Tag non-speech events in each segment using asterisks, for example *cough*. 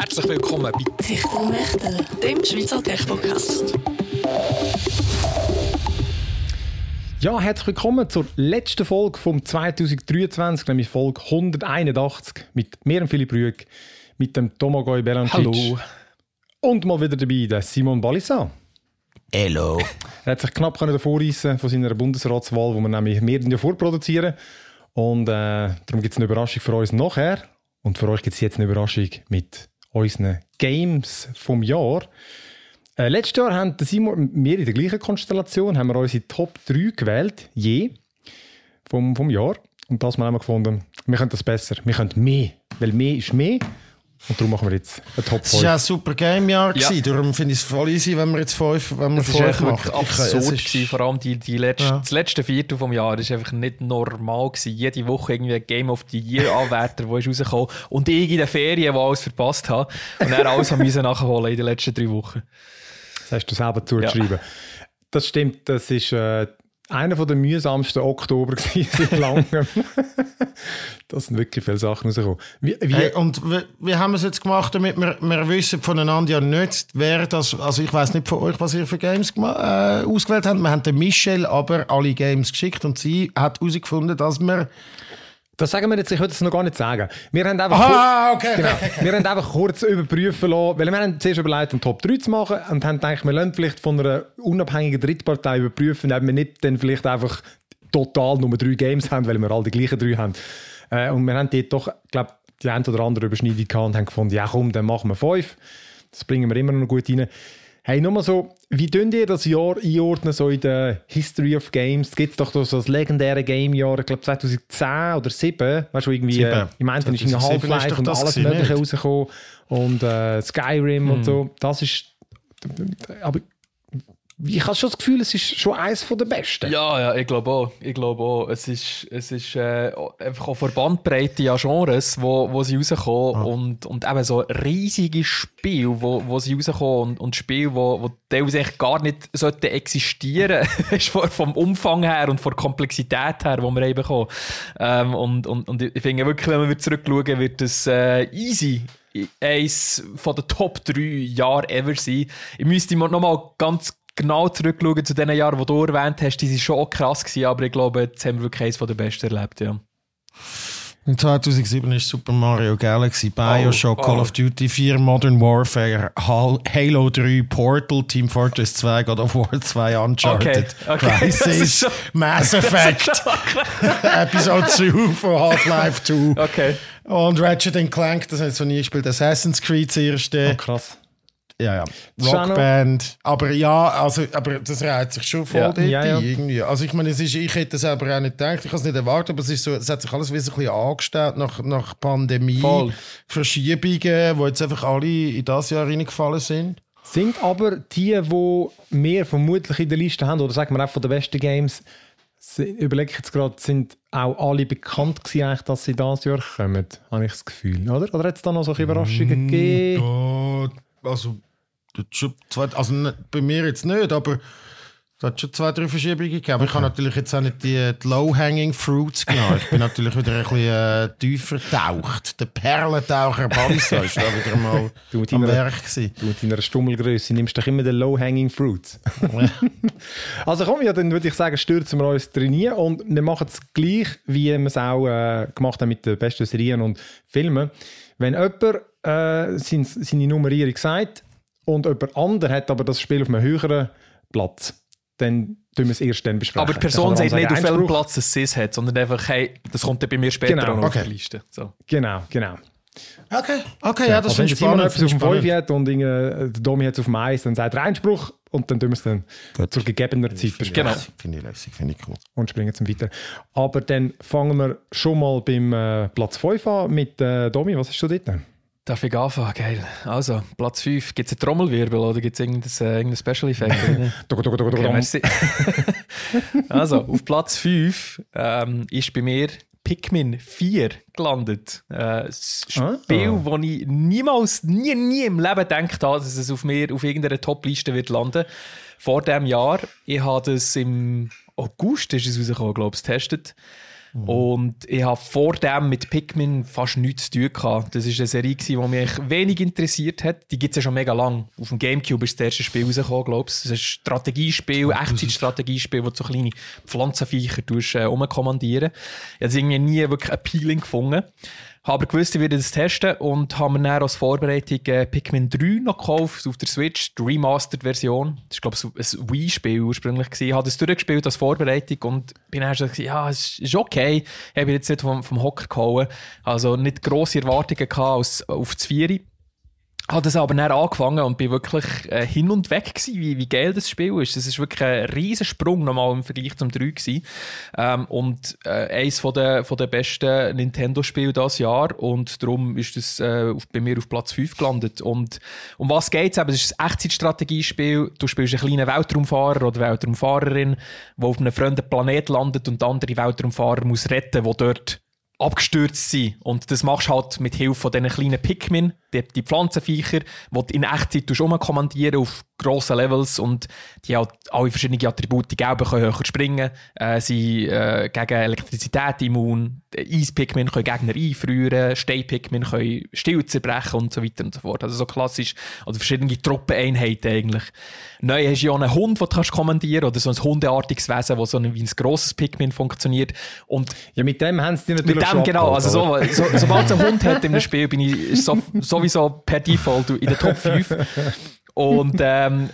Herzlich willkommen bei Wächter, dem Schweizer Tech-Podcast. Ja, herzlich willkommen zur letzten Folge vom 2023, nämlich Folge 181 mit mir und Philipp Rüeg, mit dem Tomagoj Belancic. Hallo. Und mal wieder dabei der Simon Balissa. Hello. Er hat sich knapp können davor von seiner Bundesratswahl, wo wir nämlich mehr ja vorproduzieren. Und äh, darum gibt es eine Überraschung für uns nachher. Und für euch gibt es jetzt eine Überraschung mit unseren Games vom Jahr. Äh, letztes Jahr haben Simon, wir in der gleichen Konstellation, haben wir unsere Top 3 gewählt, je, vom, vom Jahr. Und das haben wir gefunden, wir können das besser, wir können mehr, weil mehr ist mehr. Und darum machen wir jetzt eine Top 5. Es war ja ein super Game-Jahr, Ja. darum finde ich es voll easy, wenn wir jetzt fünf, wenn wir Es war fünf echt machen. wirklich Ich- es absurd, ist- gewesen, vor allem die, die letzte, Ja. das letzte Viertel vom Jahr. Das war einfach nicht normal. Gewesen. Jede Woche irgendwie ein Game of the Year-Anwärter, *laughs* der ist rausgekommen Und ich in den Ferien, die alles verpasst habe. Und dann alles haben müssen nachholen in den letzten drei Wochen. Das hast du selber zugeschrieben. Das stimmt, das ist äh, einer der mühsamsten Oktober *laughs* seit langem. *laughs* da sind wirklich viele Sachen rausgekommen. Wie, wie, Hey, und wie, wie haben wir es jetzt gemacht, damit wir, wir wissen voneinander ja nicht, wer das, also ich weiß nicht von euch, was ihr für Games äh, ausgewählt habt. Wir haben der Michelle aber alle Games geschickt und sie hat herausgefunden, dass wir... das sagen wir jetzt, ich würde es noch gar nicht sagen. Wir haben einfach, Ah, okay. genau, wir haben einfach kurz überprüfen lassen, weil wir haben zuerst überlegt, einen Top 3 zu machen und haben gedacht, wir lassen vielleicht von einer unabhängigen Drittpartei überprüfen, ob wir nicht dann vielleicht einfach total nur drei Games haben, weil wir alle die gleichen drei haben. Äh, und wir haben dort doch, glaube die ein oder andere Überschneidung gehabt und haben gefunden, ja komm, dann machen wir fünf. Das bringen wir immer noch gut rein. Hey, nur mal so, wie dünnt ihr das Jahr einordnen, so in der History of Games? Gibt es doch so das legendäre Game-Jahr, ich glaube 2010 oder 2007, weißt du, irgendwie, Sieben. äh, ich ist irgendwie 2007 ist Half-Life doch und alles Mögliche rausgekommen und äh, Skyrim und so. Das ist, aber ich habe schon das Gefühl, es ist schon eines der besten. Ja, ja, ich glaube auch. Ich glaube auch. Es ist, es ist äh, einfach auch von Bandbreite an Genres, wo, wo sie rauskommen und, und eben so riesige Spiele, wo, wo sie rauskommen und, und Spiele, wo, wo teilweise echt gar nicht sollten existieren *laughs* du, vom- Umfang her und von der Komplexität her, die wir haben bekommen. Ähm, und, und, und ich finde wirklich, wenn wir zurückschauen, wird das äh, easy eins von den Top 3 Jahre ever sein. Ich müsste noch mal ganz genau zurückschauen zu den Jahren, die du erwähnt hast. Die sind schon auch krass gewesen, aber ich glaube, jetzt haben wir wirklich eines der besten erlebt, ja. In 2007 ist Super Mario Galaxy, Bioshock, Oh, Call oh. of Duty 4, Modern Warfare, Hal- Halo 3, Portal, Team Fortress 2, God of War 2, Uncharted, Okay, okay. Das ist Crysis, schon- Mass Effect, *laughs* Episode 2 von Half-Life 2 Okay. und Ratchet Clank, das haben sie noch nie gespielt, Assassin's Creed das erste. Oh, krass. Ja, ja. Rockband. Aber ja, also, aber das reiht sich schon voll Ja. dort Ja, ja. irgendwie. Also ich meine, es ist, ich hätte es selber auch nicht gedacht, ich habe es nicht erwartet, aber es, ist so, es hat sich alles wie so ein bisschen angestellt nach, nach Pandemie, Voll. Verschiebungen, die jetzt einfach alle in das Jahr reingefallen sind. Sind aber die, die mehr vermutlich in der Liste haben, oder sagen wir auch von den besten Games, überlege ich jetzt gerade, sind auch alle bekannt gewesen, eigentlich, dass sie dieses Jahr kommen, habe ich das Gefühl, oder? Oder hat es da noch solche Überraschungen gegeben? Ja, also, das schon zwei, also ne- bei mir jetzt nicht, aber es hat schon zwei, drei Verschiebungen gegeben. Aber ich habe natürlich jetzt auch nicht die, die Low-Hanging Fruits genommen. Ich bin natürlich wieder ein bisschen äh, tiefer getaucht. Der Perlentaucher Balsa ist da wieder mal *laughs* Du am deiner- Werk gewesen. Du mit deiner Stummelgröße nimmst doch immer den Low-Hanging Fruits. *laughs* also komm, ja, dann würde ich sagen, stürzen wir uns drin und wir machen es gleich, wie wir es auch äh, gemacht haben mit den besten Serien und Filmen. Wenn jemand äh, sein, seine Nummerierung sagt und jemand anderes hat aber das Spiel auf einem höheren Platz, dann tun wir es erst dann besprechen. Aber die Person sagt nicht, auf welchem. Platz es es hat, sondern einfach, hey, das kommt dann bei mir später Genau, auch noch auf okay. die Liste. So. Genau, genau. Okay, okay, ja, das also wenn finde ich der Simon spannend. etwas auf dem finde ich 5 spannend. hat und äh, der Domi hat es auf dem 1, dann sagt er Einspruch und dann tun wir es dann Gut. zur gegebener Zeit besprechen. Genau. Finde ich lässig, finde ich cool. und springen zum Weiter. Aber dann fangen wir schon mal beim äh, Platz 5 an mit äh, Domi. Was hast du dort? Darf ich anfangen? Geil. Also, Platz 5. Gibt es einen Trommelwirbel oder gibt es irgendein, äh, irgendein Special Effekt? *laughs* Okay, merci. *laughs* also, auf Platz 5 ähm, ist bei mir Pikmin 4 gelandet. Äh, ein Spiel, Ah. wo ich niemals, nie, nie im Leben gedacht habe, dass es auf mir auf irgendeiner Top-Liste wird landen. Vor diesem Jahr. Ich habe das im August ist es rausgekommen, glaube ich, getestet. Und ich habe vor dem mit Pikmin fast nichts zu tun gehabt. Das war eine Serie, die mich wenig interessiert hat. Die gibt es ja schon mega lang. Auf dem Gamecube ist das erste Spiel rausgekommen, glaube ich. Das ist ein Strategiespiel, Echtzeit-Strategiespiel, wo du so kleine Pflanzenviecher äh, umkommandieren. Ich habe es irgendwie nie wirklich appealing gefunden. Habe aber gewusst, ich werde das testen und habe mir dann als Vorbereitung äh, Pikmin 3 noch gekauft auf der Switch, die Remastered-Version. Das ist, glaube ich, ein Wii-Spiel ursprünglich. Ich habe das durchgespielt als Vorbereitung und bin dann schon ja, es ist okay. Ich habe jetzt nicht vom, vom Hocker gehauen. Also nicht grosse Erwartungen gehabt als auf das Vieri habe das aber dann angefangen und bin wirklich äh, hin und weg gewesen, wie, wie geil das Spiel ist. Das ist wirklich ein riesen Sprung nochmal im Vergleich zum 3 gewesen. Ähm, und äh, eines von der, von der besten Nintendo-Spiele dieses Jahr und darum ist das äh, bei mir auf Platz 5 gelandet. Und um was geht's eben? Es ist ein Echtzeitstrategiespiel. Du spielst einen kleinen Weltraumfahrer oder Weltraumfahrerin, der auf einem fremden Planet landet und andere Weltraumfahrer muss retten, wo dort abgestürzt sind. Und das machst du halt mit Hilfe von diesen kleinen Pikmin, die, die Pflanzenviecher, die du in Echtzeit umkommandieren auf grossen Levels und die haben alle verschiedene Attribute. Die Gelben können höher springen, äh, sind äh, gegen Elektrizität immun, Eis-Pikmin können Gegner einfrieren, Stein-Pikmin können Still zerbrechen und so weiter und so fort. Also so klassisch, oder verschiedene Truppeneinheiten eigentlich. Neu hast du ja einen Hund, den du kannst kommandieren oder so ein hundeartiges Wesen, das so wie ein grosses Pikmin funktioniert. Und ja, mit dem haben sie natürlich Mit dem, genau. Also so, so, sobald es einen *laughs* Hund hat in einem Spiel, bin ich so, sowieso per Default in der Top 5. Und ähm,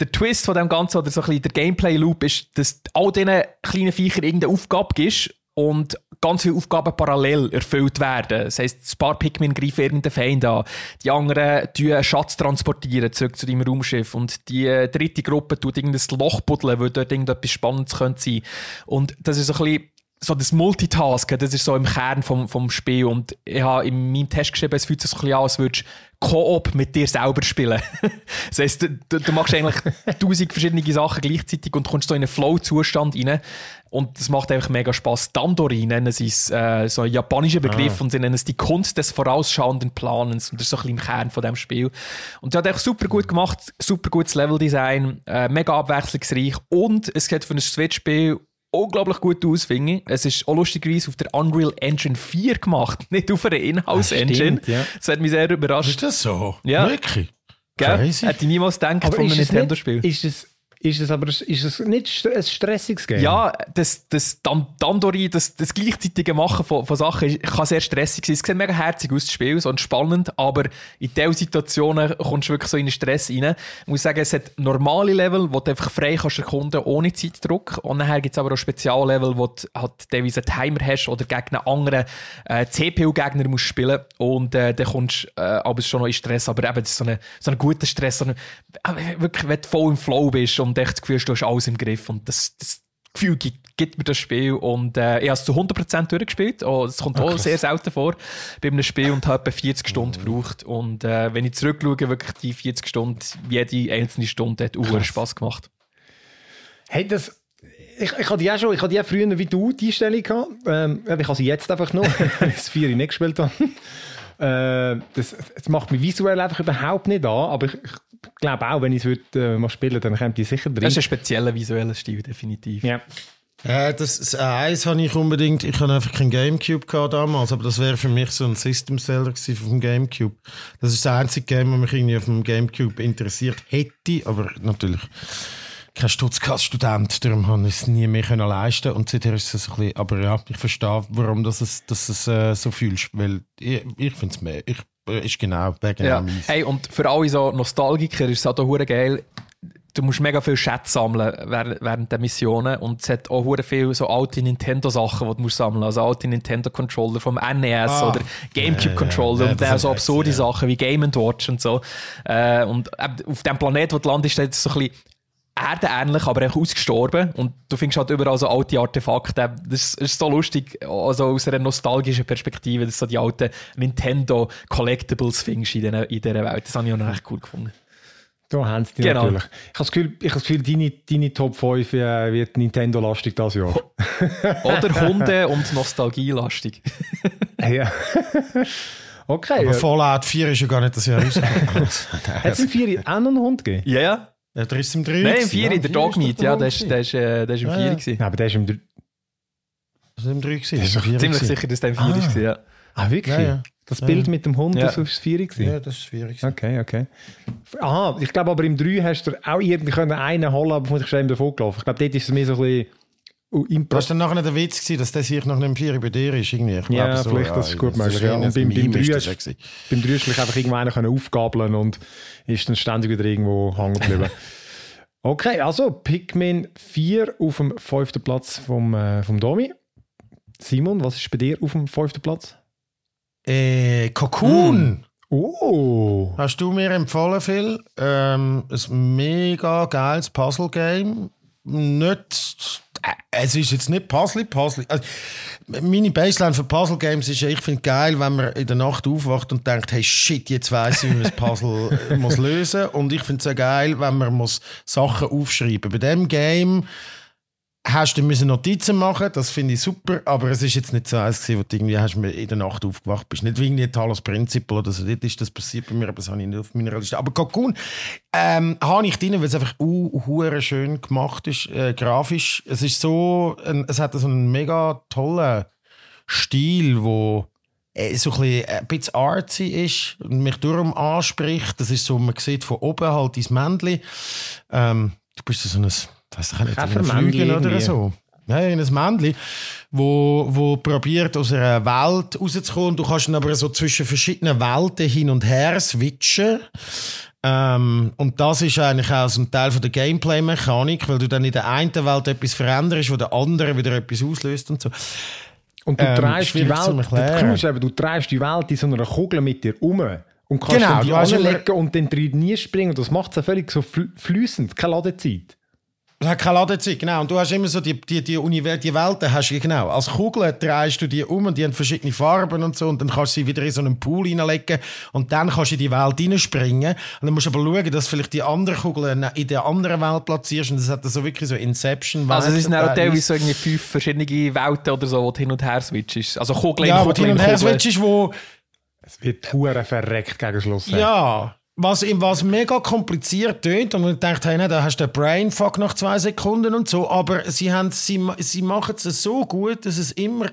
der Twist von dem Ganzen, oder so ein bisschen der Gameplay-Loop, ist, dass all diesen kleinen Viechern irgendeine Aufgabe gibst und ganz viele Aufgaben parallel erfüllt werden. Das heisst, ein paar Pikmin greifen irgendeinen Feind an, die anderen tun einen Schatz transportieren zurück zu deinem Raumschiff und die dritte Gruppe tut irgendein Loch buddeln, weil dort irgendetwas Spannendes könnte sein. Und das ist so ein bisschen so das Multitasken, das ist so im Kern vom, vom Spiel. Und ich habe in meinem Test geschrieben, es fühlt sich so ein bisschen an, als würdest du Koop mit dir selber spielen. *laughs* das heisst, du, du machst eigentlich tausend verschiedene Sachen gleichzeitig und kommst so in einen Flow-Zustand rein. Und das macht einfach mega Spaß. Dandori nennen sie es, äh, so ein japanischer Begriff, ah. und sie nennen es die Kunst des vorausschauenden Planens. Und das ist so ein bisschen im Kern von dem Spiel. Und sie hat echt super gut gemacht, super gutes Leveldesign, äh, mega abwechslungsreich. Und es geht für ein Switch-Spiel unglaublich gut aus, finde ich. Es ist auch lustigerweise auf der Unreal Engine 4 gemacht, *laughs* nicht auf einer Inhouse-Engine. Ja. Das hat mich sehr überrascht. Ist das so? Ja. Wirklich? Gell? Crazy. Hätte ich niemals gedacht Aber von einem Nintendo-Spiel. Ist es ist es aber ist es nicht ein stressiges Game? Ja, das, das Dandori, das, das gleichzeitige Machen von, von Sachen kann sehr stressig sein. Es sieht mega herzig aus, das Spiel, so spannend, aber in diesen Situationen kommst du wirklich so in den Stress rein. Ich muss sagen, es hat normale Level, wo du einfach frei kannst erkunden ohne Zeitdruck. Und nachher gibt es aber auch Speziallevel, wo du halt teilweise einen Timer hast oder gegen einen anderen äh, CPU-Gegner musst spielen und äh, dann kommst du äh, aber schon noch in Stress. Aber eben, das ist so ein so guter Stress, so eine, äh, wirklich, wenn du voll im Flow bist und echt das Gefühl, du hast alles im Griff. Und das, das Gefühl gibt, gibt, mir das Spiel. Und äh, ich habe es zu 100% durchgespielt. Oh, es kommt ah, auch sehr selten vor bei einem Spiel und habe etwa 40 Stunden gebraucht. Und äh, wenn ich zurückschaue, wirklich die 40 Stunden, jede einzelne Stunde hat auch Spaß gemacht. Hey, das ich, ich hatte auch schon, ich hatte auch früher wie du die Einstellung gehabt. Ähm, ich habe sie jetzt einfach noch, *laughs* weil ich das 4 nicht gespielt habe. Äh, das, das macht mich visuell einfach überhaupt nicht an, aber ich, ich glaube auch, wenn ich es äh, mal spielen dann kommt die sicher drin. Das ist ein spezieller visueller Stil, definitiv. Ja. Ja, das, das eins habe ich unbedingt, ich habe einfach kein Gamecube gehabt damals, aber das wäre für mich so ein System-Seller gewesen vom Gamecube. Das ist das einzige Game, das mich irgendwie auf dem Gamecube interessiert hätte, aber natürlich kein Stutzkast-Student, darum habe ich es nie mehr können leisten und seither ist es ein bisschen, aber ja, ich verstehe, warum das es, dass es äh, so fühlst, weil ich, ich finde es mehr, ich, äh, ist genau, wegen ja. Hey, und für alle so Nostalgiker ist es auch hure geil, du musst mega viel Schätze sammeln während, während der Missionen und es hat auch hure viel so alte Nintendo-Sachen, die du musst sammeln also alte Nintendo-Controller vom NES ah. oder GameCube-Controller ja, ja. und dann so absurde Sachen wie Game Watch und so. Äh, und auf dem Planet, wo du landest, ist so ein bisschen erdenähnlich, aber auch ausgestorben. Und du findest halt überall so alte Artefakte. Das ist so lustig, also aus einer nostalgischen Perspektive, dass du so die alten Nintendo Collectibles findest in dieser, in dieser Welt. Das habe ich auch noch echt cool gefunden. Da haben sie die genau. natürlich. Ich habe das Gefühl, ich habe das Gefühl deine, deine Top 5 äh, wird Nintendo-lastig das Jahr. Oder Hunde- und Nostalgie-lastig. *laughs* ja. Okay. Aber Fallout 4 ist ja gar nicht das Jahr rausgekommen. *laughs* Hat es im 4 auch noch einen Hund gegeben? Ja, ja. Ja, der ist im 3. Nein, im 4, ja, der Dogmeat, ja, der ist, ist, äh, ist im 4 ah, ja. aber der ist im 3. Das war im 3 gewesen. Das ist war Ziemlich 4 sicher, dass der im 4 war. Ja. Ah, wirklich? Ja, ja. Das Bild mit dem Hund, das war das 4 gewesen? Ja, das ist schwierig. Okay, okay. Aha, ich glaube aber im 3 hast du auch irgendwie einen holen, aber von schnell davon gelaufen. Ich glaube, dort ist es mehr so ein bisschen Impro. Das war dann nachher der Witz, gewesen, dass der sich nach einem 4 bei dir ist. Irgendwie. Ich Ja, glaube so, vielleicht, das ist gut möglich, ist ja. Und beim- beim Meme ist Drei das hast- ja gewesen. Beim 3 hast du dich einfach irgendwann können aufgabeln und ist dann ständig wieder irgendwo hängen geblieben. *laughs* okay, also Pikmin 4 auf dem fünften Platz vom, äh, vom Domi. Simon, was ist bei dir auf dem fünften Platz? Äh, Cocoon. Oh! Hast du mir empfohlen, Phil? Ähm, ein mega geiles Puzzle-Game. Nicht, es ist jetzt nicht Puzzle, Puzzle. Also, meine Baseline für Puzzle-Games ist ja, ich finde geil, wenn man in der Nacht aufwacht und denkt, hey shit, jetzt weiß ich, wie man das Puzzle *laughs* muss lösen. Und ich finde es auch geil, wenn man muss Sachen aufschreiben. Bei dem Game hast du müssen Notizen machen, das finde ich super, aber es ist jetzt nicht so eins gewesen, wo du irgendwie hast in der Nacht aufgewacht bist. Nicht irgendwie Talos Prinzip oder so, dort ist das passiert bei mir, aber das habe ich nicht auf meiner Liste. Aber Cocoon ähm, habe ich drin, weil es einfach uh, schön gemacht ist, äh, grafisch. Es ist so, ein, es hat so einen mega tollen Stil, wo äh, so ein bisschen, äh, ein bisschen artsy ist und mich darum anspricht. Das ist so, man sieht von oben halt dein Männchen. Ähm, du bist so ein, weiss ich nicht, ein Flügel oder so. Ja, ein Männchen, wo, wo probiert aus einer Welt rauszukommen. Du kannst dann aber so zwischen verschiedenen Welten hin und her switchen. Ähm, und das ist eigentlich auch so ein Teil von der Gameplay-Mechanik, weil du dann in der einen Welt etwas veränderst, wo der andere wieder etwas auslöst und so. Und du Ähm, drehst die Welt, ist eben, du drehst die Welt in so einer Kugel mit dir um und kannst Genau, dann die du anlegen und dann drin nie springen. Und das macht es ja völlig so fl flüssend, keine Ladezeit. Es hat keine Ladezeit, genau. Und du hast immer so die, die, die, Univers die Welten, hast du genau. Als Kugel drehst du die um und die haben verschiedene Farben und so. Und dann kannst du sie wieder in so einen Pool reinlegen und dann kannst du in die Welt reinspringen. Und dann musst du aber schauen, dass du vielleicht die andere Kugel in der anderen Welt platzierst. Und das hat dann so wirklich so inception Also es sind auch teilweise so irgendwie fünf verschiedene Welten oder so, wo du hin und her switchst. Also Kugel Ja, in wo du hin und her switchst, wo... Es wird hure verreckt gegen Schluss. Ja, was, was mega kompliziert tönt und man denkt, hey, ne, da hast du einen Brainfuck nach zwei Sekunden und so, aber sie, haben, sie, sie machen es so gut, dass es immer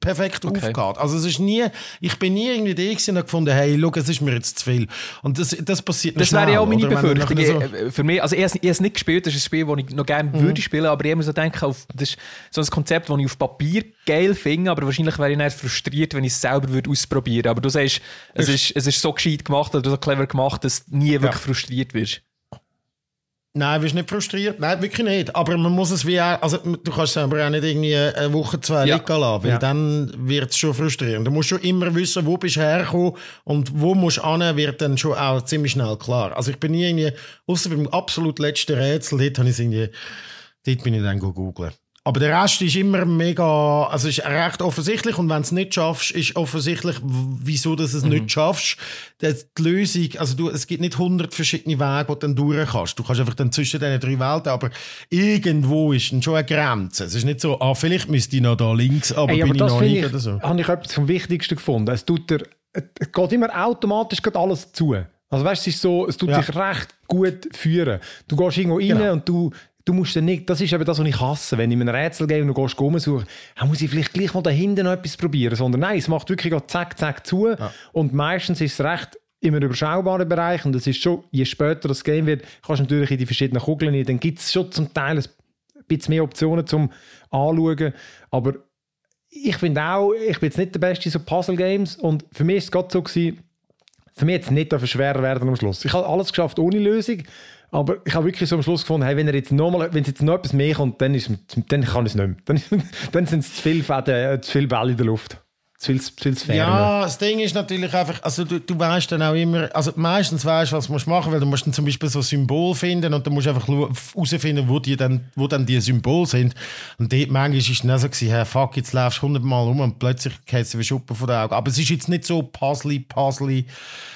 perfekt aufgeht. Also es ist nie, ich bin nie irgendwie da gewesen und gefunden, hey, schau, es ist mir jetzt zu viel. Und das, das passiert noch Das wäre ja auch schnell, meine Befürchtung. nachher Äh, Für mich, also ich habe es- nicht gespielt, das ist ein Spiel, das ich noch gerne Mhm. würde spielen, aber ich immer so denke, auf, das ist so ein Konzept, das ich auf Papier geil finde, aber wahrscheinlich wäre ich dann frustriert, wenn ich es selber würde ausprobieren Aber du sagst, es ist, es ist so gescheit gemacht oder so clever gemacht, dass du nie wirklich frustriert wirst. Nein, wirst nicht frustriert. Nein, wirklich nicht. Aber man muss es wie auch, also du kannst es aber auch nicht irgendwie eine Woche, zwei Ja. liegen lassen, weil Ja. dann wird es schon frustrierend. Du musst schon immer wissen, wo bist du hergekommen und wo musst du hin, wird dann schon auch ziemlich schnell klar. Also ich bin nie irgendwie, außer beim absolut letzten Rätsel, dort, habe ich irgendwie, dort bin ich dann googeln. Aber der Rest ist immer mega, also ist recht offensichtlich und wenn du es nicht schaffst, ist offensichtlich, wieso du es Mhm. nicht schaffst. Das, die Lösung, also du, es gibt nicht hundert verschiedene Wege, die du dann durch kannst. Du kannst einfach dann zwischen diesen drei Welten, aber irgendwo ist dann schon eine Grenze. Es ist nicht so, ah, vielleicht müsste ich noch da links, aber Ey, bin aber ich das noch nicht ich, oder so. habe ich etwas vom Wichtigsten gefunden. Es tut dir, es geht immer automatisch geht alles zu. Also weißt, es ist so, es tut Ja. dich recht gut führen. Du gehst irgendwo rein Genau. und du, du musst dann nicht, das ist eben das, was ich hasse, wenn ich in einem Rätsel gehe und du gehst rumsuchen, dann muss ich vielleicht gleich mal da hinten noch etwas probieren, sondern nein, es macht wirklich gerade zack, zack zu. Und meistens ist es recht in einem überschaubaren Bereich. Und es ist schon, je später das Game wird, kannst du natürlich in die verschiedenen Kugeln rein, dann gibt es schon zum Teil ein bisschen mehr Optionen zum Anschauen, aber ich finde auch, ich bin jetzt nicht der Beste in so Puzzle-Games. Und für mich ist es gerade so gewesen, für mich jetzt nicht schwerer werden am Schluss. Ich habe alles geschafft ohne Lösung, aber ich habe wirklich so am Schluss gefunden, hey, wenn, er jetzt noch mal, wenn jetzt noch etwas mehr kommt, dann, ist, dann kann ich es nicht mehr. Dann, *laughs* dann sind es zu viele Fäden, äh, zu viele Bälle in der Luft. Zu viel, zu viel. Ja, das Ding ist natürlich einfach, also du, du weißt dann auch immer, also meistens weißt du, was du musst machen, weil du musst dann zum Beispiel so ein Symbol finden und du musst einfach herausfinden, wo, dann, wo dann die Symbole sind. Und dort manchmal ist es dann so hey, fuck, jetzt läufst du hundertmal um und plötzlich geht wie Schuppen von den Augen. Aber es ist jetzt nicht so puzzly, puzzly,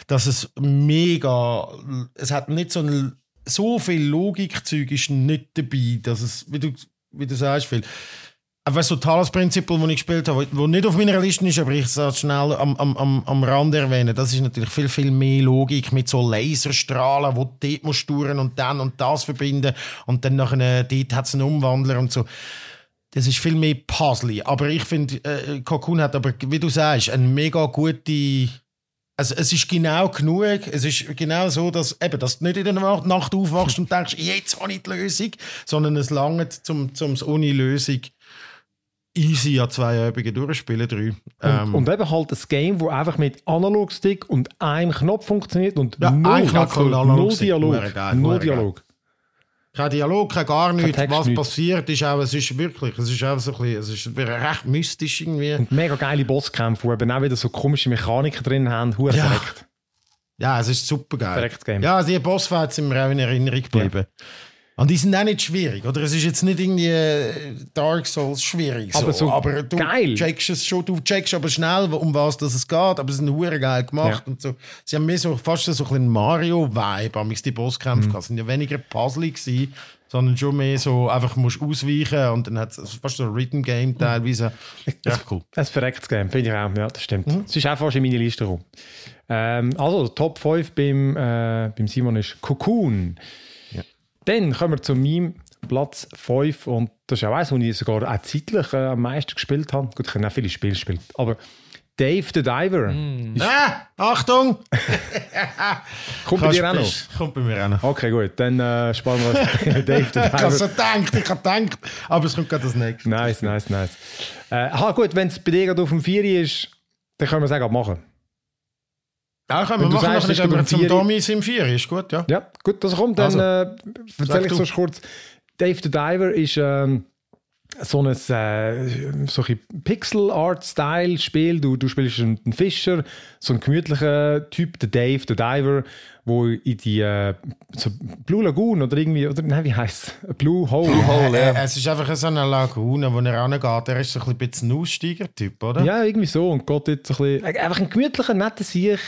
dass es mega, es hat nicht so ein, so viel Logikzeug ist nicht dabei, dass es, wie du, wie du sagst, Phil, aber so Talos Principle, das ich gespielt habe, wo nicht auf meiner Liste ist, aber ich es schnell am, am, am, Rand erwähnen, das ist natürlich viel, viel mehr Logik mit so Laserstrahlen, wo du dort musst und dann und das verbinden und dann nachher, dort hat es einen Umwandler und so. das ist viel mehr Puzzle. Aber ich finde, äh, Cocoon hat aber, wie du sagst, eine mega gute. Also es ist genau genug. Es ist genau so, dass, eben, dass du nicht in der Nacht aufwachst und denkst, jetzt habe ich die Lösung, sondern es langt zum, zum ohne Lösung easy an zwei Übungen durchspielen. Drei. Und, Ähm, und eben halt ein Game, wo einfach mit Analogstick und einem Knopf funktioniert und Ja, null, ein Knopf null. Dialog. Geil, null. Dialog. Kein Dialog, kein gar nichts. Text, Was nichts. passiert, ist auch, es ist wirklich, es ist auch so ein bisschen, es ist recht mystisch irgendwie. Und mega geile Bosskämpfe, die eben auch wieder so komische Mechaniken drin haben. Hure Ja. verreckt. Ja, es ist super geil. Verrecktes Game. Ja, die Bossfights sind mir auch in Erinnerung geblieben. Und die sind auch nicht schwierig, oder? Es ist jetzt nicht irgendwie äh, Dark Souls schwierig. So. Aber so aber du geil. checkst es schon, du checkst aber schnell, um was das es geht, aber sie sind hure geil gemacht Ja. und so. Sie haben mehr so fast so ein Mario-Vibe, am die Bosskämpfe Mhm. gehabt. Es sind ja weniger Puzzle gewesen, sondern schon mehr so, einfach musst ausweichen und dann hat es fast so ein Mhm. Rhythm-Game teilweise. Ja, cool. Ein verrecktes Game, finde ich auch. Ja, das stimmt. Mhm. Es ist auch fast in meine Liste gekommen. Ähm, also, Top 5 beim, äh, beim Simon ist Cocoon. Dann kommen wir zu meinem Platz 5 und das ist auch eins, wo ich sogar auch zeitlich äh, am meisten gespielt habe. Gut, ich habe auch viele Spiele gespielt, aber Dave the Diver. Ah, Achtung! *laughs* Kommt bei dir auch noch? Kommt bei mir auch noch. Okay, gut, dann äh, sparen wir uns *laughs* Dave the Ich habe so Diver. gedacht, ich habe gedacht, aber es kommt gerade das nächste. Nice, nice, nice. Äh, aha, gut, wenn es bei dir gerade auf dem 4 ist, dann können wir es auch gerade machen. Ja, können wir machen, sagst, gehen wir um zum Domi im 4, ist gut, ja. Ja, gut, das kommt. Dann Also, äh, erzähle ich so kurz. Dave the Diver ist ähm, so ein, äh, so ein Pixel-Art-Style-Spiel. Du, du spielst einen, einen Fischer, so einen gemütlichen Typ, der Dave the Diver, wo in die äh, so Blue Lagoon oder irgendwie, oder nein, wie heißt es? Blue Hole. Blue Hole, Äh, ja. Es ist einfach so eine Lagune, wo er rangeht. Er ist so ein bisschen ein Aussteiger-Typ, oder? Ja, irgendwie so. Und geht dort so ein bisschen, einfach ein gemütlicher, netter Sieg.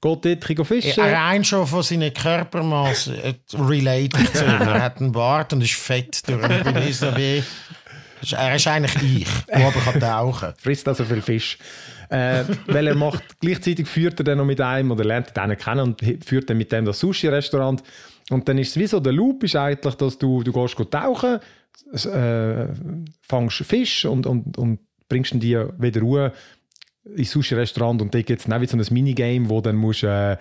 Geht dort ein fischen. Ja, Rein schon von seinen Körpermaß äh, related zu ihm. Er hat einen Bart und ist fett durch den. Er ist eigentlich ich, der aber kann tauchen frisst also viel Fisch. Äh, weil er macht, gleichzeitig führt er dann noch mit einem oder lernt den kennen und führt dann mit dem das Sushi-Restaurant. Und dann ist es wie so, der Loop ist eigentlich, dass du, du gehst tauchen, äh, fangst Fisch und, und, und bringst ihn die wieder ruhe ins Sushi-Restaurant und da gibt es dann auch wieder so ein Minigame, wo dann musst äh,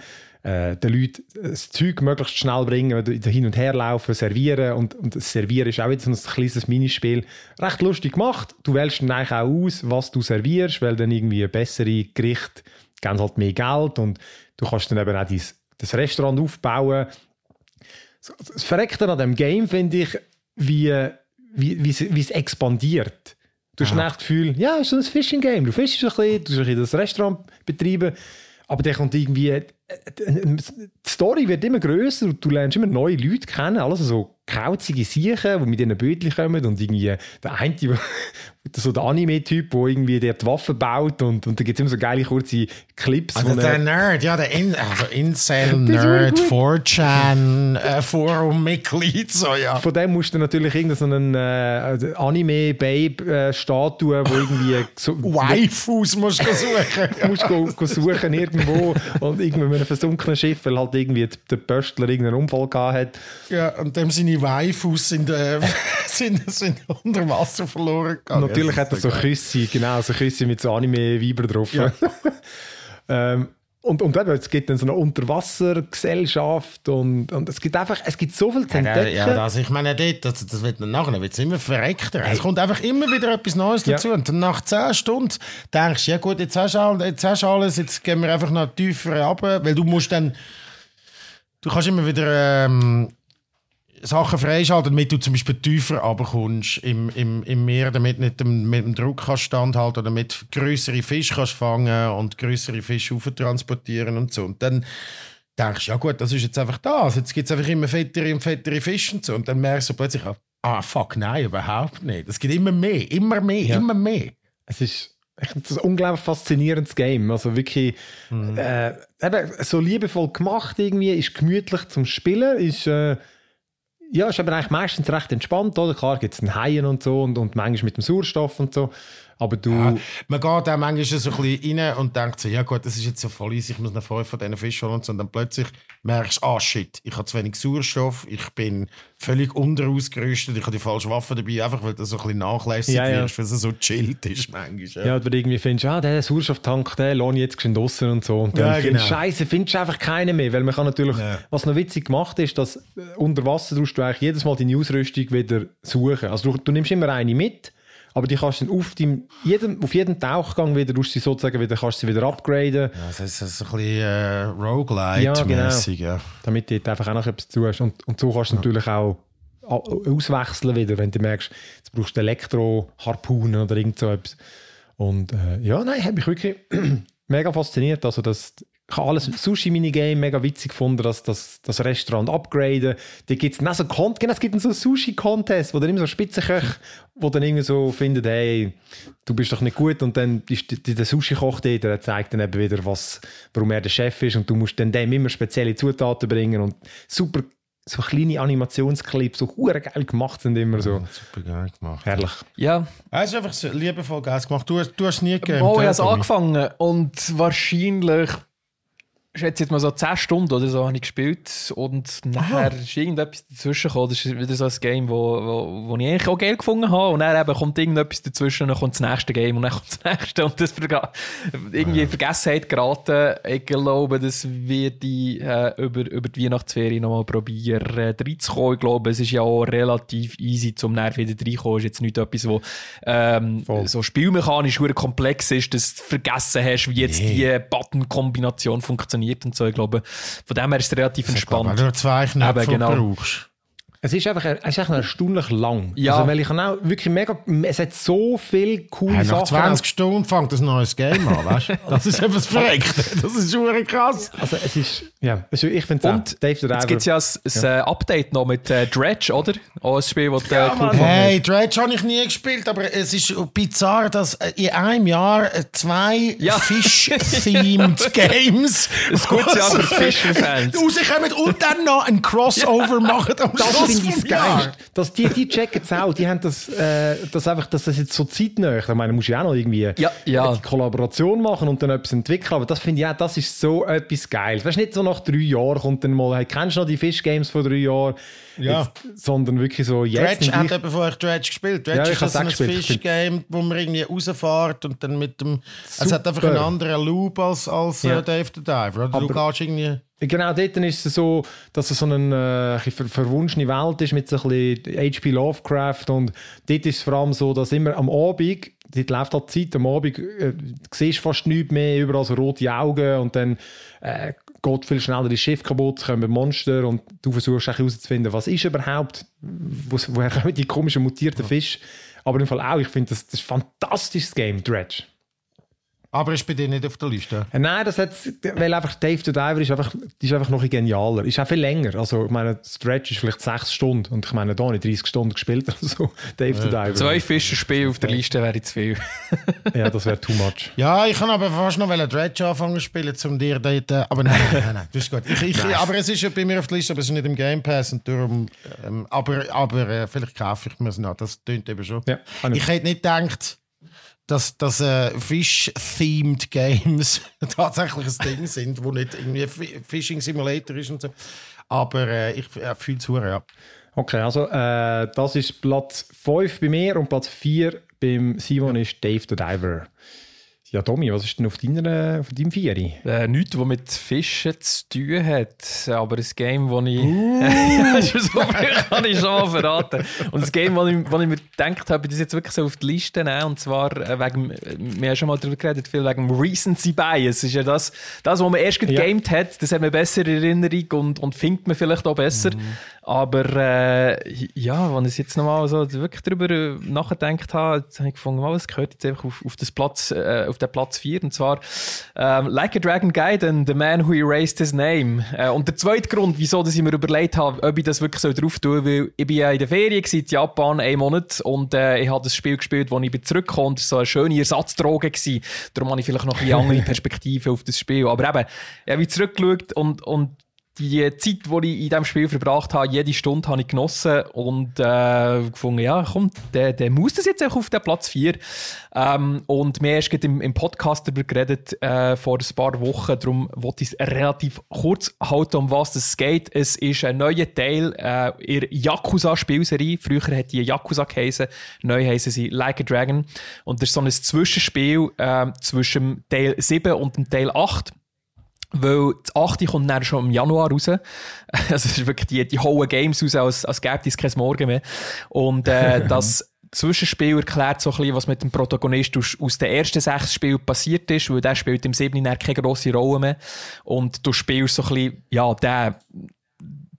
äh, den Leuten das Zeug möglichst schnell bringen, hin und her laufen, servieren und, und das Servieren ist auch wieder so ein kleines Minispiel. Recht lustig gemacht. Du wählst dann eigentlich auch aus, was du servierst, weil dann irgendwie bessere Gerichte geben halt mehr Geld und du kannst dann eben auch dein, das Restaurant aufbauen. Das Verreckte an dem Game finde ich, wie, wie, wie, es- wie es expandiert. Du hast das Gefühl, ja, es ist so ein Fishing-Game. Du fischst ein bisschen, du tust ein bisschen das Restaurant betreiben, aber dann kommt irgendwie, äh, äh, die Story wird immer grösser und du lernst immer neue Leute kennen, alles so kauzige Siechen, die mit diesen Bötchen kommen und irgendwie der eine, *laughs* so der Anime-Typ, der irgendwie der die Waffen baut und, und da gibt es immer so geile kurze Clips. Also der er- Nerd, ja, der In also Incel-Nerd, *laughs* ist 4chan, äh, Forum-Mitglied, so ja. Von dem musst du natürlich irgendeinen äh, Anime-Babe-Statue, wo irgendwie so, *laughs* Waifus musst du suchen. Du musst go, go suchen irgendwo und irgendwie mit einem versunkenen Schiff, weil halt irgendwie der Pöstler irgendeinen Unfall gehabt hat. Ja, und dem seine Waifus sind, äh, *laughs* sind, sind unter Wasser verloren gegangen. Natürlich hat er so geil. Küsse, genau, so Küsse mit so Anime-Weiber drauf. Ja. *laughs* ähm, und, und eben, es gibt dann so eine Unterwassergesellschaft und, und es gibt einfach, es gibt so viel zu Ja, entdecken. ja, das, ich meine, dort, das, das wird dann nachher wird's immer verreckter. Es kommt einfach immer wieder etwas Neues Ja. dazu. Und dann nach 10 Stunden denkst du, ja gut, jetzt hast du, all, jetzt hast du alles, jetzt gehen wir einfach noch tiefer runter, weil du musst dann, du kannst immer wieder ähm, Sachen freischalten, damit du zum Beispiel tiefer runterkommst im, im, im Meer, damit nicht dem, mit dem Druck kannst standhalten oder damit größere Fische kannst fangen und größere Fische transportieren und so. Und dann denkst du, ja gut, das ist jetzt einfach das. Jetzt gibt es einfach immer fettere und fettere Fische und so. Und dann merkst du plötzlich, ah fuck, nein, überhaupt nicht. Es gibt immer mehr, immer mehr, Ja. immer mehr. Es ist ein unglaublich faszinierendes Game. Also wirklich äh, eben, so liebevoll gemacht irgendwie, ist gemütlich zum Spielen, ist äh, ja, ist aber eigentlich meistens recht entspannt, oder? Klar gibt es einen Haien und so und, und manchmal mit dem Sauerstoff und so. Aber du, Ja, man geht auch manchmal so ein bisschen rein und denkt so, ja gut, das ist jetzt so voll easy, ich muss noch fünf von diesen Fischen holen und so. Und dann plötzlich merkst du, ah shit, ich habe zu wenig Sauerstoff, ich bin völlig unterausgerüstet, ich habe die falsche Waffe dabei, einfach weil du so ein bisschen nachlässig Ja, ja. wirst, weil es so chillt ist manchmal. ja, oder irgendwie findest, ah, der Sauerstofftank, den lohne ich jetzt geschwind draussen und so. Und dann Ja, findest du, genau. Scheiße, findest du einfach keinen mehr. Weil man kann natürlich, Ja. was noch witzig gemacht ist, dass äh, unter Wasser tust du eigentlich jedes Mal deine Ausrüstung wieder suchen. Also du, du nimmst immer eine mit, aber die kannst du dann auf, deinem, jedem, auf jedem Tauchgang wieder, du sie sozusagen wieder, kannst sie wieder upgraden, Ja, das ist so ein bisschen äh, Roguelite-mäßig. Ja, damit du dort einfach auch noch etwas zu hast. Und, und so kannst du natürlich auch auswechseln wieder, wenn du merkst, jetzt brauchst du Elektro-Harpunen oder irgend so etwas. Und äh, ja, nein, hat mich wirklich *clears throat* mega fasziniert. Also das ich habe alles Sushi-Minigame mega witzig gefunden, dass das, das Restaurant upgraden. Da gibt es so Con genau, es gibt dann so Sushi-Contest, wo dann immer so Spitzenköche, wo dann irgendwie so finden, hey, du bist doch nicht gut und dann ist die- die- der Sushi-Koch der, der zeigt dann eben wieder, was, warum er der Chef ist und du musst dann dem immer spezielle Zutaten bringen und super so kleine Animationsclips, so hure geil gemacht sind immer so. super geil gemacht. Herrlich. Ja, Er ist einfach so liebevoll geil gemacht. Du, hast- du hast nie gegeben. Oh, ich habe es angefangen und wahrscheinlich, ich schätze jetzt mal so 10 Stunden oder so habe ich gespielt und nachher ist irgendetwas dazwischen gekommen. Das ist wieder so ein Game, wo, wo, wo ich eigentlich auch geil gefunden habe und dann eben kommt irgendetwas dazwischen, dann kommt das nächste Game und dann kommt das *laughs* nächste und das irgendwie in Vergessenheit geraten. Ich glaube, das wird ich äh, über, über die Weihnachtsferien nochmal probieren äh, reinzukommen. Ich glaube, es ist ja auch relativ easy zum Nerv wieder reinkommen. Ist jetzt nicht etwas, wo ähm, so spielmechanisch komplex ist, dass du vergessen hast, wie jetzt die Button-Kombination funktioniert und so. Ich glaube, von dem her ist es relativ entspannt. du nur zwei Knöpfe genau. brauchst. Es ist einfach, es ist einfach erstaunlich lang. Ja. Also, weil ich auch wirklich mega, es hat so viele coole Hey, nach Sachen. 20 Stunden fängt ein neues Game an, weißt du? *laughs* Das ist etwas verreckt. Das ist schon krass. Also es ist, ja, ich finde es Und Dave the jetzt gibt es ja ein, ein äh, Update noch mit äh, Dredge, oder? Auch ein Spiel, das äh, cool gefunden Hey, Dredge habe ich nie gespielt, aber es ist bizarr, dass äh, in einem Jahr zwei Ja. Fish-themed *laughs* Games Ein gutes Jahr für *laughs* Fischer-Fans. rauskommen und dann noch ein Crossover machen am Schluss finde ich das geil. Dass die, die checken es auch. Die haben das, äh, das einfach, dass das jetzt so zeitnah. Ich meine, musst du ja auch noch irgendwie Ja, ja. die Kollaboration machen und dann etwas entwickeln. Aber das finde ich auch, das ist so etwas geil. Weißt du, nicht so nach drei Jahren kommt dann mal, hey, kennst du noch die Fish Games von drei Jahren? Ja. Jetzt, sondern wirklich so jetzt. Dredge hat ich- eben vorher Dredge gespielt. Dredge Ja, ist auch ein Fish-Game, wo man irgendwie rausfährt und dann mit dem... Es hat einfach Super. einen anderen Loop als, als Ja. äh, Dave the Diver. Oder? Du gehst irgendwie... Genau, dort ist es so, dass es so eine äh, ver verwunschene Welt ist mit so ein bisschen H.P. Lovecraft und dort ist es vor allem so, dass immer am Abend, dort läuft halt die Zeit, am Abend äh, du siehst fast nichts mehr, überall so rote Augen und dann äh, geht viel schneller das Schiff kaputt, kommen Monster und du versuchst herauszufinden, was ist überhaupt, wo, woher kommen die komischen mutierten Fische. Aber im Fall auch, ich finde, das, das ist ein fantastisches Game, Dredge. Aber ist bei dir nicht auf der Liste. Äh, Nein, das hat, weil einfach Dave the Diver ist einfach, ist einfach noch ein genialer. Ist auch viel länger. Also, ich meine, Stretch ist vielleicht sechs Stunden und ich meine, da habe ich 30 Stunden gespielt oder so. *laughs* Dave the Diver. Zwei Fischerspiele auf der Liste wäre zu viel. *laughs* Ja, das wäre too much. Ja, ich kann aber fast noch Dredge anfangen zu spielen, um dir dort... äh, Aber nein, nein, nein, das ist gut. Ich, ich, aber es ist ja bei mir auf der Liste, aber es ist nicht im Game Pass und darum... Ähm, aber aber äh, vielleicht kaufe ich mir es noch. Das tönt eben schon. Ja, ich hätte nicht gedacht, dass, dass äh, Fish-themed Games *laughs* tatsächlich ein Ding sind, wo nicht irgendwie Fi- Fishing Simulator ist und so. Aber äh, ich äh, fühle es ja. Okay, also, äh, das ist Platz 5 bei mir und Platz 4 beim Simon ist Dave the Diver. Ja, Tommy, was ist denn auf, deiner, auf deinem Vieri? Äh, nichts, was mit Fischen zu tun hat. Aber ein Game, das ich. Uh. *laughs* so viel kann ich schon mal verraten. Und das Game, das ich, ich mir gedacht habe, das jetzt wirklich so auf die Liste nehmen. Und zwar äh, wegen. Wir haben schon mal darüber geredet, viel wegen Recency Bias. ist ja das, das was man erst Ja. gegamed hat, das hat man besser in Erinnerung und, und findet man vielleicht auch besser. Aber äh, ja, wenn ich jetzt nochmal so wirklich darüber äh, nachgedacht habe, habe ich gefunden, es gehört jetzt einfach auf, auf, das Platz, äh, auf den Platz 4. Und zwar ähm, Like a Dragon Gaiden, The Man Who Erased His Name. Äh, und der zweite Grund, wieso dass ich mir überlegt habe, ob ich das wirklich so drauf tue, weil ich bin ja in der Ferien in Japan, einen Monat, und äh, ich habe das Spiel gespielt, wo ich bin zurückgekommen und es war so eine schöne Ersatzdroge. Gewesen. Darum habe ich vielleicht noch ein bisschen *laughs* andere Perspektive auf das Spiel. Aber eben, ich habe zurückgeschaut und, und die Zeit, die ich in diesem Spiel verbracht habe, jede Stunde habe ich genossen und äh, gefunden, ja, komm, der, der muss das jetzt auch auf den Platz 4. Ähm, und wir haben im, im Podcast darüber geredet äh, vor ein paar Wochen, darum wollte ich es relativ kurz halten, um was es geht. Es ist ein neuer Teil äh, ihrer Yakuza-Spielserie. Früher hat die Yakuza geheißen, neu heißen sie Like a Dragon. Und das ist so ein Zwischenspiel äh, zwischen Teil 7 und dem Teil 8. Weil das 8. kommt dann schon im Januar raus. *laughs* Also es ist wirklich die, die hohen Games raus, als, als gäbe es kein Morgen mehr. Und äh, *laughs* das Zwischenspiel erklärt so ein bisschen, was mit dem Protagonist aus, aus den ersten sechs Spielen passiert ist, weil der spielt im 7. keine grosse Rolle mehr. Und du spielst so ein bisschen, ja, der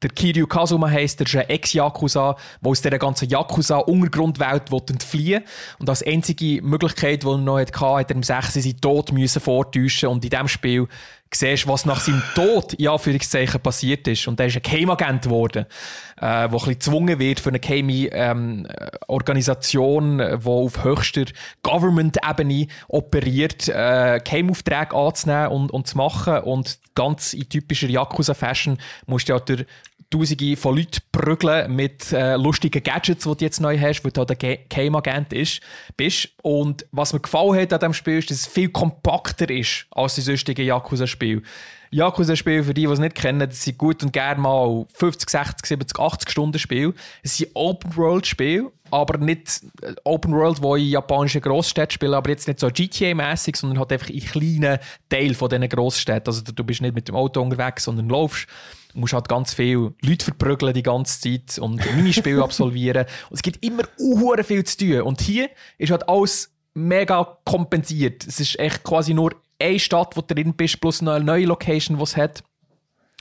der Kiryu Kazuma heisst, der ist ein Ex-Yakuza, der aus dieser ganzen Yakuza-Untergrundwelt entfliehen Und als einzige Möglichkeit, die er noch hatte, hat er im 6. seinen Tod müssen vortäuschen Und in diesem Spiel siehst, was nach seinem Tod in Anführungszeichen passiert ist. Und er ist ein Geheimagent geworden, äh, der ein bisschen gezwungen wird für eine geheime ähm, Organisation, die auf höchster Government-Ebene operiert, äh, Geheimaufträge anzunehmen und, und zu machen. Und ganz in typischer Yakuza-Fashion musst du ja durch Tausende von Leuten prügeln mit äh, lustigen Gadgets, die du jetzt neu hast, weil du halt ein Game-Agent bist. Und was mir gefallen hat an diesem Spiel ist, dass es viel kompakter ist als die sonstigen Yakuza-Spiele. Yakuza-Spiele, für die, die es nicht kennen, das sind gut und gerne mal 50, 60, 70, 80 Stunden Spiele. Es sind Open-World-Spiele, aber nicht äh, Open-World, wo in japanischen Großstädten spielen, aber jetzt nicht so GTA-mäßig, sondern halt einfach in kleinen Teil von diesen Großstädten. Also du bist nicht mit dem Auto unterwegs, sondern laufst musst halt ganz viele Leute verprügeln die ganze Zeit und Minispiele *laughs* absolvieren. Und es gibt immer unhure viel zu tun. Und hier ist halt alles mega kompensiert. Es ist echt quasi nur eine Stadt, wo du drin bist, plus eine neue Location, die es hat.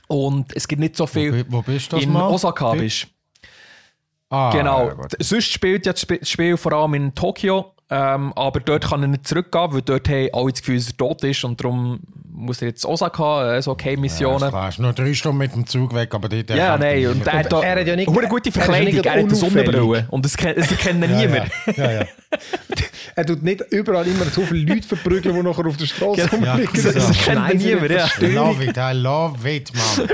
Und es gibt nicht so viel. Wo, wo bist du das in mal? Osaka bist. Ah, Genau. ja. Sonst spielt ja das Sp- Spiel vor allem in Tokio. Ähm, aber dort kann er nicht zurückgehen, weil dort haben alle das Gefühl, dass er tot ist. Und darum muss er jetzt Osaka, äh, so okay Ja, Missionen. klar. Ist noch drei Stunden mit dem Zug weg, aber dort Ja, nein, und er hat da er hat ja nicht- eine gute er ja Verkleidung, er hat eine. Sonnenbrille und das kennt, das kennt ja, niemand. ja, ja. *laughs* Er tut nicht überall immer so viele Leute verprügeln, die nachher auf der Straße Ja, rumliegen. das- das kennt schneiden sie niemand, ja. Verstörung. Love it, I love it, man.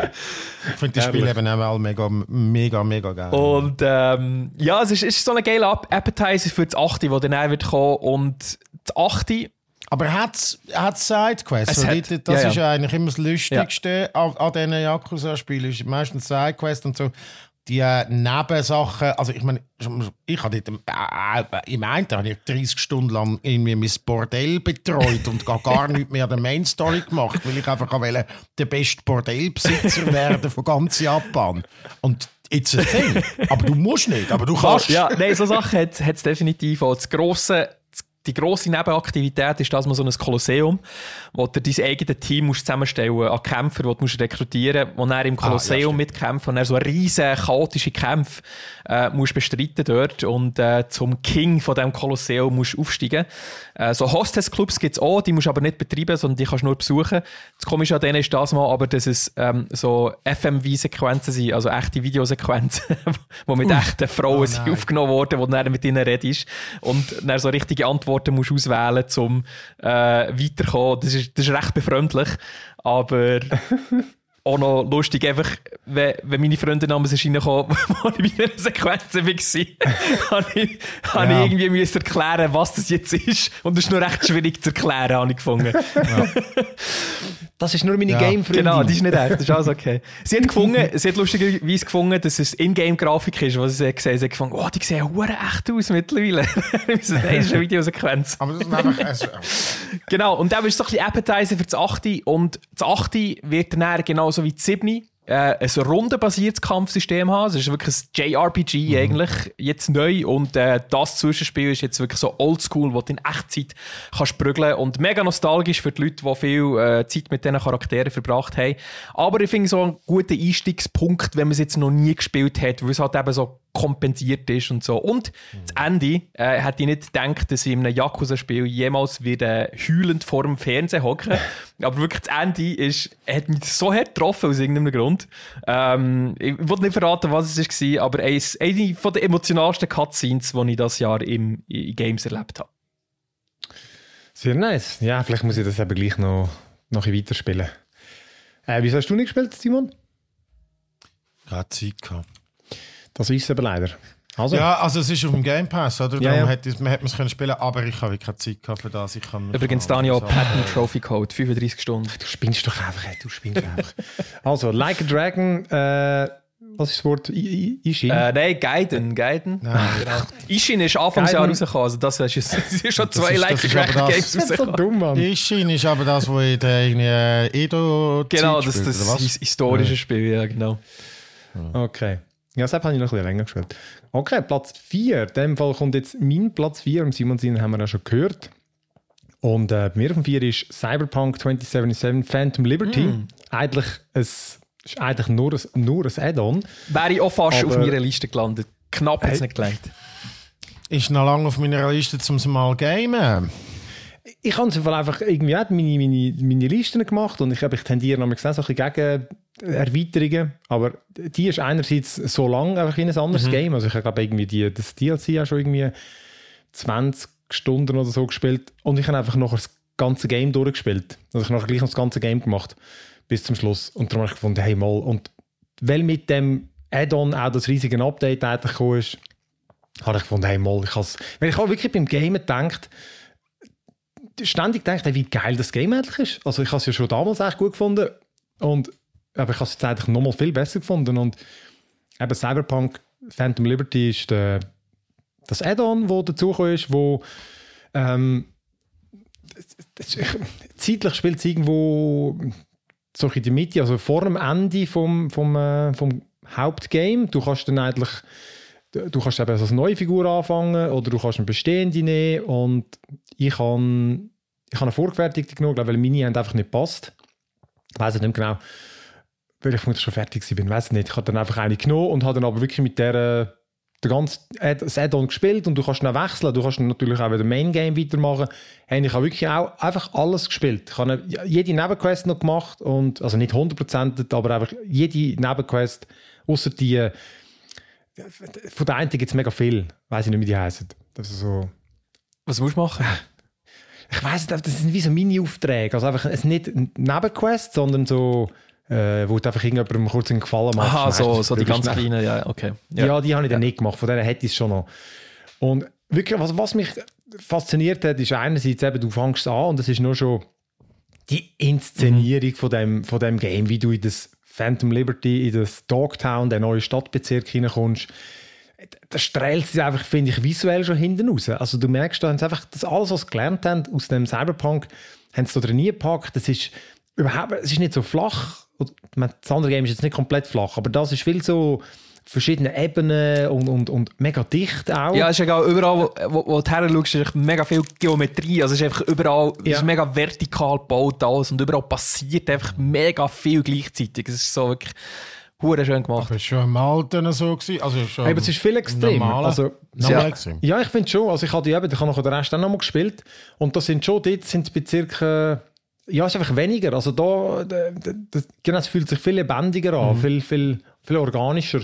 Ich finde das Spiel eben auch mega, mega, mega geil. Und ähm, ja, es ist, ist so ein geiler App- Appetizer für das 8., der dann auch wird kommen. Und das 8. Aber hat es Sidequests? Es hat- Das ja, ja. ist ja eigentlich immer das Lustigste an, an diesen Yakuza-Spielen. ist Meistens Sidequests und so. Die äh, Nebensachen, also ich meine, ich habe dort, äh, im einen habe ich 30 Stunden lang irgendwie mein Bordell betreut und gar, gar nichts mehr an der Main Story gemacht, weil ich einfach wollte, der beste Bordellbesitzer werden von ganz Japan. Und it's a thing. Aber du musst nicht, aber du kannst. Ja, nein, so Sachen hat es definitiv auch. Das grosse, die grosse Nebenaktivität ist, dass man so ein Kolosseum, wo du dein eigenes Team musst zusammenstellen an Kämpfer, die du musst rekrutieren musst, die dann im Kolosseum stimmt. mitkämpfen und dann so riesen chaotische Kämpfe äh, musst bestreiten dort und äh, zum King von diesem Kolosseum musst aufsteigen. Äh, so Hostess-Clubs gibt es auch, die musst du aber nicht betreiben, sondern die kannst du nur besuchen. Das Komische an denen ist das mal, aber dass es ähm, so FMV-Sequenzen sind, also echte Videosequenzen, *laughs* die mit echten Frauen Oh aufgenommen worden, wo du dann mit ihnen redest und dann so richtige Antworten musst auswählen, um äh, weiterzukommen. Das ist, das ist recht befremdlich, aber *laughs* auch noch lustig, einfach, wenn, wenn meine Freunde namens sind reingekommen, wo ich bei einer Sequenz war, *laughs* habe ich, Ja. ich irgendwie müssen erklären, was das jetzt ist. Und das ist noch recht schwierig zu erklären, habe ich gefunden. *laughs* Das ist nur meine Ja. Game-Freundin. Genau, die ist nicht echt, das ist alles okay. Sie hat gefunden, *laughs* sie hat lustigerweise gefunden, dass es Ingame-Grafik ist, was sie gesehen hat. Sie hat gefunden, oh, die sehen hure echt aus mittlerweile. Das ist eine Videosequenz. Aber das ist einfach. Genau, und dann ist so ein bisschen Appetizer für das 8. Und das 8. wird dann genauso wie das 7. Äh, ein rundenbasiertes Kampfsystem haben. Es ist wirklich ein JRPG eigentlich, jetzt neu. Und äh, das Zwischenspiel ist jetzt wirklich so oldschool, wo du in Echtzeit kannst prügeln und mega nostalgisch für die Leute, die viel äh, Zeit mit diesen Charakteren verbracht haben. Aber ich finde so einen guten Einstiegspunkt, wenn man es jetzt noch nie gespielt hat, weil es halt eben so kompensiert ist und so. Und das Ende äh, hätte ich nicht gedacht, dass ich in einem Yakuza-Spiel jemals wieder heulend vor dem Fernsehen hocke. *laughs* Aber wirklich das Ende ist, hat mich so hart getroffen aus irgendeinem Grund. Ähm, ich will nicht verraten, was es war, aber eins, eine von den emotionalsten Cutscenes, die ich das Jahr im, in Games erlebt habe. Sehr nice. Ja, vielleicht muss ich das eben gleich noch, noch weiterspielen. Äh, wieso hast du nicht gespielt, Simon? Gerade Zeit gehabt. Das ist aber leider. Also, Ja, also es ist auf dem Game Pass, oder? Ja, Darum ja. hätte es- man hätte es können spielen aber ich habe wirklich keine Zeit gehabt für das. Ich kann, Übrigens, Daniel, Patent Trophy Code, 35 Stunden. du spinnst doch einfach, ey, du spinnst einfach. *laughs* also, Like a Dragon, äh, was ist das Wort? I- I- Ishin? Äh, nein, Gaiden, Gaiden. Nein. Genau. Ishin ist Anfangsjahr rausgekommen, also das ist, *laughs* ist schon Das zwei ist- das Like ist aber Dragon das- Games das ist so dumm, Mann. Ishin ist aber das, wo in der irgendwie äh, Edo Genau, das, spielt, das historische Spiel, ja, genau. Okay. Ja, das habe ich noch ein bisschen länger gespielt. Okay, Platz 4. In dem Fall kommt jetzt mein Platz 4. Im Simon Sinn haben wir ja schon gehört. Und äh, bei mir auf dem 4 ist Cyberpunk 2077 Phantom Liberty. Eigentlich, es ist eigentlich nur ein, nur ein Add-on. Wäre ich auch fast Aber- auf meiner Liste gelandet. Knapp hat es Hey. nicht gelangt. Ist noch lange auf meiner Liste, um es mal zu gamen. Ich habe einfach einfach irgendwie auch meine, meine, meine Listen gemacht und ich, ich tendiere noch so ein bisschen gegen Erweiterungen. Aber die ist einerseits so lang einfach wie ein anderes Game. Also ich glaube irgendwie die, das DLC auch schon irgendwie 20 Stunden oder so gespielt und ich habe einfach noch das ganze Game durchgespielt. Also ich habe gleich noch das ganze Game gemacht bis zum Schluss und darum habe ich gefunden, hey mal und weil mit dem Add-on auch das riesige Update eigentlich gekommen ist, habe ich gefunden, hey mal, ich habe wenn ich auch wirklich beim Game gedacht, ständig gedacht, wie geil das Game eigentlich ist. Also ich habe es ja schon damals echt gut gefunden und aber ich habe es jetzt eigentlich nochmal viel besser gefunden und eben Cyberpunk Phantom Liberty ist der, das Add-on, wo dazugekommen ist, wo ähm, *laughs* zeitlich spielt es irgendwo so in der Mitte, also vor dem Ende vom, vom, äh, vom Hauptgame. Du kannst dann eigentlich du kannst eben als neue Figur anfangen oder du kannst eine bestehende nehmen und ich habe ich habe eine vorgefertigte genommen, weil meine haben einfach nicht passt. Ich weiß nicht genau, weil ich schon fertig bin, weiß nicht. Ich habe dann einfach eine genommen und habe dann aber wirklich mit der äh, das Add-on gespielt und du kannst dann wechseln, du kannst dann natürlich auch wieder Main Game weitermachen. Hey, ich habe wirklich auch einfach alles gespielt. Ich habe jede Nebenquest noch gemacht und also nicht 100%, aber einfach jede Nebenquest, außer die äh, von der einen gibt es mega viel, weiß ich nicht, wie die heißen. Das ist so Was musst du machen? *laughs* ich weiß nicht, das sind wie so Mini-Aufträge. Also einfach, es nicht Nebenquest, sondern so, äh, wo du einfach irgendjemandem kurz einen Gefallen machst. Aha, so, so die ganz kleinen, ja, okay. Ja, die habe ich dann nicht gemacht. Von denen hätte ich es schon noch. Und wirklich, was, was mich fasziniert hat, ist einerseits eben, du fängst an und es ist nur schon die Inszenierung von, dem, von dem Game, wie du in das Phantom Liberty, in das Dogtown, den neuen Stadtbezirk hineinkommst. Da strahlt sie einfach, finde ich, visuell schon hinten raus. Also du merkst, da haben sie einfach das alles, was sie gelernt haben aus dem Cyberpunk, haben sie da drin gepackt. Das ist überhaupt, es ist nicht so flach. Das andere Game ist jetzt nicht komplett flach, aber das ist viel so verschiedene Ebenen und, und, und mega dicht auch. Ja, es ist egal, überall, wo, wo, du her schaust, ist mega viel Geometrie. Also es ist einfach überall, es Ja. ist mega vertikal gebaut alles und überall passiert einfach mega viel gleichzeitig. Es ist so wirklich hure schön gemacht. War schon im Alten so. Gewesen. Also schon Aber es ist viel extremer. Normal, Also, normal ja. extrem. Ja, ich finde schon. Also ich habe die eben, ich habe noch den Rest auch noch mal gespielt. Und das sind schon, dort sind es bei circa, ja, es ist einfach weniger. Also da, da, da, das- genau, es fühlt sich viel lebendiger an, viel, viel, viel organischer.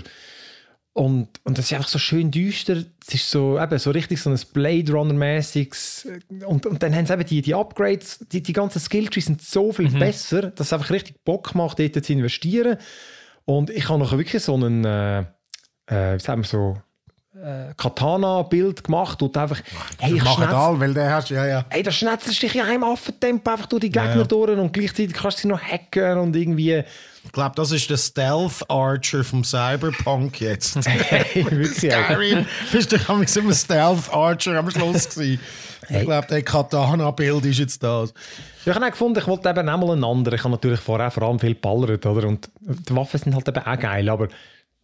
Und, und das ist einfach so schön düster. Es ist so, eben, so richtig so ein Blade Runner-mäßiges. Und, und dann haben sie eben die, die Upgrades, die, die ganzen Skilltrees sind so viel besser, dass es einfach richtig Bock macht, dort zu investieren. Und ich habe noch wirklich so einen, äh, äh, wie sagen wir so, äh, Katana-Bild gemacht und einfach, hey, ich schnetzel, weil der hast ja, ja. hey, da schnetzelst du dich in einem Affentempo einfach durch die Gegner Ja. durch und gleichzeitig kannst du sie noch hacken und irgendwie, Ich glaube, das ist der Stealth Archer vom Cyberpunk jetzt. *laughs* hey, wirklich. Skyrim bist du am immer Stealth Archer am Schluss gewesen. Ich glaube, der Katana-Bild ist jetzt das. Ja, ich habe auch gefunden, ich wollte eben auch mal einen anderen. Ich habe natürlich vorher vor allem viel ballert, oder? Und die Waffen sind halt eben auch geil, aber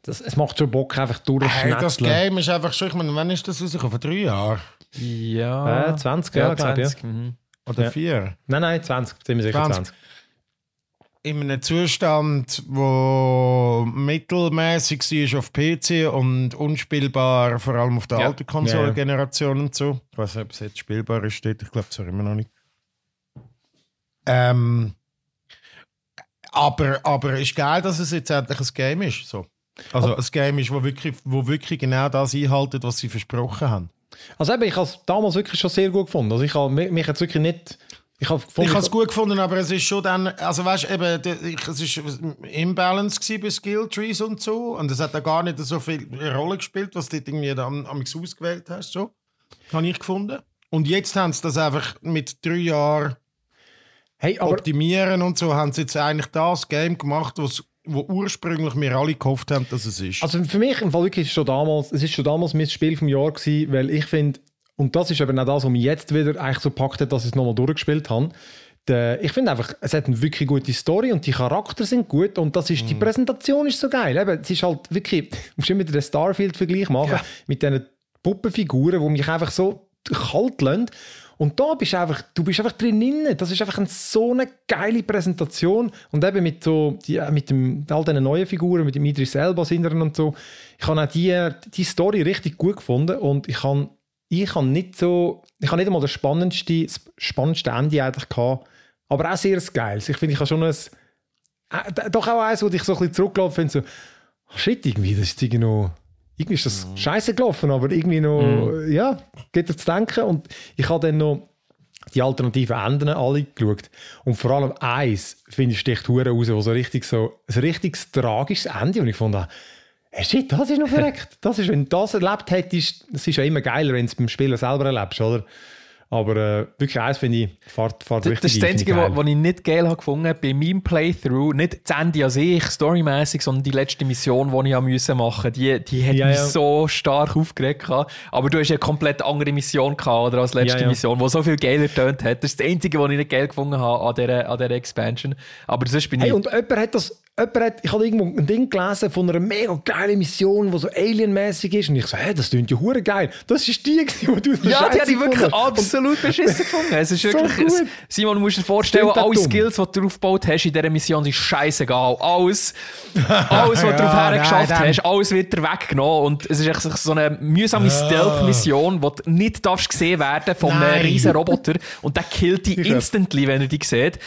das, es macht schon Bock, einfach Hey, durchschnetzeln. das Game ist einfach schon, ich meine, wann ist das rausgekommen? Vor drei Jahren? Ja. Äh, 20, ja, ja. 20. Mhm. Oder Ja. vier? Nein, nein, 20, ziemlich sicher 20. 20. In einem Zustand, wo mittelmäßig war auf PC und unspielbar, vor allem auf der Ja. alten Konsolengeneration und so. Ich weiß nicht, ob es jetzt spielbar ist, steht. ich glaube es immer noch nicht. Ähm, aber, aber ist geil, dass es jetzt endlich ein Game ist. So. Also ein Game ist, wo wirklich, wo wirklich genau das einhaltet, was sie versprochen haben. Also eben, ich habe es damals wirklich schon sehr gut gefunden. Also ich habe mich, jetzt wirklich nicht Ich habe Ich habe es gut gefunden, aber es ist schon dann, also weißt du, eben, es ist Imbalance gewesen bei Skill Trees und so. Und es hat da gar nicht so viel Rolle gespielt, was du irgendwie am, am ausgewählt hast. So. Habe ich gefunden. Und jetzt haben sie das einfach mit drei Jahren hey, optimieren und so, haben sie jetzt eigentlich das Game gemacht, was wo ursprünglich wir alle gehofft haben, dass es ist. Also für mich im Fall wirklich ist es schon damals, es ist schon damals mein Spiel vom Jahr gewesen, weil ich finde, und das ist eben auch das, was mich jetzt wieder eigentlich so packt hat, dass ich es nochmal durchgespielt habe. Der, ich finde einfach, es hat eine wirklich gute Story und die Charakter sind gut und das ist, die Präsentation ist so geil. Eben, es ist halt wirklich, du musst immer den Starfield-Vergleich machen Ja. mit diesen Puppenfiguren, die mich einfach so kalt lassen. Und da bist du einfach, du bist einfach drin. Das ist einfach eine, so eine geile Präsentation. Und eben mit so, die, mit dem, all diesen neuen Figuren, mit dem Idris Elba sind drin und so. Ich habe auch die, die Story richtig gut gefunden und ich habe, ich habe nicht so, ich habe nicht einmal das spannendste, das spannendste Ende eigentlich gehabt, aber auch sehr geiles. Ich finde, ich habe schon ein, äh, doch auch eins, wo ich so ein bisschen zurückgelaufen finde, so, ah, shit, irgendwie, das ist irgendwie noch, irgendwie ist das scheiße gelaufen, aber irgendwie noch, ja, geht dir zu denken. Und ich habe dann noch die alternativen Enden alle geschaut. Und vor allem eins, finde ich, sticht hure raus, wo so richtig so, ein richtig tragisches Ende, und ich fand, hey, shit, das ist noch verreckt. Das ist, wenn du das erlebt hättest, das ist ja immer geiler, wenn du es beim Spielen selber erlebst, oder? Aber äh, wirklich eins finde ich, fahrt, fahrt Das, richtig das ist das Einzige, was ich nicht geil habe gefunden bei meinem Playthrough. Nicht das Ende an sich, storymäßig, sondern die letzte Mission, die ich machen Die, die hat Ja, mich ja. so stark aufgeregt. gehabt. Aber du hast ja eine komplett andere Mission gehabt, oder als letzte Ja, ja. Mission, die so viel geiler tönt hat. Das ist das Einzige, was ich nicht geil gefunden habe an dieser, an dieser Expansion. Aber sonst bin Hey, ich... und jemand hat das, hat, ich habe irgendwo ein Ding gelesen von einer mega geilen Mission, die so alienmäßig ist. Und ich so, hä, das klingt ja hure geil. Das ist die, *laughs* die du so Ja, die habe ich wirklich absolut beschissen *laughs* gefunden. Es ist So wirklich, es, Simon, du musst dir vorstellen, alle dumm. Skills, die du aufgebaut hast in dieser Mission, sind scheißegal. Alles, *laughs* alles was du Ja, drauf nein, hergeschafft dann- hast, alles wird dir weggenommen. Und es ist echt so eine mühsame Stealth-Mission, wo du nicht darfst gesehen werden von einem Nein. riesen Roboter. Und der killt dich instantly, wenn er dich sieht.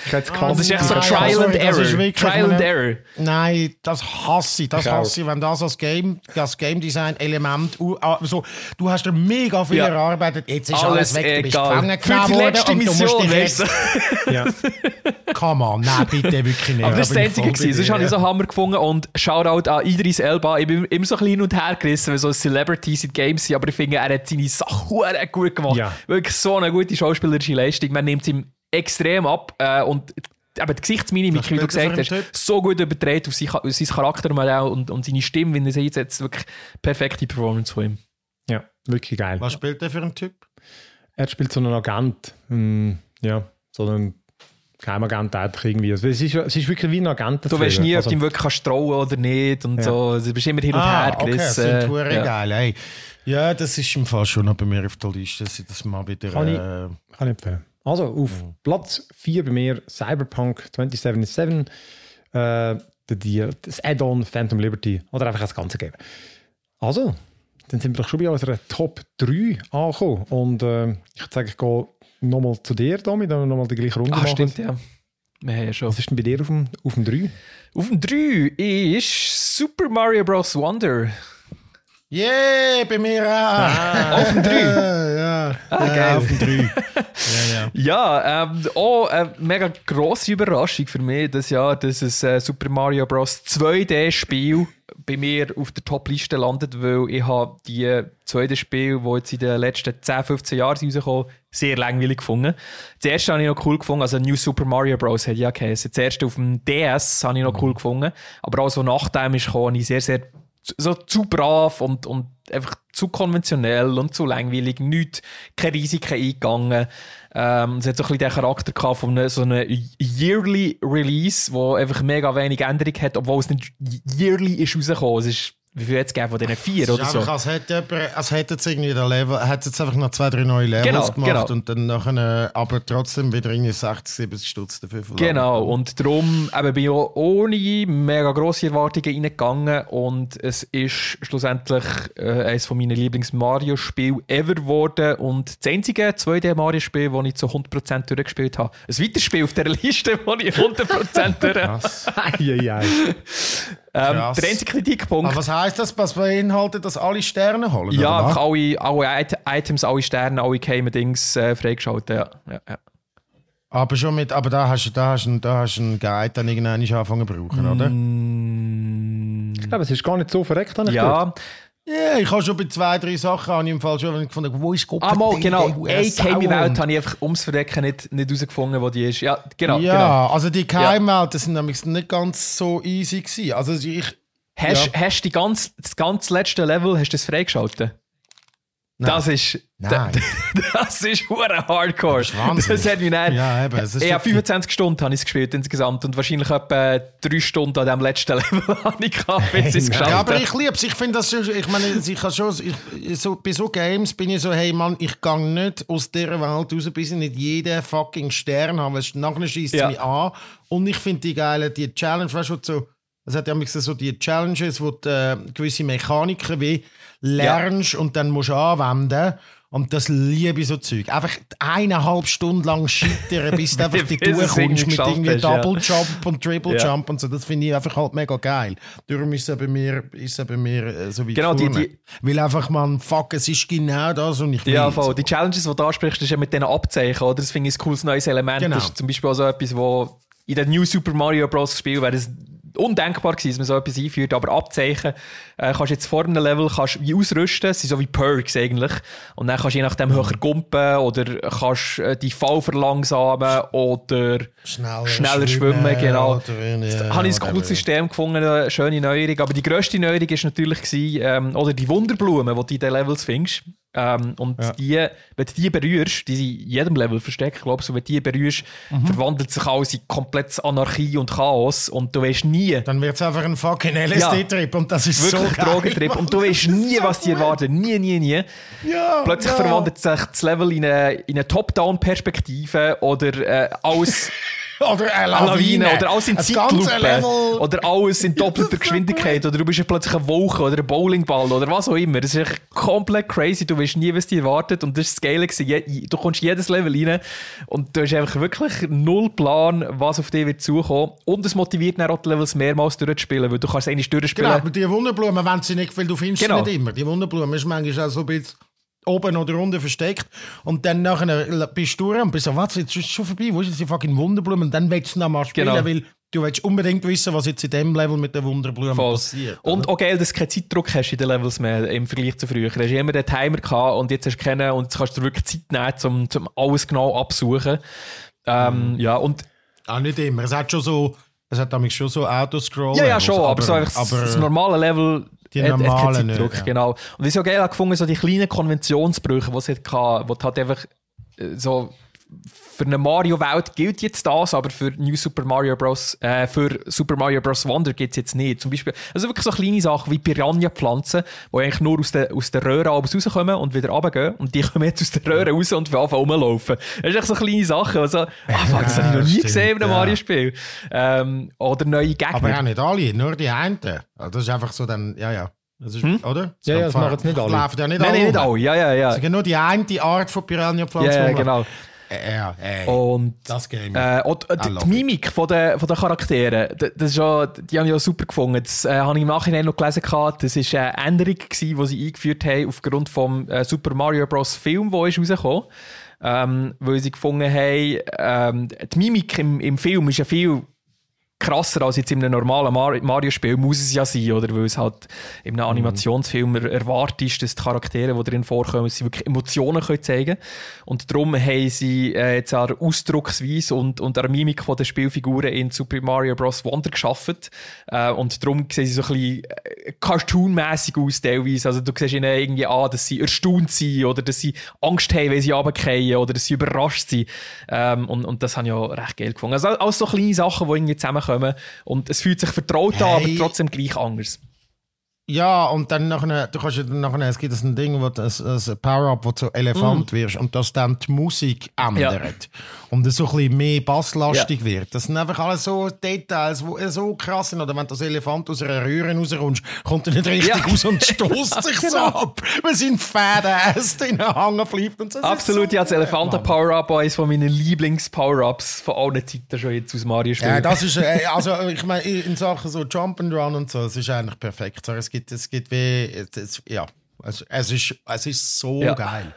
Und es ist echt so Nein, Trial and Error. Trial and Error. Nein, das hasse ich. Das Ich hasse ich, wenn das als Game, als Game Design Element, u- ah, so, du hast da mega viel Ja. erarbeitet, jetzt ist alles, Alles weg, du bist egal. gefangen genommen die worden letzte und du musst Mission, dich jetzt... Ja. *laughs* Come on, nein, bitte wirklich nicht. Aber das war Da das Einzige. gewesen. Sonst habe ich ja. so Hammer gefunden und Shoutout an Idris Elba. Ich bin immer so ein bisschen hin und her gerissen, weil so Celebrities in Games sind, aber ich finde, er hat seine Sachen hure gut gemacht. Ja. Wirklich so eine gute schauspielerische Leistung. Man nimmt es ihm extrem ab äh, und aber die Gesichtsmimik, wie du gesagt hast, einen so gut überträgt auf sein, sein Charaktermodell und, und seine Stimme, wenn er sie einsetzt, wirklich perfekte Performance von ihm. ja, wirklich geil. Was spielt der für ein Typ? Er spielt so einen Agent. Hm, ja, so einen Geheimagent eigentlich irgendwie. Also, es, ist, es ist wirklich wie ein Agent. Du weißt nie, ob du ihm wirklich kannst trauen oder nicht und Ja. so. Also, du bist immer hin und her okay, das gerissen. sind hure ja. geil. Hey. Ja, das ist im Fall schon bei mir auf der Liste, dass ich das mal wieder... Kann ich- Äh, Kann ich empfehlen. Also auf Platz 4 bei mir Cyberpunk 2077. Äh, die, das Add-on Phantom Liberty. Oder einfach das Ganze geben. Also, dann sind wir doch schon bei unserer Top 3 angekommen. Und äh, ich sage, ich gehe nochmal zu dir, Domi, dann nochmal die gleiche Runde Ah, machen. stimmt, ja. Wir haben ja schon. Was ist denn bei dir auf dem, auf dem 3? Auf dem 3 ist Super Mario Bros. Wonder. yeah, bei mir auch! Auf dem 3. *laughs* Ja, ja. Ah, ja, geil. auf dem 3. *laughs* ja, ja. Ja, ähm, auch eine mega grosse Überraschung für mich das Jahr, dass es äh, Super Mario Bros. 2D-Spiel bei mir auf der Top-Liste landet, weil ich habe die 2D-Spiele, die jetzt in den letzten 10, 15 Jahren rausgekommen sehr langweilig gefunden. Das erste habe ich noch cool gefunden, also New Super Mario Bros. hat ja geheißen. Das erste auf dem DS habe ich noch cool gefunden, aber auch so nach dem ist gekommen, habe ich sehr, sehr so zu brav und, und einfach zu konventionell und zu langweilig, nicht, keine Risiken eingegangen. Ähm, es hat so ein bisschen den Charakter gehabt von einem, so einem Yearly Release, wo einfach mega wenig Änderung hat, obwohl es nicht yearly ist rausgekommen. Es ist, wie viel jetzt gegeben von diesen vier Es oder ist so? als hätte jemand, als hätte jetzt irgendwie der Level, hat jetzt einfach noch zwei, drei neue Levels Genau, gemacht genau. und dann nachher, äh, aber trotzdem wieder irgendwie 60, 70 Stutz dafür verlangt. Genau, und darum eben bin ich auch ohne mega grosse Erwartungen reingegangen und es ist schlussendlich äh, eines von meinen Lieblings-Mario-Spiele ever geworden und das einzige 2D-Mario-Spiel, das ich zu 100% durchgespielt habe. Ein weiteres Spiel auf dieser Liste, *laughs* wo ich 100% *laughs* durch Krass. Ähm. Der einzige Kritikpunkt, Aber was heisst das? Was beinhaltet, dass alle Sterne holen? ja, oder einfach alle, alle It- Items, alle Sterne, alle geheimen Dings äh, freigeschaltet. Ja. Ja, ja. Aber schon mit, aber da hast du, da hast du, da hast du einen Guide dann irgendwann anfangen zu brauchen, oder? Mm, Ich glaube, es ist gar nicht so verreckt, habe ich ja, gehört. Ja, ich habe schon bei zwei, drei Sachen habe ich im Fall schon gefunden, wo ist Gott? ah, mal, genau. Ey, AK-Welt habe ich einfach ums Verdecken nicht, nicht herausgefunden, wo die ist. Ja, genau. ja, genau. also die Geheimwelten sind nämlich nicht ganz so easy gewesen. Also ich, Hast, Ja. hast die ganz, das ganz letzte Level hast du das freigeschaltet? Nein. Das ist. Nein. *laughs* Das ist hure hardcore. Das. Das hat mich nicht. Ja, eben, es ist ja, wirklich- 25 Stunden habe ich es gespielt insgesamt und wahrscheinlich etwa 3 Stunden an dem letzten *laughs* Level habe ich gehabt, bis ich es geschafft Ja, aber habe. ich liebe es. Ich finde das schon, ich meine, ich habe schon, ich, so, bei so Games bin ich so, hey Mann, ich gehe nicht aus dieser Welt raus, bis ich nicht jeden fucking Stern habe, weil nachher schießt es Ja. mich an. Und ich finde die geile, die Challenge, weißt du, so, es hat ja so die Challenges, wo du äh, gewisse Mechaniken wie lernst und dann musst du anwenden. Und das liebe ich so Zeug. Einfach eineinhalb Stunden lang scheitern, bis du *laughs* einfach die durchkommst mit irgendwie hast. Double Jump und Triple Ja. Jump und so. Das finde ich einfach halt mega geil. Darum ist es bei mir, ist es bei mir äh, so weit Genau, die- die- Weil einfach, man, fuck, es ist genau das und ich will Ja, voll. Die Challenges, die du ansprichst, ist ja mit diesen Abzeichen, oder? Das finde ich ein cooles neues Element. Genau. Das ist zum Beispiel auch so etwas, wo in den New Super Mario Bros. Spiel wäre das undenkbar gewesen, dass man so etwas einführt. Aber Abzeichen äh, kannst du jetzt vor einem Level kannst wie ausrüsten. Das sind so wie Perks eigentlich. Und dann kannst du je nachdem höher gumpen oder kannst äh, die Fall verlangsamen oder Schneller, schneller schwimmen, genau. oder Da habe ich ein cooles System gefunden, eine schöne Neuerung. Aber die grösste Neuerung war natürlich, gewesen, ähm, oder die Wunderblumen, die du in den Levels findest. Ähm, und die, wenn du die berührst, die sind in jedem Level versteckt, glaube ich, so, wenn du die berührst, Mhm. verwandelt sich alles in komplette Anarchie und Chaos. Und du weißt nie, Dann wird es einfach ein fucking LSD-Trip und das ist wirklich so. Drogentrip. Und du weißt nie, was dir erwartet. Nie, nie, nie. Ja, Plötzlich ja. verwandelt sich das Level in eine, in eine Top-Down-Perspektive oder äh, alles. *laughs* Oder eine Lawine Lawine. oder alles in Zeitlupe oder alles in doppelter Geschwindigkeit oder du bist ja plötzlich eine Wolke oder ein Bowlingball oder was auch immer. Das ist echt komplett crazy. Du weißt nie, was dich erwartet und das ist das Geile. gewesen. Je- Du kommst jedes Level rein und du hast einfach wirklich null Plan, was auf dich wird zukommen. Und es motiviert dann auch die Levels mehrmals durchzuspielen, weil du kannst eigentlich durchspielen. Genau, aber die Wunderblumen, wenn sie nicht, weil du findest Genau. sie nicht immer. Die Wunderblumen ist manchmal auch so ein bisschen oben oder unten versteckt. Und dann nachher bist du durch und bist so, was, jetzt ist es schon vorbei, wo ist jetzt die fucking Wunderblume? Und dann willst du noch mal spielen, Genau. weil du willst unbedingt wissen, was jetzt in dem Level mit den Wunderblumen Voll. passiert. Und auch geil, dass du keinen Zeitdruck hast in den Levels mehr im Vergleich zu früher. Du hast immer den Timer gehabt und jetzt hast du keinen und jetzt kannst du wirklich Zeit nehmen, um, um alles genau absuchen. Ähm, Mhm. Ja, und Auch nicht immer. Es hat schon so, es hat damals schon so Autoscroll. Ja, ja, schon, aber, so einfach das, aber das normale Level die hat- hat normalen nicht, ja. genau. Und ich so geil gefunden, so die kleinen Konventionsbrüche, die es hat gehabt, wo du halt einfach äh, so für eine Mario-Welt gilt jetzt das, aber für New Super Mario Bros. Äh, für Super Mario Bros. Wonder gibt es jetzt nicht. Zum Beispiel, also wirklich so kleine Sachen wie Piranha-Pflanzen, die eigentlich nur aus der, aus der Röhre abends rauskommen und wieder runtergehen. Und die kommen jetzt aus der Röhre raus und anfangen rumlaufen. Das ist echt so kleine Sachen. Also, ah, fuck, das habe ich noch nie stimmt, gesehen in einem ja. Mario-Spiel. Ähm, oder neue Gegner. aber auch nicht alle, nur die einen. Also das ist einfach so dann, ja, ja. Das ist, Oder? Ja, ja, das machen jetzt nicht alle. Laufen ja nicht Nein, alle. nein, nicht alle. Ja, ja, ja. Es gibt nur die eine Art von Piranha-Pflanzen. Ja, ja, genau. Ja, ey. Und Das Game. äh, und, äh, I die, Mimik von der, von der Charaktere, das ist ja, die haben ich auch super gefunden. Das äh, habe ich im Nachhinein noch gelesen. Gehabt. Das war eine Änderung, gewesen, die sie eingeführt haben aufgrund vom äh, Super Mario Bros. Film, der ist rausgekommen ähm, Weil sie gefunden haben, ähm, die Mimik im, im Film ist ja viel krasser als jetzt in einem normalen Mar- Mario-Spiel muss es ja sein, oder? Weil es halt in einem Animationsfilm er erwartet ist, dass die Charaktere, die darin vorkommen, sie wirklich Emotionen können zeigen Und darum haben sie äh, jetzt an der Ausdrucksweise und, und der Mimik von der Spielfiguren in Super Mario Bros. Wonder geschaffen. Äh, und darum sehen sie so ein bisschen äh, cartoonmässig aus teilweise. Also du siehst ihnen irgendwie an, dass sie erstaunt sind oder dass sie Angst haben, wenn sie runterfallen oder dass sie überrascht sind. Ähm, und, und das habe ich ja recht geil gefunden. Also alles so kleine Sachen, die irgendwie zusammenkommen. Und es fühlt sich vertraut an, aber Hey. trotzdem gleich anders. Ja, und dann nachher, du kannst ja dann nachher, es gibt ein Ding, wo das, ein Power-Up, wo du so Elefant wirst und das dann die Musik ändert. Und es so ein bisschen mehr basslastig wird. Das sind einfach alles so Details, die so krass sind. Oder wenn das Elefant aus einer Röhre rauskommst, kommt er nicht richtig Ja. raus und stoßt *laughs* sich so ab, weil sein Fadass drin hängen bleibt. Und ist Absolut, so ja, das Elefanten-Power-Up eines von meinen Lieblings-Power-Ups von allen Zeiten schon jetzt aus Mario-Spielen. Ja, das ist, äh, also ich meine, in Sachen so Jump and Run und so, es ist eigentlich perfekt. So, Es gibt, es gibt wie, es, es, ja, also, es ist, es ist so Ja. geil.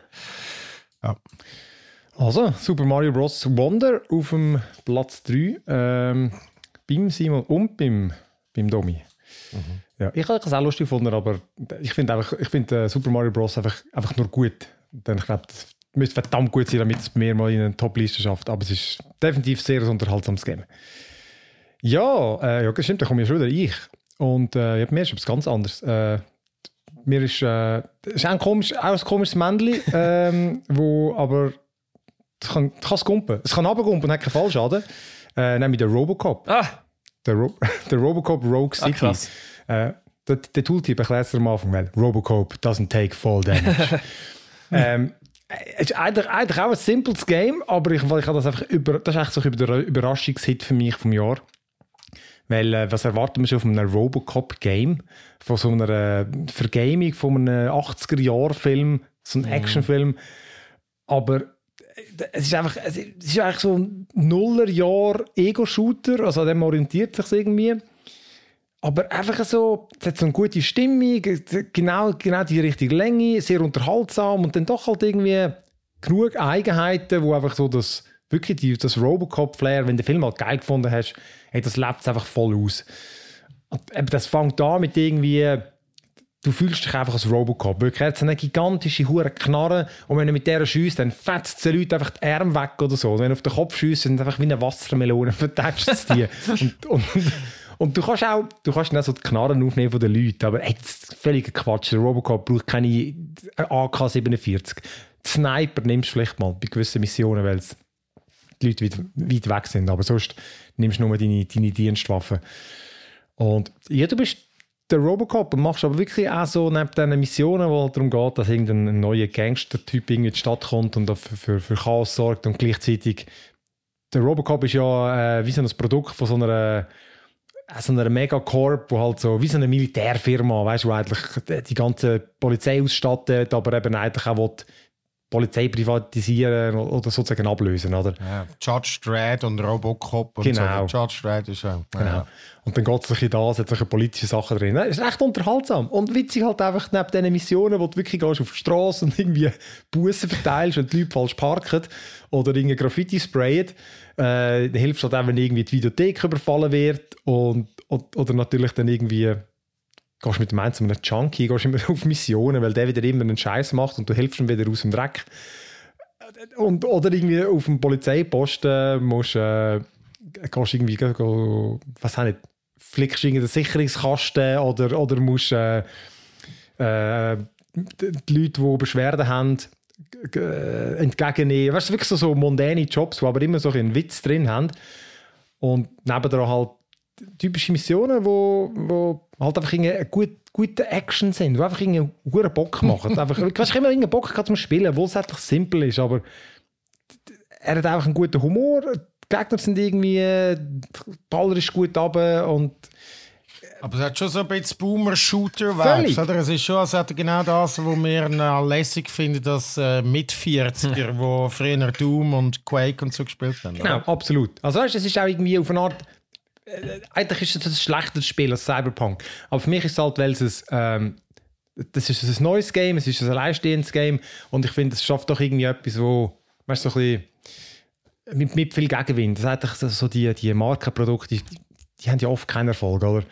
Ja. Also, Super Mario Bros. Wonder auf dem Platz 3. Ähm, beim Simon und beim, beim Domi. Ja, ich habe es auch lustig gefunden, aber ich finde finde äh, Super Mario Bros. einfach, einfach nur gut. Dann, ich glaube, das müsste verdammt gut sein, damit es bei mir mal in eine Top-Liste schafft. Aber es ist definitiv sehr ein unterhaltsames Game. Ja, äh, ja, das stimmt, da komme ich schon wieder ich. Und äh, ja, bei mir ist etwas ganz anderes. Äh, mir ist, äh, es ist auch ein, komisch, auch ein komisches Männchen, ähm, wo aber es kann, es kann skumpen. Es kann runterkumpen und hat keinen Fallschaden. Äh, nämlich der Robocop. Ah, Der, Ro der Robocop Rogue ah City. krass. Äh, der, der Tooltip erklärt es am Anfang, weil Robocop doesn't take fall damage. ähm, es ist eigentlich, eigentlich auch ein simples Game, aber ich, weil ich habe das einfach über, das ist echt so Über- Überraschungshit für mich vom Jahr. Weil, äh, was erwarten wir schon von einem Robocop-Game? Von so einer äh, Vergaming von einem 80er-Jahr-Film, so ein Actionfilm. Aber äh, es ist einfach, es ist eigentlich so ein Nuller-Jahr-Ego-Shooter, also an dem orientiert sich irgendwie. Aber einfach so, es hat so eine gute Stimmung, genau, genau die richtige Länge, sehr unterhaltsam und dann doch halt irgendwie genug Eigenheiten, wo einfach so das, wirklich die, das Robocop-Flair, wenn du den Film halt geil gefunden hast, hey, das lebt es einfach voll aus. Das fängt an mit irgendwie, du fühlst dich einfach als Robocop. Wirklich, er hat so eine gigantische hure Knarre und wenn er mit der schießt, dann fetzt den Leuten einfach die Arme weg oder so. Und wenn er auf den Kopf schießt, sind einfach wie eine Wassermelone, *laughs* vertätscht es die. und, und, und du kannst auch, du kannst dann so die Knarren aufnehmen von den Leuten, aber ey, völliger Quatsch. Der Robocop braucht keine AK-47. Die Sniper nimmst du vielleicht mal bei gewissen Missionen, weil es die Leute weit, weit weg sind, aber sonst nimmst du nur deine, deine Dienstwaffen. Und ja, du bist der Robocop und machst aber wirklich auch so neben diesen Missionen, wo es darum geht, dass irgendein neuer Gangster-Typ in die Stadt kommt und für, für, für Chaos sorgt und gleichzeitig der Robocop ist ja äh, wie so ein Produkt von so einer äh, so einer Megacorp, wo halt so wie so eine Militärfirma, weißt du, eigentlich die ganze Polizei ausstattet, aber eben eigentlich auch will, Polizei privatisieren oder sozusagen ablösen, oder? Ja, Judge Dredd und Robocop und Genau. so. Judge Dredd ist auch. Genau. Ja. Und dann geht es ein da, es hat solche politische Sachen drin. Es ist echt unterhaltsam. Und witzig halt einfach neben diesen Missionen, wo du wirklich gehst auf die Straße und irgendwie Bussen verteilst und die Leute falsch parken oder irgendwie Graffiti sprayen, äh, hilfst du halt auch, wenn irgendwie die Videothek überfallen wird und, und, oder natürlich dann irgendwie gehst mit dem einen zu einem Junkie, gehst immer *laughs* auf Missionen, weil der wieder immer einen Scheiß macht und du hilfst ihm wieder aus dem Dreck. Und, oder irgendwie auf dem Polizeiposten musst äh, gehst irgendwie, go, was nicht, flickst irgendwie den Sicherungskasten oder, oder musst äh, äh, die Leute, die Beschwerden haben, entgegennehmen. Weißt du, wirklich so, so mondäne Jobs, die aber immer so einen Witz drin haben. Und nebendran halt typische Missionen, wo, wo halt einfach eine gut, gute Action sind, die einfach einen guten Bock machen. *laughs* einfach, du hast immer einen Bock zum Spielen, obwohl es eigentlich simpel ist, aber er hat einfach einen guten Humor, die Gegner sind irgendwie, äh, der Baller ist gut runter und Aber es hat schon so ein bisschen Boomer-Shooter-Vibes, oder? Es ist schon, als hätte genau das, was wir äh, lässig finden, dass äh, Mit-40er, die *laughs* früher Doom und Quake und so gespielt haben. Genau, absolut. Also weißt, es ist auch irgendwie auf eine Art. Äh, eigentlich ist es ein schlechteres Spiel als Cyberpunk. Aber für mich ist es halt, weil es ähm, das ist ein neues Game, es ist ein alleinstehendes Game und ich finde, es schafft doch irgendwie etwas, wo, weißt du, so ein bisschen mit, mit viel Gegenwind. Das ist eigentlich so, die, die Markenprodukte, die, die haben ja oft keinen Erfolg, oder?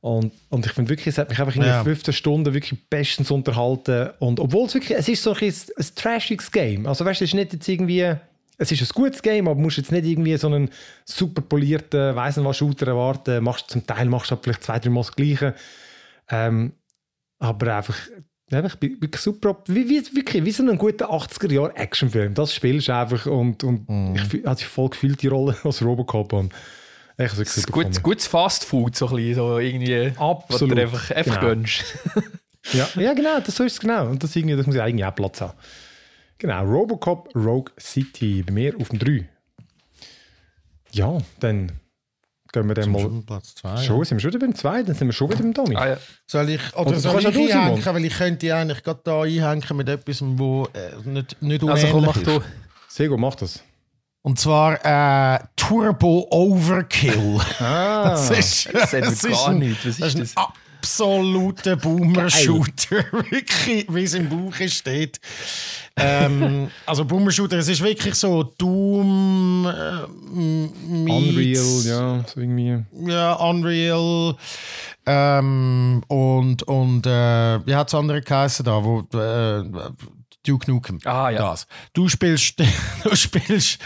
Und, und ich finde wirklich, es hat mich einfach in Ja. 15 Stunden wirklich bestens unterhalten. Und obwohl es wirklich, es ist so ein, ein trashiges Game. Also weißt du, es ist nicht jetzt irgendwie, es ist ein gutes Game, aber du musst jetzt nicht irgendwie so einen super polierten, weiss nicht was Shooter erwarten. Machst, zum Teil machst du halt vielleicht zwei, drei Mal das Gleiche. Ähm, aber einfach, einfach bi- wirklich super, wie, wie, wirklich, wie so ein guter 80er-Jahre-Actionfilm. Das spielst du einfach und, und ich fühl- hatte voll gefühlt die Rolle als Robocop an. Ich es Das ist gut, gutes Fast Food, so ein bisschen, so irgendwie, was Absolut. du einfach, einfach Genau. gönnst. Ja, ja genau, das so ist es genau. Und das, irgendwie, das muss ja eigentlich auch Platz haben. Genau, Robocop Rogue City, bei mir auf dem 3. Ja, dann gehen wir dann mal... Schon Platz 2. Schon, sind wir schon wieder beim 2, dann sind wir schon wieder beim Tommy. Ah, ja. Soll ich, oder Oder soll ich einhängen? Weil ich könnte eigentlich gerade da einhängen mit etwas, wo äh, nicht, nicht Also komm, mach ist. du. Sehr gut, mach das. Und zwar äh, Turbo Overkill. Ah, *laughs* Das ist, Das das gar ein- nicht. Was ist das ist ein absoluter Boomer-Shooter. *laughs* wirklich, wie es im Buch steht. ähm, also Boomer-Shooter, es ist wirklich so Doom, äh, Unreal, ja, so irgendwie. Ja, Unreal. Ähm, und und äh, wie hat es andere geheißen da, wo äh, Duke Nukem. Ah, ja. Das. Du spielst, *laughs* du spielst,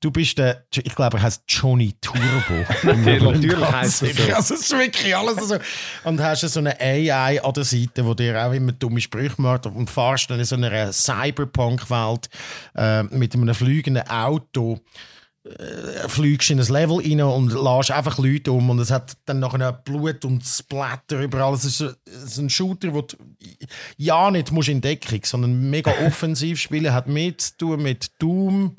du bist der, ich glaube, er heißt Johnny Turbo. *laughs* Natürlich heisst es so. Also, es ist wirklich alles so. Und hast so eine AI an der Seite, wo dir auch immer dumme Sprüche macht und fahrst dann in so einer Cyberpunk-Welt äh, mit einem fliegenden Auto fliegst in ein Level rein und lässt einfach Leute um und es hat dann nachher Blut und Splatter überall. Es ist, ein Shooter, wo du ja nicht musst in Deckung, sondern mega *laughs* offensiv spielen, hat mehr zu tun mit Doom,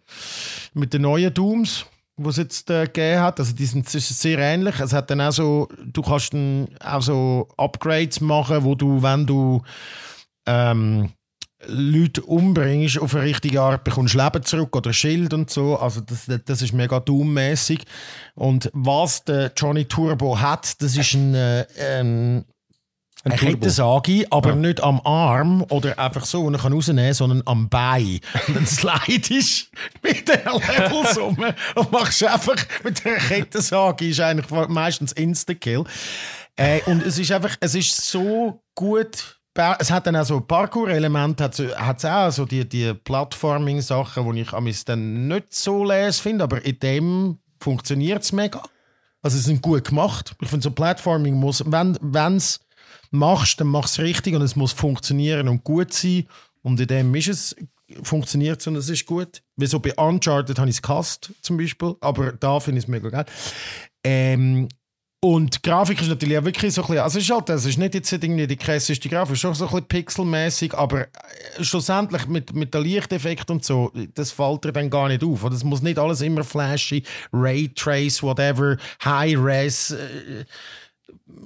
mit den neuen Dooms die es jetzt äh, gegeben hat. Also die sind sehr ähnlich. Es hat dann auch so, du kannst dann auch so Upgrades machen, wo du, wenn du ähm, Leute umbringst auf eine richtige Art, bekommst Leben zurück oder Schild und so. Also das, das ist mega doom-mäßig. Und was der Johnny Turbo hat, das ist ein, äh, ein Ein eine Turbo. Kettensage, aber nicht am Arm oder einfach so, und er kann rausnehmen, sondern am Bein. Und dann slidest mit den Levels *laughs* um und machst einfach mit der Kettensage, ist eigentlich meistens Insta-Kill. Äh, und es ist einfach, es ist so gut es hat dann auch so Parkour-Elemente, hat es auch so die, die Plattforming-Sachen, die ich amis dann nicht so les finde, aber in dem funktioniert es mega. Also sie sind gut gemacht. Ich finde so Platforming muss, wenn es machst, dann mach es richtig und es muss funktionieren und gut sein. Und in dem ist es, funktioniert es und es ist gut. Wie so bei Uncharted habe ich es zum Beispiel, aber da finde ich es mega geil. Ähm, und die Grafik ist natürlich auch wirklich so ein bisschen, also es ist halt, es ist nicht jetzt irgendwie die krasseste Grafik, es ist schon so ein bisschen pixelmäßig, aber äh, schlussendlich mit, mit dem Lichteffekt und so, das fällt dir dann gar nicht auf. Und es muss nicht alles immer flashy, Raytrace, whatever, High-Res, äh,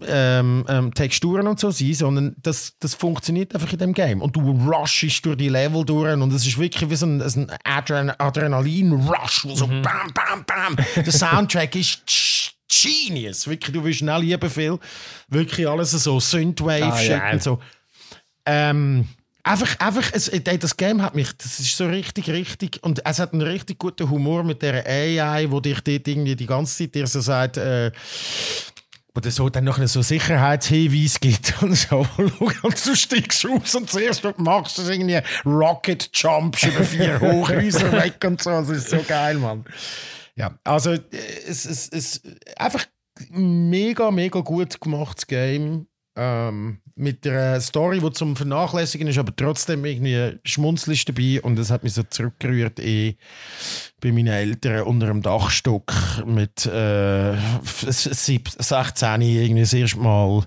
ähm, ähm, Texturen und so sein, sondern das, das funktioniert einfach in dem Game. Und du rushst durch die Level durch und es ist wirklich wie so ein, ein Adren Adrenalin-Rush, wo so bam, bam, bam. Der Soundtrack ist genius. Wirklich, du willst schnell lieben viel. Wirklich alles so Synthwave-Shit Ah, ja. und so. Ähm, einfach, einfach, es, äh, das Game hat mich, das ist so richtig, richtig, und es hat einen richtig guten Humor mit der AI, wo dich dort irgendwie die ganze Zeit dir so sagt, äh, oder so dann noch so Sicherheitshinweis gibt *laughs* und so. Und du steigst aus und zuerst was du machst du irgendwie Rocket Jumps über vier *laughs* Hochhäuser weg und so. Das ist so geil, Mann. Ja, also äh, es ist es, einfach mega, mega gut gemachtes Game. Ähm, mit der Story, die zum Vernachlässigen ist, aber trotzdem irgendwie Schmunzel ist dabei und es hat mich so zurückgerührt eh bei meinen Eltern unter dem Dachstock mit äh, 16 irgendwie das erste Mal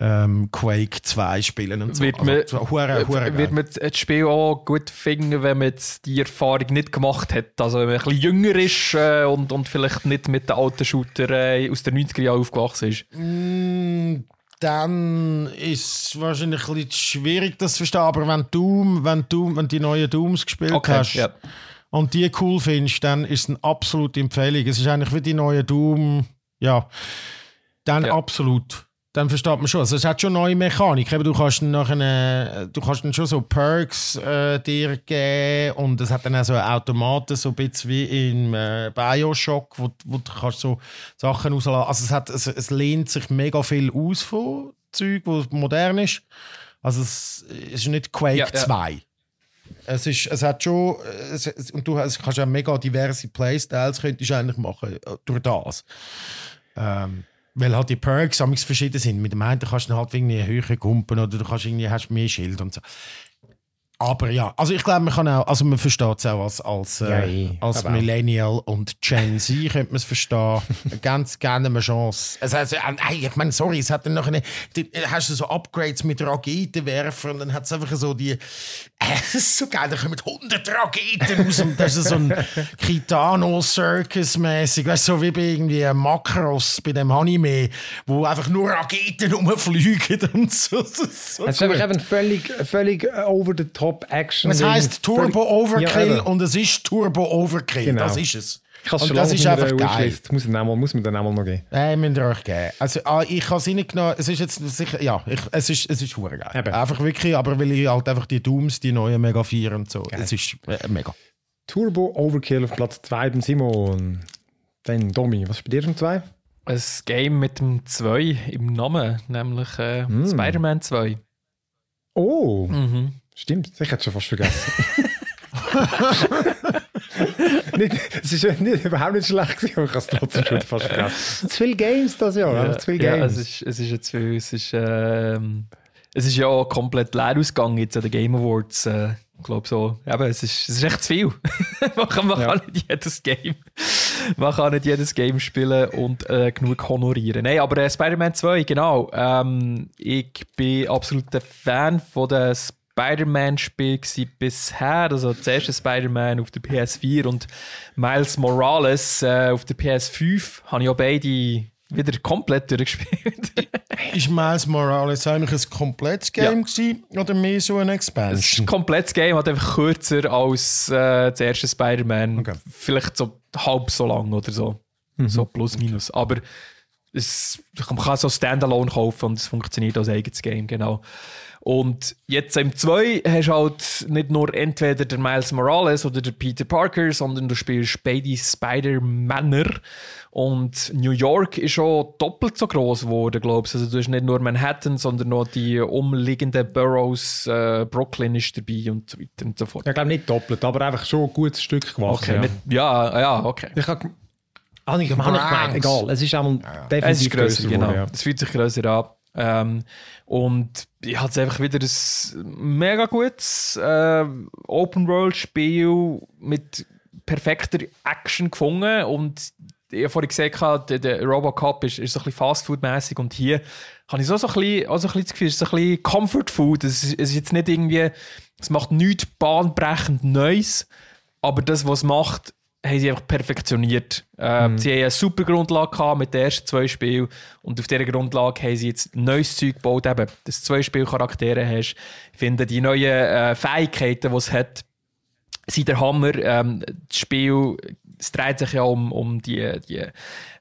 ähm, Quake 2 spielen und so. Wird man, also, so, hure, hure wird man das Spiel auch gut finden, wenn man jetzt die Erfahrung nicht gemacht hat? Also wenn man ein bisschen jünger ist äh, und, und vielleicht nicht mit den alten Shooter äh, aus den 90er Jahren aufgewachsen ist. Mm, dann ist es wahrscheinlich ein bisschen schwierig, das zu verstehen. Aber wenn du, wenn du, wenn die neuen Dooms gespielt hast ja. und die cool findest, dann ist es eine absolute Empfehlung. Es ist eigentlich wie die neue Doom, ja, dann Ja. absolut. Dann versteht man schon. Also es hat schon neue Mechanik. Eben, du kannst nachher, du kannst dann schon so Perks äh, dir geben und es hat dann auch so Automaten, so ein bisschen wie im äh, Bioshock, wo, wo du kannst so Sachen rauslassen. Also es, hat, es, es lehnt sich mega viel aus von Zeug, wo modern ist. Also es ist nicht Quake Ja, ja. 2. Es, ist, es hat schon, es, es, und du hast, kannst ja mega diverse Playstyles könntest du eigentlich machen äh, durch das. Ähm, weil halt die Perks amigs verschieden sind. Mit dem einen kannst du halt irgendwie höher kumpen oder du kannst irgendwie, hast mehr Schild und so. Aber ja, also ich glaube, man kann auch, also man versteht es auch als, als, Ja, äh, eh, als aber auch. Millennial und Gen Z *laughs* könnte man es verstehen. *laughs* Ganz gerne eine Chance. Es äh, hey, ich meine, sorry, es hat dann noch eine, die, hast du so Upgrades mit Raketenwerfer und dann hat es einfach so die, *laughs* äh, so geil, da kommen 100 Raketen raus und das ist so ein Kitano Circus mäßig, weißt du, so wie bei irgendwie Makros bei dem Anime, wo einfach nur Raketen rumfliegen und so. Das ist so Es ist gut. einfach eben völlig, völlig äh, over the top Action. Es heisst Turbo Overkill Ja, und es ist Turbo Overkill. Genau. Das ist es. Ich habe schon das ist einfach geil. Muss, ich dann auch mal, muss mir dann auch mal noch geben. Äh, müsst ihr euch geben. Also, ah, ich habe es reingenommen. Es ist jetzt sicher, ja, ich, es ist, es ist hure geil. Eben. Einfach wirklich, aber weil ich halt einfach die Dooms, die neuen Mega 4 und so. Es ist äh, mega. Turbo Overkill auf Platz 2 beim Simon. Dann Domi, was ist bei dir schon 2? Ein Game mit dem 2 im Namen, nämlich äh, Spider-Man 2. Oh, Mhm. Stimmt. Ich hätte es schon fast vergessen. *laughs* nicht, es ist nicht, überhaupt nicht schlecht gewesen, aber ich habe es trotzdem schon fast vergessen. Zu viele Games das Jahr, einfach zu viele Ja, Games. es ist, es ist jetzt viel. Es ist, ähm, es ist ja auch komplett leer ausgegangen jetzt an den Game Awards. Äh, ich glaube so. Eben, es, ist, es ist echt zu viel. *laughs* man kann, man Ja. kann nicht jedes Game. Man kann nicht jedes Game spielen und äh, genug honorieren. Nein, aber äh, Spider-Man 2, genau. Ähm, ich bin absoluter Fan von den Spider-Man-Spielen gewesen bisher. Also das erste Spider-Man auf der PS4 und Miles Morales äh, auf der PS5 habe ich auch beide wieder komplett durchgespielt. *laughs* Ist Miles Morales eigentlich ein komplettes Game gewesen, oder mehr so ein Es ist Expansion? ein komplettes Game, hat einfach kürzer als äh, das erste Spider-Man. Okay. Vielleicht so halb so lang oder so. So plus minus. Aber es, man kann so Standalone kaufen und es funktioniert als eigenes Game, genau. Und jetzt im 2 hast du halt nicht nur entweder der Miles Morales oder der Peter Parker, sondern du spielst beide Spider-Männer. Und New York ist schon doppelt so groß geworden, glaubst du. Also du hast nicht nur Manhattan, sondern noch die umliegenden Boroughs, äh, Brooklyn ist dabei und so weiter und so fort. Ich glaube nicht doppelt, aber einfach schon ein gutes Stück gemacht. Okay, ja. ja, ja, okay. Ich habe hab ich, hab ich gemeint, egal. Es ist einmal Es definitiv ist grösser, grösser genau. ja. Es fühlt sich grösser an. Ähm, und ich hatte einfach wieder ein mega gutes äh, Open-World-Spiel mit perfekter Action gefunden. Und ich habe vorhin gesagt, der, der Robocop ist, ist so ein bisschen Fastfood-mäßig. Und hier habe ich so, ein bisschen, auch so ein bisschen das Gefühl, es ist ein bisschen Comfort-Food. Es es ist jetzt nicht irgendwie, es macht nichts bahnbrechend Neues, aber das, was es macht, haben sie einfach perfektioniert. Äh, Sie haben eine super Grundlage gehabt mit den ersten zwei Spielen und auf dieser Grundlage haben sie jetzt neues Zeug gebaut, eben, dass du zwei Spielcharaktere hast. Ich finde, die neuen äh, Fähigkeiten, die es hat, sind der Hammer. Ähm, das Spiel es dreht sich ja um, um die, die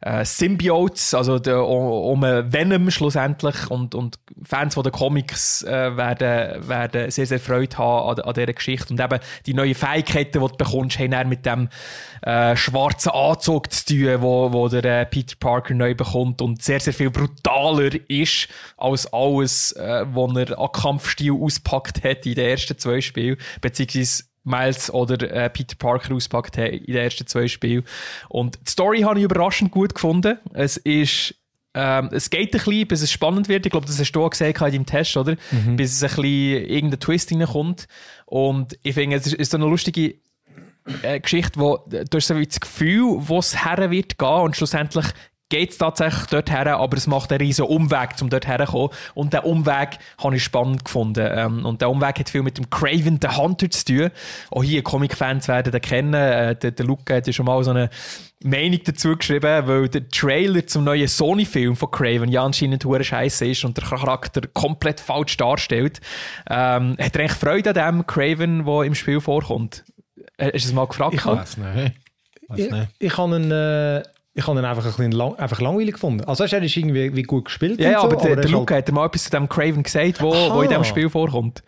äh, Symbiotes, also der, um, um einen Venom schlussendlich. Und, und Fans von den Comics äh, werden, werden sehr, sehr Freude haben an, an dieser Geschichte. Und eben die neuen Fähigkeiten, die du bekommst, haben dann mit dem äh, schwarzen Anzug zu tun, wo, wo der äh, Peter Parker neu bekommt und sehr, sehr viel brutaler ist als alles, äh, was er an Kampfstil auspackt hat in den ersten zwei Spielen, beziehungsweise Miles oder äh, Peter Parker auspackt haben in den ersten zwei Spielen. Und die Story habe ich überraschend gut gefunden. Es ist ähm, es geht ein bisschen, bis es spannend wird. Ich glaube, das hast du auch gesehen in deinem Test, oder? Bis es ein bisschen irgendein Twist reinkommt. Und ich finde, es ist, ist so eine lustige äh, Geschichte, wo du hast so das Gefühl, wo es her wird gehen und schlussendlich geht es tatsächlich dort her, aber es macht einen riesen Umweg, um dort herzukommen. Und der Umweg habe ich spannend gefunden. Ähm, und der Umweg hat viel mit dem Craven the Hunter zu tun. Auch hier Comic-Fans werden den kennen. Äh, der, der Luke hat ja schon mal so eine Meinung dazu geschrieben, weil der Trailer zum neuen Sony-Film von Craven ja anscheinend hure scheiße ist und der Charakter komplett falsch darstellt. Ähm, hat er eigentlich Freude an dem Craven, der im Spiel vorkommt? Äh, Hast du es mal gefragt? Ich Weiß nicht. Weiß Ich, nicht. ich habe ihn, äh, ich habe ihn einfach ein lang, einfach langweilig gefunden. Also er ist irgendwie wie gut gespielt Ja, ja, und so, aber der, er der Luke halt, hat mal etwas zu dem Craven gesagt, wo, Aha. wo in diesem Spiel vorkommt.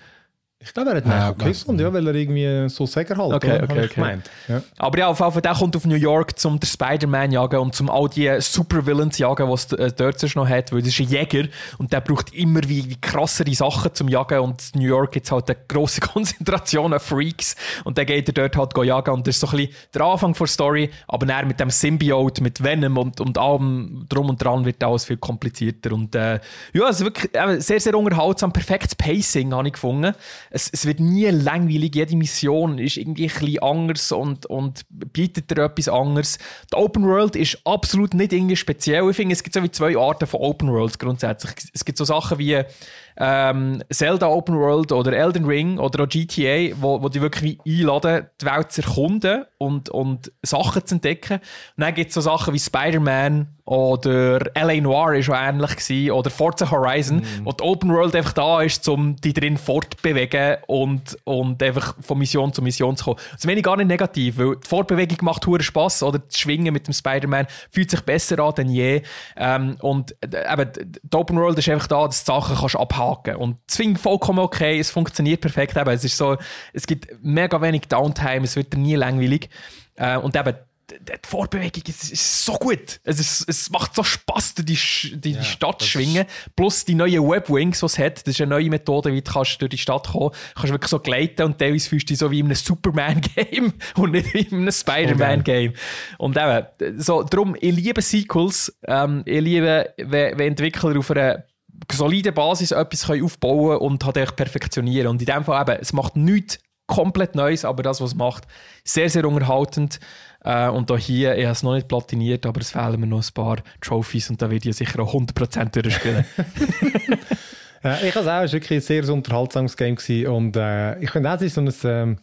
Ich glaube, er hat Ah, okay gefunden, ja, weil er irgendwie so Säger halt, Okay, okay, okay. gemeint. Ja. Aber ja, auf jeden Fall, der kommt auf New York, um den Spider-Man jagen und zum all die Supervillains jagen, die es äh, dort sonst noch hat, weil das ist ein Jäger und der braucht immer wie, wie krassere Sachen zum Jagen und New York gibt es halt eine grosse *laughs* Konzentration an Freaks und dann geht er dort halt go jagen und das ist so ein bisschen der Anfang der Story, aber dann mit dem Symbiote, mit Venom und, und allem drum und dran wird alles viel komplizierter und äh, ja, also wirklich äh, sehr, sehr unterhaltsam, perfektes Pacing habe ich gefunden. Es, es wird nie langweilig, jede Mission ist irgendwie ein bisschen anders und, und bietet dir etwas anderes. Die Open World ist absolut nicht irgendwie speziell. Ich finde, es gibt so wie zwei Arten von Open Worlds grundsätzlich. Es gibt so Sachen wie ähm, Zelda Open World oder Elden Ring oder auch GTA, wo, wo die wirklich einladen, die Welt zu erkunden und, und Sachen zu entdecken. Und dann gibt es so Sachen wie Spider-Man oder L.A. Noir ist schon ähnlich gewesen, oder Forza Horizon, Mhm. wo die Open World einfach da ist, um die drin fortbewegen und, und einfach von Mission zu Mission zu kommen. Das meine ich gar nicht negativ, weil die Fortbewegung macht hohen Spaß oder das Schwingen mit dem Spider-Man fühlt sich besser an denn je. Ähm, und äh, eben, die Open World ist einfach da, dass du Sachen kannst abhaken Und das finde ich vollkommen okay, es funktioniert perfekt. Eben, es, ist so, es gibt mega wenig Downtime, es wird nie langweilig. Äh, und eben, die Vorbewegung ist, ist so gut. Es, ist, es macht so Spaß, die, die, die Stadt zu schwingen. Plus die neuen Webwings, die es hat. Das ist eine neue Methode, wie du kannst durch die Stadt kommen kannst. Du kannst wirklich so gleiten und teilweise fühlst du dich so wie in einem Superman-Game *laughs* und nicht wie in einem Spider-Man-Game. Und eben, so, darum, ich liebe Sequels. Ähm, ich liebe, wenn, wenn Entwickler auf einer soliden Basis etwas können aufbauen und halt echt perfektionieren. Und in dem Fall eben, es macht nichts komplett Neues, aber das, was es macht, sehr, sehr unterhaltend. Äh, und auch hier, ich habe es noch nicht platiniert, aber es fehlen mir noch ein paar Trophies und da werde ich sicher auch 100% durchspielen. *laughs* Äh, ich habe es auch, es war wirklich ein sehr unterhaltsames Game gewesen. und äh, ich finde auch, es ist so ein, ähm,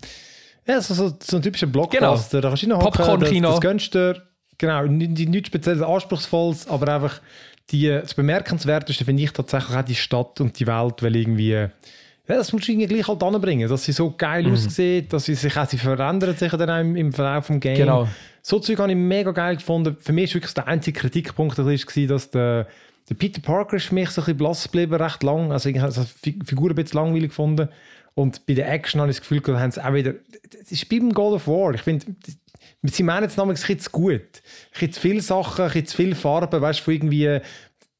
ja, so, so, so ein typischer Blockbuster. Da kannst du reinhocken, Popcorn-Kino. Das, das gönnst du dir. Genau, nichts nicht spezielles Anspruchsvolles, aber einfach die, das Bemerkenswerteste finde ich tatsächlich auch die Stadt und die Welt, weil irgendwie, ja, das musst du irgendwie gleich halt anbringen, dass sie so geil Mhm. aussieht, dass sie sich auch, sie verändert sich dann auch im, im Verlauf des Games. Genau. So Zeug habe ich mega geil gefunden. Für mich war wirklich der einzige Kritikpunkt, ein bisschen, dass der, der Peter Parker ist für mich so ein bisschen blass geblieben, recht lang. Also ich habe die Figur ein bisschen langweilig gefunden. Und bei der Action habe ich das Gefühl, da haben sie auch wieder, das ist wie beim God of War. Ich finde, sie meinen jetzt nämlich ein bisschen zu gut. Ein bisschen zu viele Sachen, ein bisschen zu viele Farben, weißt du, irgendwie,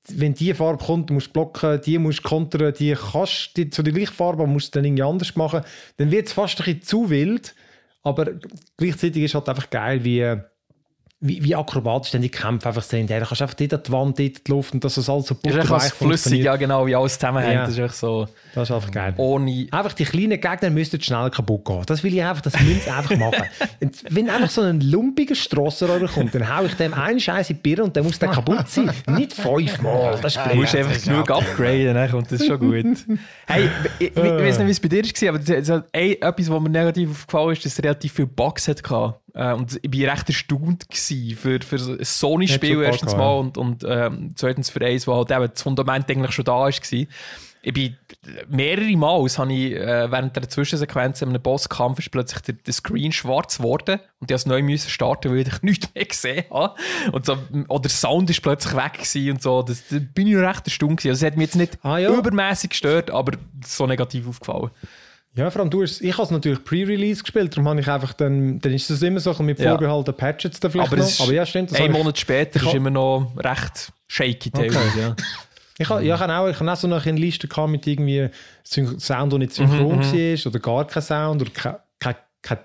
wenn die Farbe kommt, musst du blocken, die musst du kontern, die kannst die, zu der gleichen Farbe, aber musst du dann irgendwie anders machen. Dann wird es fast ein bisschen zu wild, aber gleichzeitig ist halt einfach geil, wie, wie, wie akrobatisch dann die Kämpfe einfach sind. Ja, da kannst du einfach dort an die Wand, dort die Luft und dass das alles so Das ist flüssig, ja genau, wie alles zusammenhängt. Ja. Das ist einfach so Das ist einfach geil. ohne... Einfach die kleinen Gegner müssten schnell kaputt gehen. Das will ich einfach, das müssen sie einfach machen. *laughs* Und wenn einfach so ein lumpiger Strassenroller kommt, dann hau ich dem einen Scheiß in die Birne und dann muss der kaputt sein. Nicht fünfmal, das ist Du musst blöd. einfach genug upgraden, dann kommt das schon gut. *laughs* hey, ich, ich, ich weiß nicht, wie es bei dir war, aber das- das- ey, etwas, was mir negativ aufgefallen ist, dass es relativ viele Bugs hatte. Äh, und ich war recht erstaunt gewesen für, für ein Sony-Spiel erstens mal und, und ähm, zweitens für eins, wo halt eben das Fundament eigentlich schon da war. Ich bin mehrere Mal, das habe ich, äh, während der Zwischensequenz in einem Bosskampf ist plötzlich der, der Screen schwarz geworden und ich musste neu müssen starten, weil ich *laughs* nichts mehr gesehen habe. Und so, oder der Sound ist plötzlich weg und so. Das, da bin ich recht erstaunt gewesen. Also es hat mich jetzt nicht Ah, ja. übermäßig gestört, aber so negativ aufgefallen. Ja, vor allem du hast, ich habe es natürlich Pre-Release gespielt, darum habe ich einfach dann, dann ist es immer so mit Ja. vorgehaltenen Patches da vielleicht Aber, noch. es ist, aber ja, stimmt. das ein Monat später ist hab- immer noch recht shaky Okay. teilweise. Ja. *laughs* Ich habe, ja, ich habe auch, ich habe auch so eine Liste gehabt mit irgendwie Sound, der nicht synchron war oder gar kein Sound oder kein, kein, kein,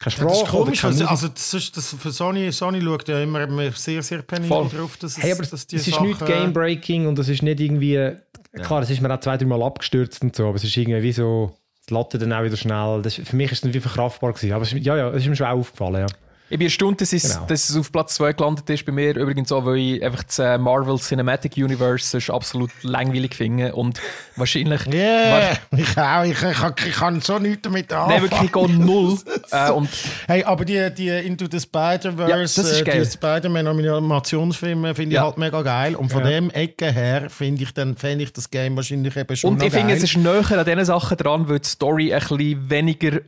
keine Sprache. Das ist oder komisch, also, also das ist, das für Sony, Sony schaut ja immer immer sehr, sehr penibel drauf, dass es, Hey, aber dass es die ist Sachen, nicht Game-Breaking und es ist nicht irgendwie. Klar, es ist mir auch zwei, drei Mal abgestürzt und so, aber es ist irgendwie wie so. Die Latte dann auch wieder schnell. Das, für mich ist es dann wie verkraftbar gewesen. Aber es, ja, ja, es ist mir schon auch aufgefallen, ja. Ich bin erstaunt, dass, es, Genau. dass es auf Platz 2 gelandet ist bei mir. Übrigens auch, weil ich einfach das äh, Marvel Cinematic Universe ist absolut langweilig finde und wahrscheinlich... *laughs* Yeah, ich auch. Ich, ich, ich kann so nichts damit Nein, anfangen. wirklich gar null. *laughs* äh, und Hey, aber die, die Into the Spider-Verse, Ja, äh, die Spider-Man-Animationsfilme finde ich Ja. halt mega geil. Und von dem Ecke her finde ich, dann fände ich das Game wahrscheinlich eben schon und ich finde, es ist näher an diesen Sachen dran, weil die Story ein bisschen weniger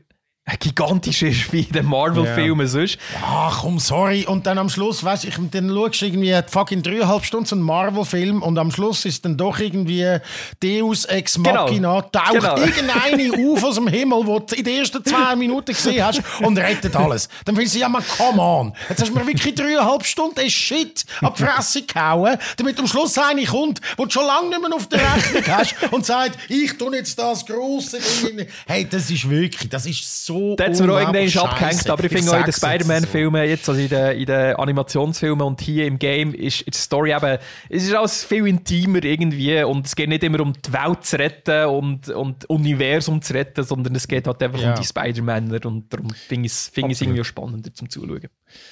gigantisch ist wie in den Marvel-Filmen sonst. Ach komm, sorry. Und dann am Schluss, weißt ich, dann schaust du irgendwie fucking dreieinhalb Stunden so einen Marvel-Film und am Schluss ist dann doch irgendwie Deus Ex Genau. Machina, taucht Genau. *laughs* irgendeine auf aus dem Himmel, wo du in den ersten zwei Minuten gesehen hast und rettet alles. Dann findest du, ja man, come on. Jetzt hast du mir wirklich dreieinhalb Stunden den Shit an die Fresse gehauen, damit am Schluss eine kommt, wo du schon lange nicht mehr auf der Rechnung hast und sagt, ich tue jetzt das grosse Ding. Hey, das ist wirklich, das ist so Da hat mir auch irgendwann abgehängt, aber ich finde auch in den Spider-Man-Filmen, jetzt also in den, in den Animationsfilmen und hier im Game, ist die Story eben, es ist alles viel intimer irgendwie und es geht nicht immer um die Welt zu retten und, und das Universum zu retten, sondern es geht halt einfach Ja. um die Spider-Männer und darum finde ich es find irgendwie spannender zum Zuschauen.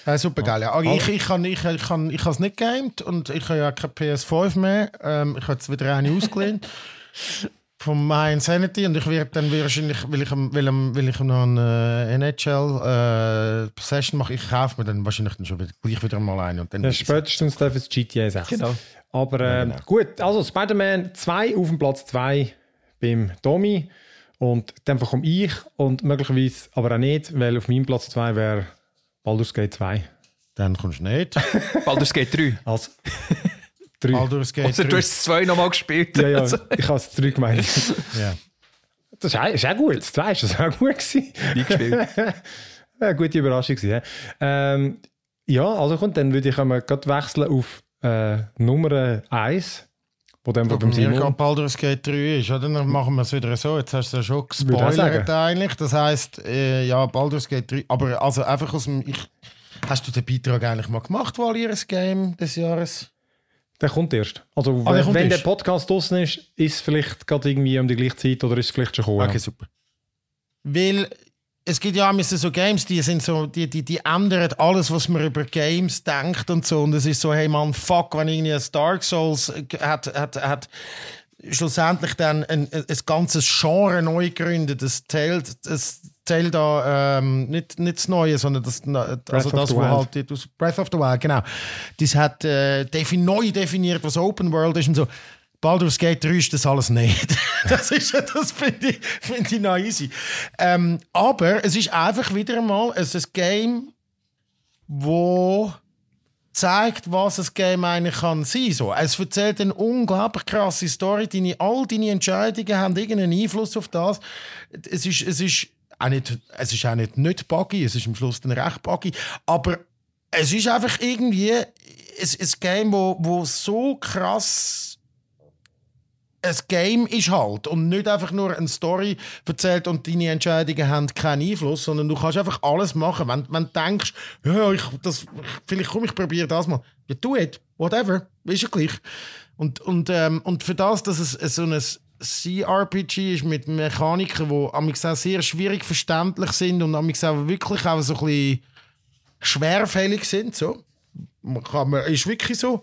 Ja, super geil. Ja. Aber ich, ich kann ich, ich kann, ich es nicht gamed und ich habe ja keine PS5 mehr. Ähm, ich habe jetzt wieder eine ausgelehnt. *laughs* vom My Insanity und ich werde dann wahrscheinlich, will ich, ihm- will ich noch eine äh, NHL äh, Session machen, ich kaufe mir dann wahrscheinlich dann schon wieder, gleich wieder mal eine und dann Ja, spätestens darf es GTA 6. Genau. Aber ähm, gut, also Spider-Man 2 auf dem Platz 2 beim Tommy. Und dann komme ich und möglicherweise aber auch nicht, weil auf meinem Platz 2 wäre Baldur's Gate 2. dann kommst du nicht. *laughs* Baldur's Gate 3. Als 3. Baldur's Gate Oder du 3. hast es zwei nochmal gespielt. ja, ja, ich habe es 3 gemeint. Ja. Das ist auch, ist auch gut. Das 2 ist das auch gut gewesen. Nie gespielt. *laughs* Eine gute Überraschung gewesen. ja. Ähm, ja, also kommt, dann würde ich einmal gerade wechseln auf äh, Nummer 1, wo dann Bei beim Simon... gerade Baldur's Gate 3 ist, oder? Dann machen wir es wieder so. Jetzt hast du es ja schon gespoilert eigentlich. Das heisst, äh, ja, Baldur's Gate 3. Aber also einfach aus dem. Ich, hast du den Beitrag eigentlich mal gemacht, wo ihr Game des Jahres? Der kommt erst. Also, Ah, der wenn, wenn der. Podcast draußen ist, ist es vielleicht gerade irgendwie um die gleiche Zeit oder ist es vielleicht schon gekommen. Okay, super. Weil es gibt ja auch so Games, die sind so, die, die, die ändern alles, was man über Games denkt und so. Und es ist so, hey man, fuck, wenn irgendwie ein Dark Souls hat, hat, hat schlussendlich dann ein, ein, ein ganzes Genre neu gegründet. Das zählt, das zählt da ähm, nicht, nicht das Neue, sondern das, also das, wo halt das Breath of the Wild, genau. Das hat äh, defi neu definiert, was Open World ist und so. Baldur's Gate 3 ist das alles nicht. *laughs* das ist, das finde ich, find ich noch easy. Ähm, aber es ist einfach wieder einmal es ist ein Game, wo zeigt, was ein Game eigentlich kann sein. So, es erzählt eine unglaublich krasse Story. Deine, all deine Entscheidungen haben irgendeinen Einfluss auf das. Es ist, es ist nicht, es ist auch nicht, nicht buggy, es ist am Schluss dann recht buggy, aber es ist einfach irgendwie ein, ein Game, wo, wo so krass ein Game ist halt und nicht einfach nur eine Story erzählt und deine Entscheidungen haben keinen Einfluss, sondern du kannst einfach alles machen. Wenn, wenn du denkst, ja, ich, das, vielleicht komm, ich probiere das mal. Ja, do it. Whatever. Ist ja gleich. Und, und, ähm, und für das, dass es so ein CRPG ist mit Mechaniken, die amigs auch sehr schwierig verständlich sind und amigs auch wirklich auch so ein bisschen schwerfällig sind, so. Man kann, man, ist wirklich so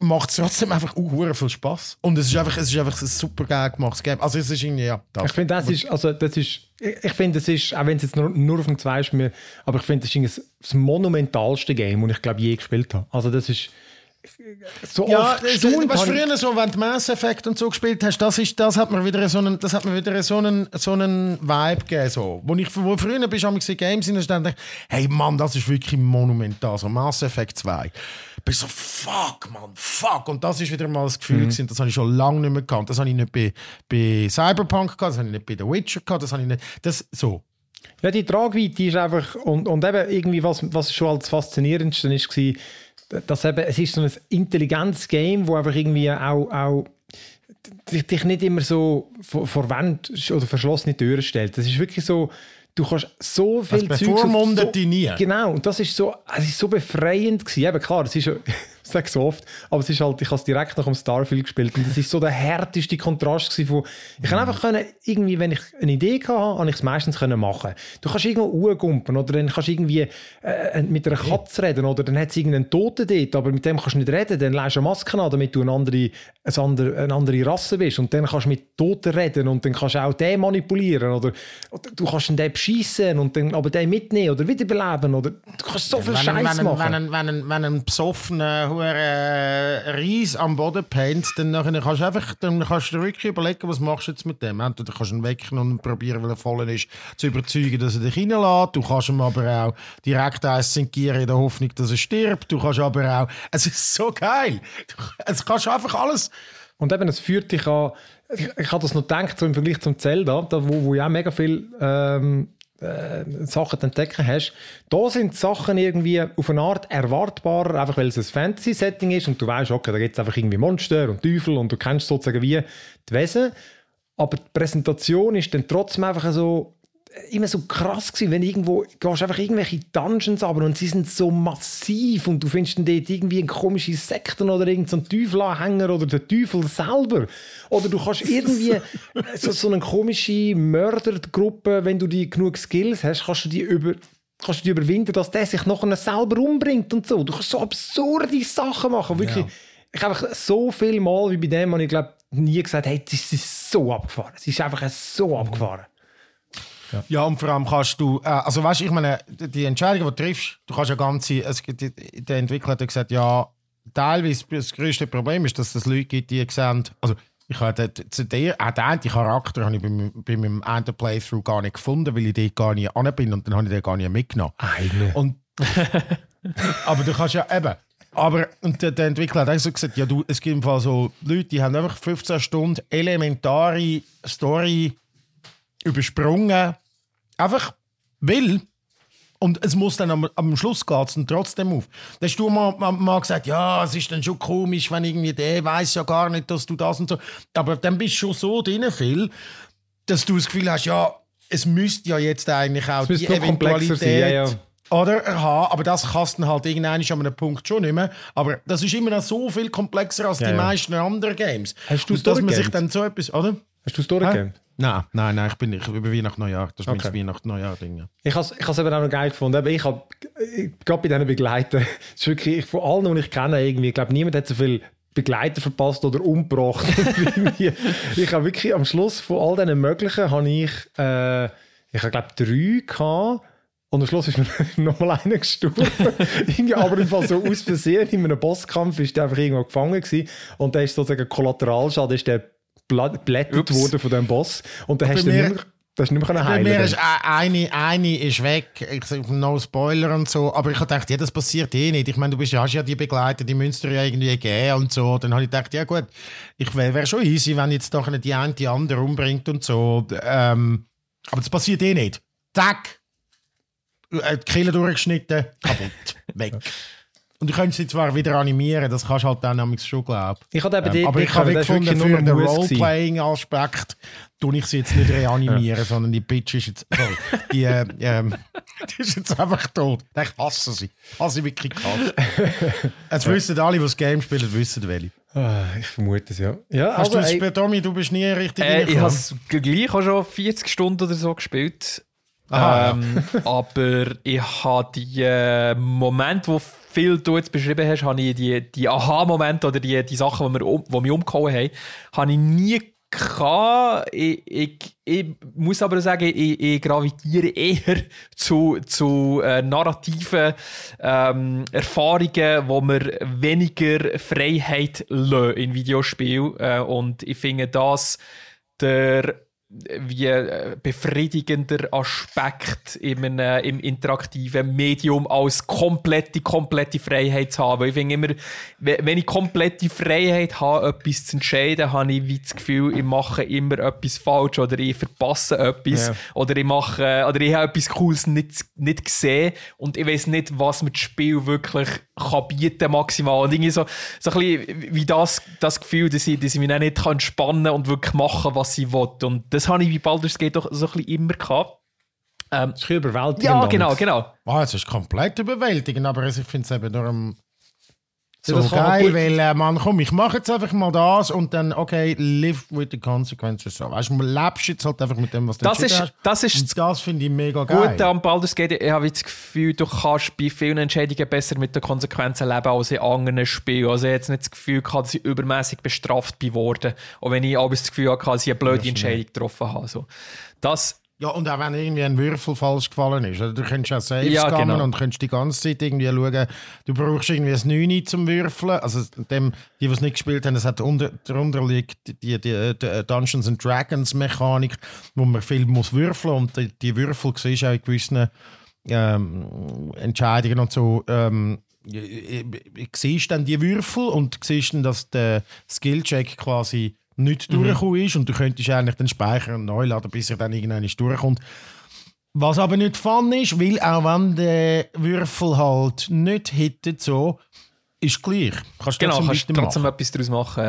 macht es trotzdem einfach uh, viel Spaß und es ist einfach es ist einfach ein super geil gemachtes Game also es ist irgendwie ja das. Ich finde, das ist, also, das ist, ich finde, das ist, auch wenn es jetzt nur, nur auf dem 2 ist, aber ich finde, das ist das monumentalste Game, das ich glaube je gespielt habe. Also das ist so ja, oft gestaunt was habe ich- früher so, wenn du Mass Effect und so gespielt hast, das, ist, das hat mir wieder so einen, das hat mir wieder so einen, so einen Vibe gegeben. So. Wo, ich, wo früher bist du in Games in und dann dachte ich, hey Mann, das ist wirklich monumental. So Mass Effect 2. Bist so, fuck, Mann, fuck. Und das ist wieder mal das Mhm. Gefühl, gewesen, das habe ich schon lange nicht mehr gehabt. Das habe ich nicht bei, bei Cyberpunk gehabt, das habe ich nicht bei The Witcher gehabt, das habe ich nicht. Das, so. Ja, die Tragweite ist einfach, und, und eben irgendwie, was, was schon als faszinierendste ist, war, dass eben, es ist so ein intelligentes Game, wo einfach irgendwie auch, auch dich, nicht immer so vor, vor Wände oder verschlossene Türen stellt. Das ist wirklich so, du kannst so viel Das Zeugs auf bevormundet so, dich nie. Genau, und das ist so, es ist so befreiend gewesen. Eben klar, es ist *laughs* sage so oft, aber es ist halt, ich habe es direkt nach dem Starfield gespielt und das ist so der härteste Kontrast gewesen von, ich kann einfach können, irgendwie, wenn ich eine Idee hatte, habe ich es meistens können machen. Du kannst irgendwo rumgumpen oder dann kannst du irgendwie äh, mit einer Katze reden oder dann hat es irgendeinen Toten dort, aber mit dem kannst du nicht reden, dann leist du eine Maske an, damit du eine andere, eine andere, eine andere Rasse bist und dann kannst du mit Toten reden und dann kannst du auch den manipulieren oder, oder du kannst den beschissen und dann aber den mitnehmen oder wiederbeleben oder du kannst so viel Wenn, Scheiß wenn, wenn, machen. wenn, wenn, ein- wenn ein besoffener hure äh, Ries am Boden pennt, dann nachher kannst du einfach dann kannst du wirklich überlegen, was machst du jetzt mit dem. Entweder kannst du ihn wecken und probieren, weil er voll ist, zu überzeugen, dass er dich reinlässt. Du kannst ihm aber auch direkt eins in der Hoffnung, dass er stirbt. Du kannst aber auch... Es ist so geil. Es kannst einfach alles... Und eben, es führt dich an. Ich, ich habe das noch gedacht, so im Vergleich zum Zelda, da, wo, wo ja mega viel ähm, äh, Sachen zu entdecken hast. Da sind Sachen irgendwie auf eine Art erwartbarer, einfach weil es ein Fantasy-Setting ist und du weißt, okay, da gibt es einfach irgendwie Monster und Teufel und du kennst sozusagen wie die Wesen. Aber die Präsentation ist dann trotzdem einfach so immer so krass gewesen, wenn irgendwo gehst einfach irgendwelche Dungeons aber und sie sind so massiv und du findest dann dort irgendwie eine komische Sekten oder irgendeinen so Teufelanhänger oder den Teufel selber oder du kannst irgendwie *laughs* so, so eine komische Mördergruppe, wenn du die genug Skills hast, kannst du die über kannst du die überwinden, dass der sich nachher selber umbringt und so. Du kannst so absurde Sachen machen, wirklich ich habe so viel Mal wie bei dem, und ich glaube, nie gesagt, hey, das ist so abgefahren. Es ist einfach so abgefahren. Ja, und vor allem kannst du, äh, also weißt du, ich meine, die Entscheidung, die du triffst, du kannst ja ganze, es die- der Entwickler hat ja gesagt, ja, teilweise das größte Problem ist, dass es Leute gibt, die sehen, also ich habe zu der, auch den einen Charakter habe ich bei, meinem- bei meinem Ender Playthrough gar nicht gefunden, weil ich dort gar nicht an bin und dann habe ich den gar nicht mitgenommen. Eine. Und, *laughs* aber du kannst ja eben. Aber und der, der Entwickler hat auch so gesagt, ja, du, es gibt im Fall so Leute, die haben einfach 15 Stunden elementare Story übersprungen. Einfach will. Und es muss dann am, am Schluss dann trotzdem auf. Da hast du mal, mal, mal gesagt, ja, es ist dann schon komisch, wenn irgendwie der weiß ja gar nicht, dass du das und so. Aber dann bist du schon so drin, Phil, dass du das Gefühl hast, ja, es müsste ja jetzt eigentlich auch noch komplexer sein, ja, ja. oder haben, aber das kannst du dann halt irgendwann an einem Punkt schon nicht mehr. Aber das ist immer noch so viel komplexer als Ja, die meisten anderen Games. Hast du es dass man sich dann so etwas, oder? Hast du es durchgegeben? Nein, nein, nein, ich bin nicht über Weihnachten Neujahr. Das ist Okay. mein Weihnachten-Neujahr-Ding. Ja. Ich habe es eben auch noch geil gefunden. Aber ich habe, gerade bei diesen Begleitern, *laughs* ist wirklich, ich, von allen, die ich kenne, irgendwie, ich glaube, niemand hat so viel Begleiter verpasst oder umgebracht. *laughs* ich habe wirklich am Schluss von all diesen möglichen, habe ich, äh, ich habe glaube drei gehabt. Und am Schluss ist mir *laughs* nochmal einer gestorben. Aber im Fall so aus Versehen in einem Bosskampf ist der einfach irgendwo gefangen gewesen. Und der ist sozusagen Kollateralschaden, ist der bla- blättert Ups. worden von dem Boss. Und dann hast du nicht mehr, das nicht mehr heilen mir ist eine, eine ist weg. Ich no Spoiler und so. Aber ich habe gedacht, ja, das passiert eh nicht. Ich meine, du bist, ja- hast ja die Begleiter, die müsst ihr ja irgendwie geben und so. Dann habe ich gedacht, ja gut, ich wäre wär schon easy, wenn jetzt doch die eine die andere umbringt und so. Ähm, aber das passiert eh nicht. Zack! Äh, Die Kehle durchgeschnitten, kaputt, *laughs* weg. Und du könntest sie zwar wieder animieren, das kannst du halt dann nämlich schon glauben. Ich eben Ähm, aber ich habe gefunden, für wirklich den. Roleplaying-Aspekt tue ich sie jetzt nicht reanimieren, sondern die Bitch ist jetzt, sorry, die, äh, ähm, *laughs* die ist jetzt einfach tot. Ich hasse sie. Hasse sie wirklich gehasst. Jetzt wissen alle, die das Game spielen, wissen welche. Ah, ich vermute es, ja. ja Hast du aber, es ey, gespielt, Tommy? Du bist nie richtig Äh, ich habe es gleich auch schon 40 Stunden oder so gespielt. Aha, ähm, aber ich habe die äh, Momente, wo viel du jetzt beschrieben hast, habe ich die, die Aha-Momente oder die, die Sachen, die, wir die mich umgehauen haben, habe ich nie gehabt. Ich, ich, ich muss aber sagen, ich, ich gravitiere eher *laughs* zu, zu äh, narrativen ähm, Erfahrungen, wo wir weniger Freiheit lassen in Videospielen. Äh, und ich finde das der wie äh, befriedigender Aspekt in einem, im interaktiven Medium als komplette, komplette Freiheit zu haben. Weil ich finde immer, we- wenn ich komplette Freiheit habe, etwas zu entscheiden, habe ich wie das Gefühl, ich mache immer etwas falsch oder ich verpasse etwas Ja. oder ich mache, oder ich habe etwas Cooles nicht, nicht gesehen und ich weiß nicht, was mir das Spiel wirklich kann bieten maximal. Und irgendwie so, so ein bisschen wie das, das Gefühl, dass ich, dass ich mich dann nicht kann und wirklich machen, was ich will. Und das habe ich bei Baldur's Gate doch so ein bisschen immer gehabt. Ähm, das ist ein bisschen überwältigend. ja, genau, genau. Ah, es ist komplett überwältigend, aber ich finde es eben darum so das geil, weil, äh, man, komm, ich mache jetzt einfach mal das und dann, okay, live with the consequences. So. Weißt du, man lebst jetzt halt einfach mit dem, was du Das ist, das ist Und das finde ich mega geil. Gut am Baldur's Gate, ich habe das Gefühl, du kannst bei vielen Entscheidungen besser mit den Konsequenzen leben als in anderen Spielen. Also ich habe jetzt nicht das Gefühl gehabt, dass ich übermäßig bestraft bin worden. Auch wenn ich aber das Gefühl hatte, dass ich eine blöde Entscheidung getroffen habe. So. Das, Ja, und auch wenn irgendwie ein Würfel falsch gefallen ist. Oder du könntest auch Saves Ja, genau. und könntest die ganze Zeit irgendwie schauen, du brauchst irgendwie ein 9 zum Würfeln. Also dem, die, die es nicht gespielt haben, es hat unter, darunter liegt die, die, die, Dungeons and Dragons Mechanik, wo man viel muss würfeln und die, die Würfel siehst auch in gewissen ähm, Entscheidungen und so. Ähm, siehst dann die Würfel und siehst dann, dass der Skillcheck quasi nicht Mhm. durchgekommen ist und du könntest eigentlich den Speicher neu laden, bis er dann irgendwann durchkommt. Was aber nicht fun ist, weil auch wenn der Würfel halt nicht hittet so, ist gleich. Kannst genau, trotzdem kannst trotzdem etwas daraus machen.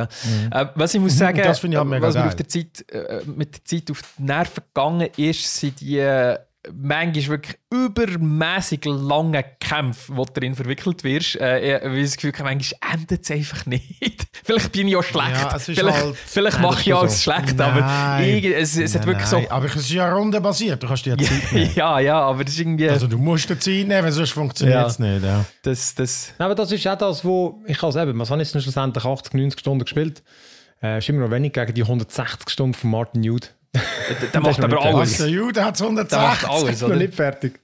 Ja. Äh, was ich muss sagen, das finde ich halt äh, was mir auf der Zeit, äh, mit der Zeit auf die Nerven gegangen ist, sind die äh, manchmal wirklich übermäßig lange Kämpfe, wo du drin verwickelt wirst. Äh, ich habe das Gefühl, manchmal endet es einfach nicht. *laughs* vielleicht bin ich auch schlecht. Ja, es vielleicht halt- vielleicht Nein, mache ich alles so. schlecht, Nein. aber ich, es, es hat Nein, wirklich nein. Aber es ist ja rundenbasiert, du kannst dir ja *laughs* Zeit nehmen. so... ja, ja, aber das ist irgendwie... Also du musst dir Zeit nehmen, sonst funktioniert Ja. es nicht. Ja. das, das, Nein, aber das ist auch das, wo ich als eben, was habe ich jetzt schlussendlich 80, 90 Stunden gespielt? Äh, ist immer noch wenig gegen die 160 Stunden von Martin Jude. Der, macht aber alles. Der Jude hat Der macht 180. alles, noch nicht fertig.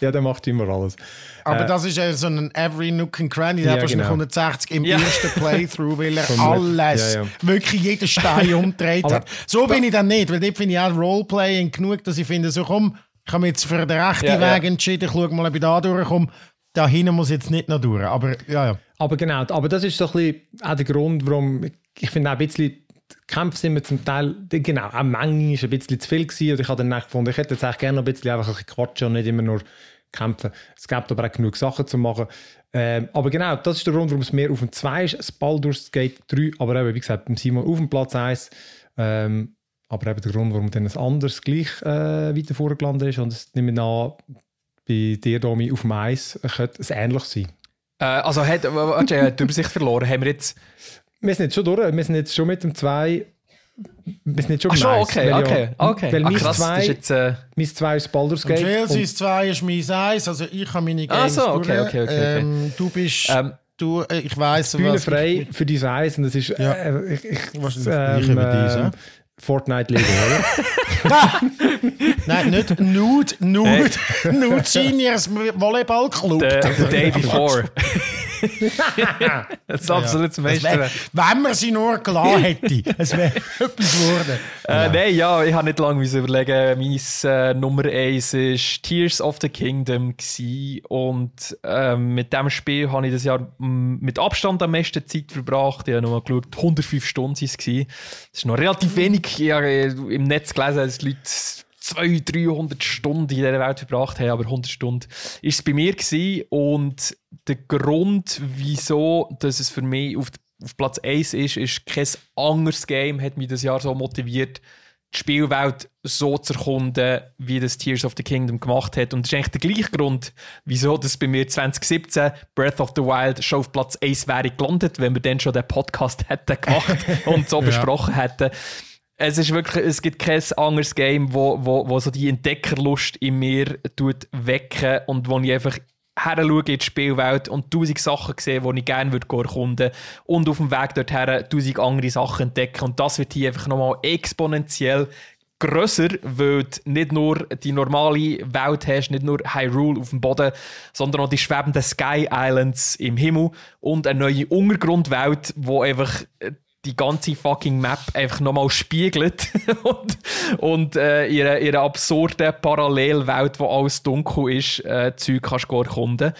Ja, der macht immer alles. Aber Äh, das ist ja so ein Every Nook and Cranny. Der Ja, hat wahrscheinlich genau. 160 im Ja. ersten Playthrough, weil er alles, Ja, ja. wirklich jeden Stein umgedreht Aber hat. So bin ich dann nicht, weil dort finde ich auch Roleplaying genug, dass ich finde, so komm, ich habe mich jetzt für den rechten Ja, ja. Weg entschieden, ich schaue mal, ob ich da durchkomme. Da hinten muss ich jetzt nicht noch durch. Aber ja, ja. Aber genau, aber das ist so ein bisschen auch der Grund, warum ich, ich finde auch ein bisschen, Kämpfe sind mir zum Teil, genau, auch Menge ist ein bisschen zu viel gewesen und ich habe dann auch gefunden, ich hätte jetzt eigentlich gerne noch ein bisschen einfach ein bisschen quatschen und nicht immer nur kämpfen. Es gibt aber auch genug Sachen zu machen. Ähm, aber genau, das ist der Grund, warum es mehr auf dem 2 ist, das Baldur's Gate 3, aber eben, wie gesagt, beim Simon auf dem Platz 1. Ähm, aber eben der Grund, warum dann ein anderes gleich äh, weiter vorgelandet ist und es nehme ich an, bei dir, Domi, auf dem 1 könnte es ähnlich sein. Äh, also hat, warte, er hat die Übersicht verloren. Haben wir jetzt... Wir sind jetzt schon durch. Wir sind jetzt schon mit dem 2. Wir sind jetzt schon Ach schon, okay, weil okay, ja, okay. Weil Ah, mein krass, das 2 ist jetzt... Äh, mein 2 ist Baldur's Und Gate. Chelsea's 2 ist mein Eis, also ich habe meine Ah, Games so, okay, durch. okay, okay, okay. Ähm, du bist, Ähm, du, äh, ich weiss, Bühne was frei für dein Eis. Und das ist Ja. äh, ich, ich, Wahrscheinlich das Gleiche wie dies, ähm, ja? Fortnite Lego, oder? *laughs* Nein, nicht Nude, Nude, *laughs* Nude Seniors Volleyball Club. the, the day before. *laughs* *laughs* das ist absolut zum Das wär, wenn man sie nur gelassen hätte, es wäre etwas geworden. Äh, Nein, ja, ich habe nicht lange überlegen. Mein äh, Nummer 1 war Tears of the Kingdom. Gewesen. Und ähm, mit diesem Spiel habe ich das Jahr mm, mit Abstand am meisten Zeit verbracht. Ich habe nochmal geschaut, 105 Stunden waren es. Das ist noch relativ wenig. Ich habe äh, im Netz gelesen, dass Leute 200, 300 Stunden in dieser Welt verbracht haben, aber 100 Stunden ist es bei mir gewesen. Und der Grund, wieso dass es für mich auf, auf Platz 1 ist, ist kein anderes Game hat mich das Jahr so motiviert, die Spielwelt so zu erkunden, wie das Tears of the Kingdom gemacht hat. Und das ist eigentlich der gleiche Grund, wieso das bei mir 2017 Breath of the Wild schon auf Platz 1 wäre gelandet, wenn wir dann schon den Podcast *laughs* hätten gemacht und so besprochen hätten. Es ist wirklich, es gibt kein anderes Game, wo, wo, wo so die Entdeckerlust in mir tut wecken und wo ich einfach her in die Spielwelt und tausend Sachen sehe, die ich gerne würde erkunden und auf dem Weg dorthin tausend andere Sachen entdecken. Und das wird hier einfach nochmal exponentiell grösser, weil du nicht nur die normale Welt hast, nicht nur Hyrule auf dem Boden, sondern auch die schwebenden Sky Islands im Himmel und eine neue Untergrundwelt, wo einfach die ganze fucking Map einfach nochmal spiegelt *laughs* und, und äh, ihre, ihre absurde Parallelwelt, wo alles dunkel ist, äh, Zeug kannst du erkunden.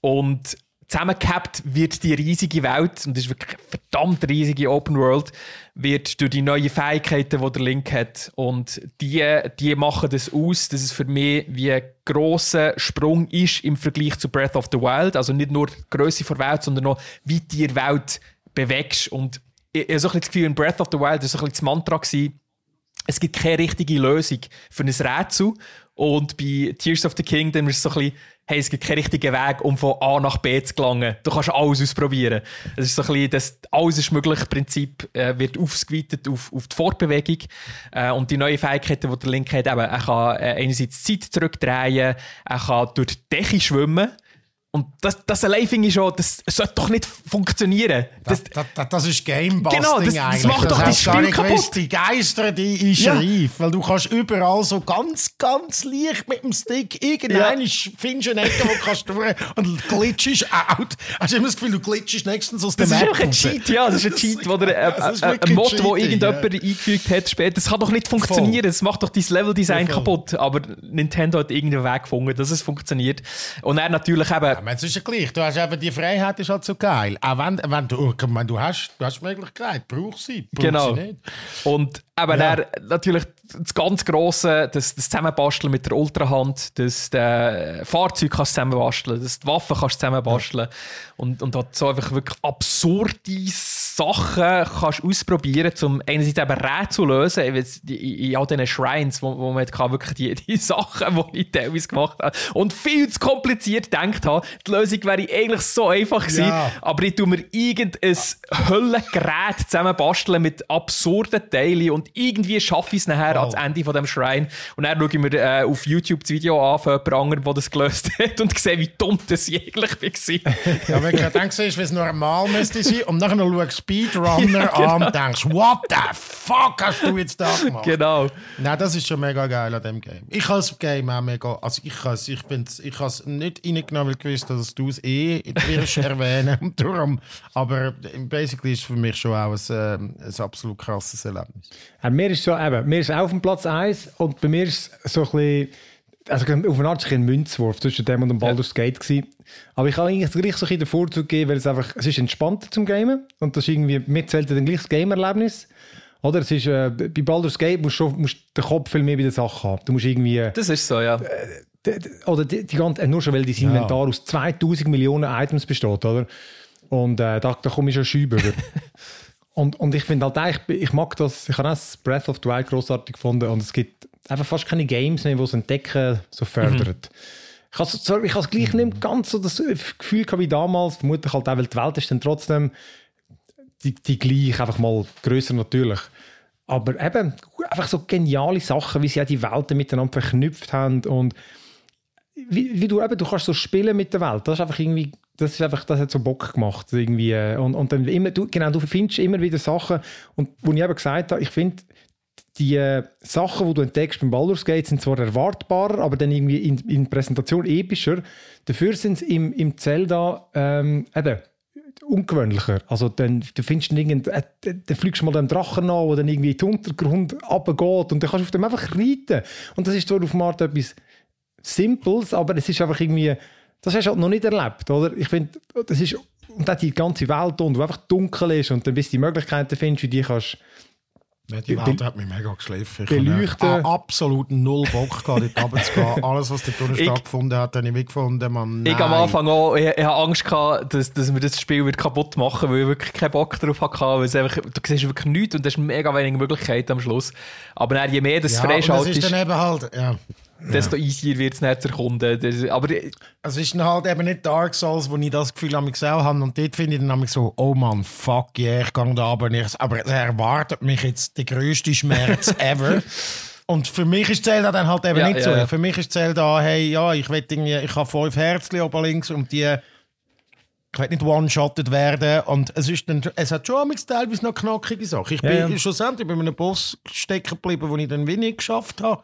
Und zusammengehabt wird die riesige Welt, und das ist wirklich eine verdammt riesige Open World, wird durch die neuen Fähigkeiten, die der Link hat. Und die, die machen das aus, dass es für mich wie ein grosser Sprung ist im Vergleich zu Breath of the Wild. Also nicht nur die Größe der Welt, sondern auch, wie die Welt bewegst. Und ich, ich so ein das Gefühl, in Breath of the Wild war so ein das Mantra, gewesen, es gibt keine richtige Lösung für ein Rätsel. Und bei Tears of the Kingdom ist es so ein bisschen, hey, es gibt keinen richtigen Weg, um von A nach B zu gelangen. Du kannst alles ausprobieren. Es ist so ein bisschen, das alles ist möglich Prinzip äh, wird ausgeweitet auf, auf die Fortbewegung. Äh, und die neuen Fähigkeiten, die der Link hat, eben, er kann äh, einerseits Zeit zurückdrehen, er kann durch die Decke schwimmen. Und das, das allein finde ich schon, das sollte doch nicht funktionieren. Das, Das, das, das ist Gamebusting Genau, das- eigentlich. macht doch das du Spiel kaputt. gewusst, Die Geister, die ist Ja. reif. Weil du kannst überall so ganz, ganz leicht mit dem Stick irgendeinen findest du eine Ecke, wo du kannst durch und glitschst out. Hast du immer das Gefühl, du glitschst nächstens aus der Das ist einfach ein. Cheat, ja. Das ist ein Cheat, wo der, *laughs* äh, äh, wirklich ein Mod, Cheating, wo irgendjemand ja. eingefügt hat später. Das kann doch nicht funktionieren. Das macht doch dein Leveldesign Voll. kaputt. Aber Nintendo hat irgendeinen Weg gefunden, dass es funktioniert. Und er natürlich eben, Aber es ist ja gleich. Du hast eben die Freiheit ist halt so geil. Auch wenn, wenn du, meine, du hast, du hast die Möglichkeit, brauchst sie, brauchst Genau. sie nicht. Und Aber Ja. dann natürlich das ganz Grosse, das, das Zusammenbasteln mit der Ultrahand, das der Fahrzeug kannst zusammenbasteln, das die Waffen kannst zusammenbasteln und, und hat so einfach wirklich absurde Sachen kannst ausprobieren, um einerseits eben Rätsel zu lösen, in, in, in all diesen Shrines, wo, wo man kann wirklich die, die *laughs* Sachen, die ich teilweise gemacht habe und viel zu kompliziert gedacht habe. Die Lösung wäre eigentlich so einfach gewesen, Ja. aber ich tue mir irgendein Höllengerät zusammenbasteln mit absurden Teilen und irgendwie schaffe ich es nachher ans Ende von dem Shrine und dann schaue ich mir äh, auf YouTube das Video an von jemand anderem, der das gelöst *laughs* hat und sehe, wie dumm das ich eigentlich war. *laughs* Ja, wenn du dann siehst, wie es normal müsste sein und nachher schaust Speedrunner *laughs* an und denkst, what the fuck hast du jetzt da gemacht? genau. Nein, das ist schon mega geil an dem Game. Ich habe das Game auch mega, also ich ich bin's, ich has nicht reingenommen, weil ich gewusst habe, dass du es eh wirst erwähnen und darum, aber basically ist es für mich schon auch ein, ähm, ein absolut krasses Erlebnis. Ja, mir ist so, eben, mir ist auch auf dem Platz 1 und bei mir ist es so ein bisschen, also auf eine Art ein Münzwurf zwischen dem und dem Baldur's Gate gewesen. Aber ich habe eigentlich gleich so ein bisschen den Vorzug gegeben, weil es einfach, es ist entspannter zum Gamen und das ist irgendwie, mir zählt dann gleich das Game-Erlebnis. Oder? Es ist, äh, bei Baldur's Gate musst du musst den Kopf viel mehr bei der Sache haben. Du musst irgendwie, äh, Das ist so, ja. d- oder die, die ganze, äh, nur schon weil dein Inventar aus 2000 Millionen Items besteht, oder? Und äh, da, da komme ich schon schübe über. *laughs* und, und ich finde halt eigentlich, ich mag das, ich habe auch das Breath of the Wild großartig gefunden und es gibt einfach fast keine Games mehr, die das Entdecken so fördern. Ich habe es ich has gleich nicht ganz so das Gefühl gehabt wie damals, vermutlich halt auch, weil die Welt ist dann trotzdem die, die gleich, einfach mal größer natürlich. Aber eben, einfach so geniale Sachen, wie sie auch die Welten miteinander verknüpft haben und wie, wie du eben, du kannst so spielen mit der Welt. Das ist einfach irgendwie, das ist einfach, das hat so Bock gemacht irgendwie. äh, Und, und dann immer, du, genau, du findest immer wieder Sachen und wo ich eben gesagt habe, ich finde, die äh, Sachen, die du entdeckst beim Baldur's Gate, sind zwar erwartbarer, aber dann irgendwie in, in Präsentation epischer. Dafür sind sie im, im Zelda ähm, eben ungewöhnlicher. Also dann, du findest irgend, äh, dann fliegst du mal dem Drachen an, der dann irgendwie in den Untergrund runtergeht und dann kannst du auf dem einfach reiten. Und das ist zwar auf eine Art etwas Simples, aber es ist einfach irgendwie, das hast du halt noch nicht erlebt, oder? Ich finde, das ist, und dann die ganze Welt und wo einfach dunkel ist und dann bis du die Möglichkeiten findest, wie die kannst Ja, die Welt hat mich mega geschliffen. Ich habe absolut null Bock gehabt, dort runterzugehen. *laughs* Alles, was dort unten stattgefunden hat, habe ich wie gefunden, man, Ich am. Anfang auch, ich, ich habe Angst gehabt, dass, dass wir das Spiel wird kaputt machen, weil ich wirklich keinen Bock darauf hatte, weil es einfach, du siehst wirklich nichts und du hast mega wenige Möglichkeiten am Schluss. Aber dann, je mehr das ja, freischaltest, ist dann eben halt, ja. Desto easier wird es nicht erkunden. Aber Es ist halt eben nicht Dark Souls, wo ich das Gefühl an mich selber habe. Und dort finde ich dann nämlich so, oh Mann, fuck yeah, ich gehe da aber nicht. Aber es erwartet mich jetzt der grösste Schmerz *laughs* ever. Und für mich ist Zelda dann halt eben Ja, nicht ja, so. ja. Für mich ist Zelda, hey, ja, ich will irgendwie, ich habe fünf Herzchen oben links und die, ich will nicht one-shotted werden. Und es ist dann, es hat schon teilweise noch knackige Sachen. Ich bin Ja, ja. schlussendlich bei einem Boss stecken geblieben, wo ich dann wenig geschafft habe.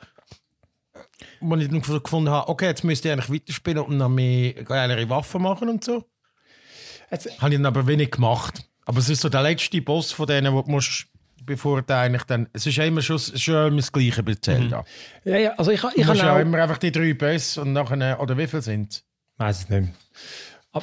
Wo ich dann gefunden habe, okay, jetzt müsste ich eigentlich weiterspielen und noch mehr geilere Waffen machen und so. Jetzt- Habe ich dann aber wenig gemacht. Aber es ist so der letzte Boss von denen, wo du musst, bevor du eigentlich dann... Es ist ja immer schon, schon immer das Gleiche bei Zelda. Ja, ja, also ich, ich habe auch... immer einfach die drei Boss und nachher... Oder wie viel sind es? Weiß es nicht.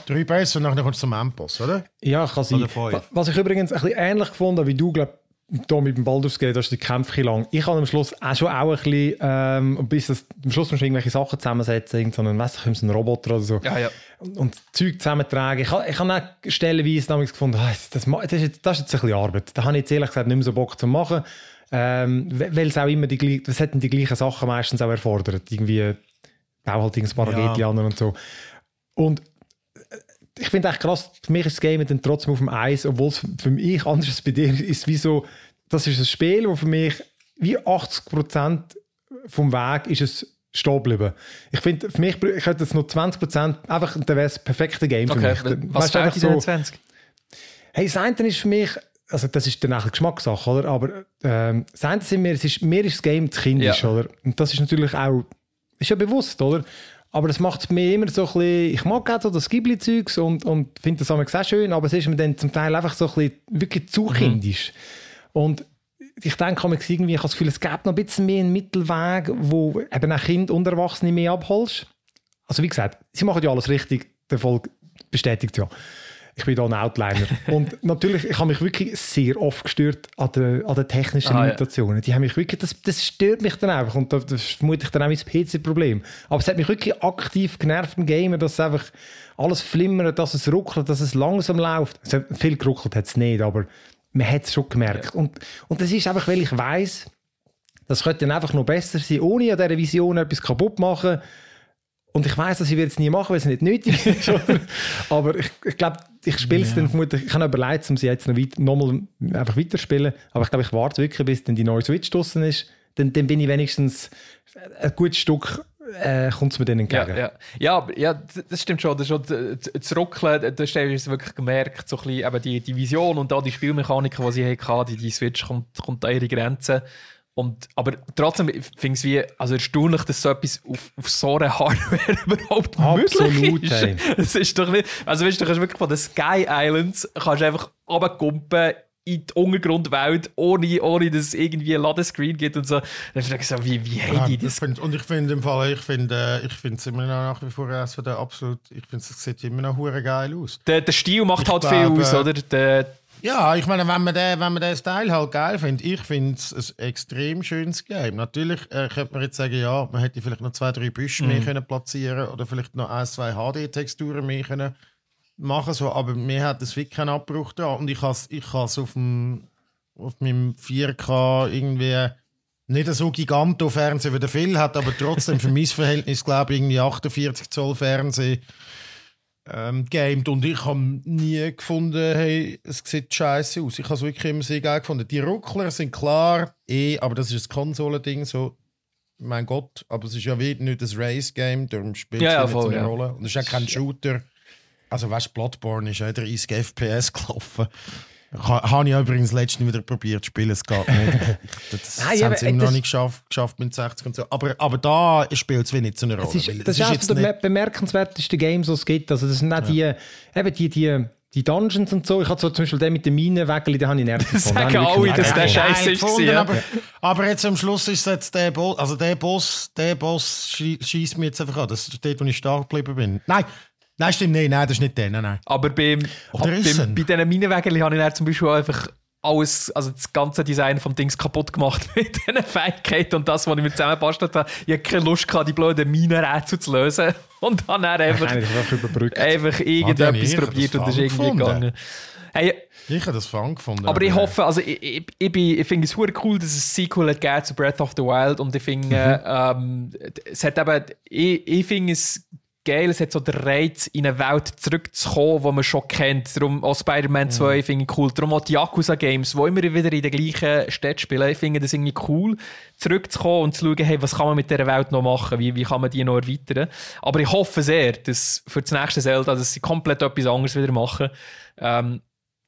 Drei Boss und nachher kommst du zum Endboss, oder? Ja, kann sein. Was ich übrigens ein bisschen ähnlich gefunden wie du, glaube da mit dem Baldur's Gate, das ist die Kämpfe ein bisschen lang. Ich habe am Schluss auch schon auch ein bisschen, ähm, bis das, am Schluss musst du irgendwelche Sachen zusammensetzen, irgend so einen, weiss ich, so einen Roboter oder so. Ja, ja. Und, und Zeug zusammentragen. Ich, habe- ich habe auch stellenweise damals gefunden, ah, das, ma- das, ist jetzt, das ist jetzt ein bisschen Arbeit. Da habe ich jetzt ehrlich gesagt nicht mehr so Bock zu machen. Ähm, we- weil es auch immer die, das hätten die gleichen Sachen meistens auch erfordert. Irgendwie, bau halt irgendein Spaghetti Ja. an und so. Und ich finde echt krass, für mich ist das Game dann trotzdem auf dem Eis, obwohl es für mich anders als bei dir ist, wie so, das ist ein Spiel, das für mich wie 80% vom Weg ist es stehen geblieben. Ich finde, für mich, ich hätte jetzt noch 20%, einfach, dann wäre es das perfekte Game für Okay, mich. Was weißt einfach den 20? Hey, das eine ist für mich, also das ist dann auch eine Geschmackssache, oder? Aber ähm, das eine sind mir, es ist, mir ist das Game zu kindisch, Ja. oder? Und das ist natürlich auch, ist ja bewusst, oder? Aber das macht es mir immer so ein bisschen, ich mag auch so das Ghibli-Zeugs und, und finde das auch sehr schön, aber es ist mir dann zum Teil einfach so ein bisschen wirklich zu kindisch. Und ich denke, ich irgendwie, ich habe das Gefühl, es gibt noch ein bisschen mehr einen Mittelweg, wo eben auch Kinder und Erwachsene mehr abholst. Also wie gesagt, sie machen ja alles richtig, der Erfolg bestätigt ja. Ich bin da ein Outliner. und natürlich, ich habe mich wirklich sehr oft gestört an den, an den technischen Ah, ja. Limitationen. Die haben mich wirklich, das, das stört mich dann einfach und das, vermute ich dann auch mein PC-Problem. Aber es hat mich wirklich aktiv genervt im Gamer, dass es einfach alles flimmert, dass es ruckelt, dass es langsam läuft. Es hat, viel geruckelt hat es nicht, aber man hat es schon gemerkt. Und, und das ist einfach, weil ich weiß, das könnte dann einfach noch besser sein, ohne an dieser Vision etwas kaputt machen. Und ich weiß, dass ich es nie machen, weil es nicht nötig ist. *laughs* Aber ich, ich glaube, ich spiele es dann vermutlich, ich habe überlegt, um sie jetzt noch weit, nochmal einfach weiterspielen. Aber ich glaube, ich warte wirklich, bis dann die neue Switch draussen ist. Dann, dann bin ich wenigstens ein gutes Stück, äh, kommt es mir Ja, entgegen. ja. ja, ja, d- das stimmt schon. Das, schon das Ruckeln, da hast du es wirklich gemerkt, so ein bisschen, eben die, die Vision und auch die Spielmechaniken, die sie hatten, die, die Switch kommt, kommt an ihre Grenzen. Und, aber trotzdem finde ich es wie also erstaunlich, dass so etwas auf, auf so einer Hardware *laughs* überhaupt Absolut, möglich ist. ey. Es ist doch nicht, also weißt du, du kannst wirklich von den Sky Islands kannst du einfach runterkumpen in die Untergrundwelt, ohne, ohne dass es irgendwie ein Ladescreen gibt und so. Dann frage ich so, wie, wie haben Ja, die das find, und ich finde im Fall, ich finde, äh, ich finde es immer noch nach wie vor von der absolut, ich finde es sieht immer noch hure geil aus. Der, der Stil macht Ich halt glaube, viel aus, oder? Der, Ja, ich meine, wenn man den, wenn man den Style halt geil findet, ich finde es ein extrem schönes Game. Natürlich äh, könnte man jetzt sagen, ja, man hätte vielleicht noch zwei, drei Büsche mehr können platzieren oder vielleicht noch ein, zwei HD-Texturen mehr können machen so, aber mir hat das wirklich keinen Abbruch da. Und ich has ich has auf dem auf meinem 4K irgendwie nicht so giganto Fernseher wie der Phil hat, aber trotzdem für mein Verhältnis glaube ich irgendwie 48 Zoll Fernsehen ähm, gamed und ich habe nie gefunden, hey, es sieht scheiße aus. Ich habe es wirklich immer sehr geil gefunden. Die Ruckler sind klar, eh, aber das ist ein Konsolending, so, mein Gott, aber es ist ja wie nicht ein Race-Game, darum spielt es Ja, ja, nicht so voll, eine ja. Rolle. Und es ist auch kein Shooter. Also weißt du, Bloodborne ist ja 30 FPS gelaufen. Ha- Habe ich ja übrigens letztens wieder probiert zu spielen, es geht nicht. *laughs* Das Nein, haben sie immer noch das- nicht geschafft, geschafft mit 60 und so. Aber, aber da spielt es wie nicht so eine Rolle. Das ist, weil das ist es eines der be- bemerkenswertesten Games, die es gibt. Also das sind auch die, eben die, die, die Dungeons und so. Ich habe so zum Beispiel den mit den Minenwägeln, den habe ich nervig *laughs* gefunden. Sagen Den habe ich alle, dass der. Scheiße ist gefunden, ja. aber, aber jetzt am Schluss ist jetzt der Boss, also der Boss, der Boss schie- schießt mir jetzt einfach an. Das ist dort, wo ich stark geblieben bin. Nein, nein, stimmt nicht, nein, das ist nicht der, nein, nein. Aber beim, Oder ist beim, bei diesen Minenwägeln habe ich dann zum Beispiel auch einfach alles, also das ganze Design vom Dings kaputt gemacht *laughs* mit diesen Fähigkeiten und das, was ich mir zusammengebastelt habe. Ich hatte keine Lust, gehabt, die blöden Minenrätsel zu lösen. *laughs* Und habe dann einfach, Nein, einfach überbrückt. einfach Ah, die irgendetwas ich probiert das und das ist irgendwie gefunden. gegangen. Hey, Ich habe das Fang gefunden. aber ich hoffe, also ich, ich, ich, bin- ich finde es hure cool, dass es ein Sequel hat gegeben zu Breath of the Wild und ich finde, ähm, es hat eben, ich, ich finde es geil, es hat so den Reiz, in eine Welt zurückzukommen, die man schon kennt. Darum auch Spider-Man 2 finde ich cool. Darum auch die Yakuza-Games, die immer wieder in der gleichen Stadt spielen. Ich finde das irgendwie cool, zurückzukommen und zu schauen, hey, was kann man mit dieser Welt noch machen? Wie, wie kann man die noch erweitern? Aber ich hoffe sehr, dass für das nächste Zelda, dass sie komplett etwas anderes wieder machen. Ähm,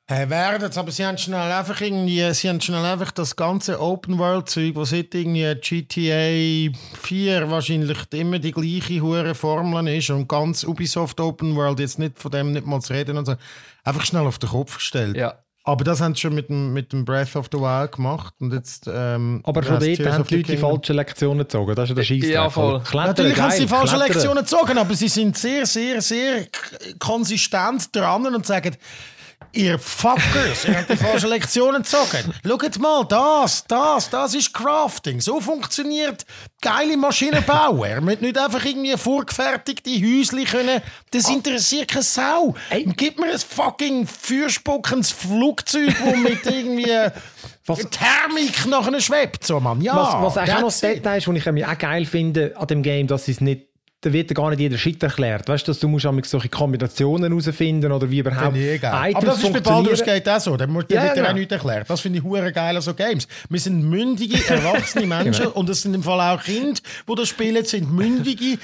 Hey, werden aber sie haben schnell einfach irgendwie, sie haben schnell einfach das ganze Open World Zeug, was seit irgendwie GTA 4 wahrscheinlich immer die gleiche hure Formel ist und ganz Ubisoft Open World jetzt nicht von dem nicht mal zu reden und so, einfach schnell auf den Kopf gestellt. ja. Aber das haben sie schon mit dem, mit dem Breath of the Wild gemacht und jetzt. Ähm, Aber schon dort haben die Leute die falschen Lektionen gezogen. Das ist ja der Scheissdreck. Ja, voll. Klettern, Natürlich haben sie die geil, falschen. Lektionen gezogen, aber sie sind sehr, sehr, sehr konsistent dran und sagen, ihr Fuckers, ihr habt die falschen Lektionen gezogen. Schaut mal, das, das, das ist Crafting. So funktioniert geile Maschinenbau. Er muss nicht einfach irgendwie vorgefertigte Häuschen können. Das interessiert keine Sau. Gib mir ein fucking fürspuckendes Flugzeug, das mit irgendwie Was- Thermik nachher schwebt. So, Mann. Ja, was, was eigentlich auch noch das. Detail ist, was ich auch geil finde an dem Game, dass es nicht da wird dir gar nicht jeder Shit erklärt. Weißt du, dass du musst manchmal solche Kombinationen herausfinden oder wie überhaupt eh. Items Aber das ist bei. Baldur's Gate auch so. Da muss Ja, ja, wird dir genau. auch nichts erklärt. Das finde ich hure geil an so Games. Wir sind mündige, erwachsene *laughs* Menschen Genau. und es sind im Fall auch Kinder, die das spielen, sind mündige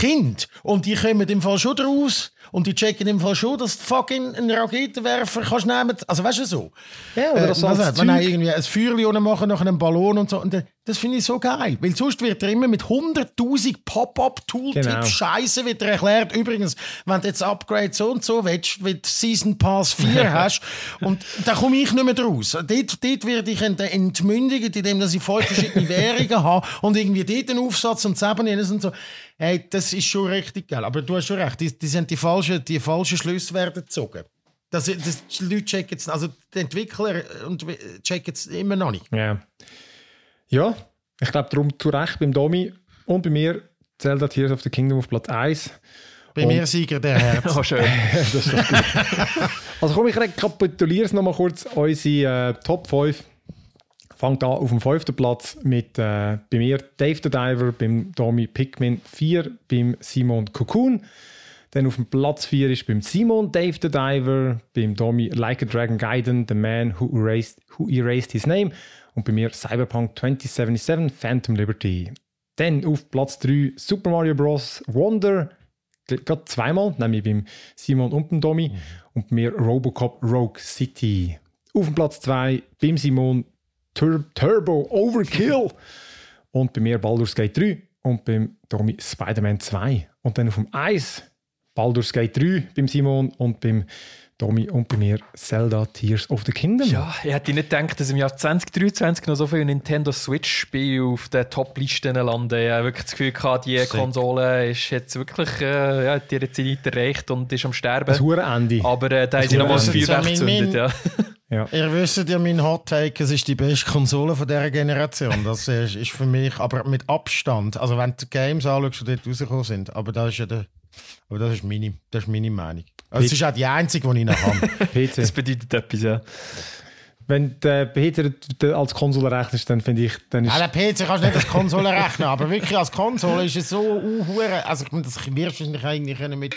Kinder. Und die kommen im Fall schon draus und die checken im Fall schon, dass du fucking einen Raketenwerfer kannst nehmen. Also weißt du so. Ja, oder Äh, das hat- wenn irgendwie ein Feuerchen machen nach einem Ballon und so. Und äh, das finde ich so geil. Weil sonst wird er immer mit 100.000 Pop-up-Tooltip Genau. Scheiße wird dir erklärt. Übrigens, wenn du jetzt Upgrade so und so willst, wenn du Season Pass 4 *laughs* hast, und da komme ich nicht mehr draus. Dort, dort werde ich ent- entmündigt, indem dass ich voll verschiedene *laughs* Währungen habe und irgendwie dort einen Aufsatz und selber und so. Hey, das ist schon richtig geil. Aber du hast schon recht, die, die sind die falschen, die falschen Schlüsse werden gezogen. Das, das, die Leute checken es, also die Entwickler und checken es immer noch nicht. Ja. Ja, ich glaube darum zu Recht beim Domi und bei mir Zelda Tears of the Kingdom auf Platz 1. Bei mir Sieger der Herz. *laughs* Oh, schön. *laughs* das ist doch gut. also komm, ich rekapituliere es nochmal kurz. Unsere äh, Top 5 fängt an auf dem fünften Platz mit äh, bei mir Dave the Diver, beim Domi Pikmin 4, beim Simon Cocoon. Dann auf dem Platz 4 ist beim Simon Dave the Diver, beim Domi Like a Dragon Gaiden, The Man Who Erased, who erased His Name und bei mir Cyberpunk 2077 Phantom Liberty. Dann auf Platz 3 Super Mario Bros. Wonder, gerade zweimal, nämlich beim Simon und beim Domi. Mhm. Und bei mir Robocop Rogue City. Auf dem Platz 2 beim Simon Tur Turbo Overkill. *laughs* und bei mir Baldur's Gate 3 und beim Domi Spider-Man 2. Und dann auf dem 1 Baldur's Gate 3 beim Simon und beim Tommy und bei mir Zelda Tears of the Kingdom. Ja, ich hätte nicht gedacht, dass im Jahr 2023 noch so viele Nintendo Switch-Spiele auf den Top-Listen landen. Ich habe wirklich das Gefühl gehabt, die Sick. Konsole ist jetzt wirklich, äh, ja, die Zeit erreicht und ist am Sterben. Das Ende. Aber äh, da haben sie noch was Feuerwerk gezündet, ja. Ja. Ihr wisst ja, mein Hot Take, es ist die beste Konsole von dieser Generation. Das ist, ist für mich, aber mit Abstand. Also wenn du die Games anschaust, die dort rausgekommen sind, aber das ist ja der, aber das ist meine, das ist meine Meinung. Also es ist auch die einzige, die ich noch habe. *laughs* PC. Das bedeutet etwas, ja. Wenn der PC als Konsole rechnest, dann finde ich... Dann ist ja, der PC kannst du nicht als Konsole rechnen, aber wirklich als Konsole ist es so uh, Also ich meine, das wirst du wahrscheinlich eigentlich mit...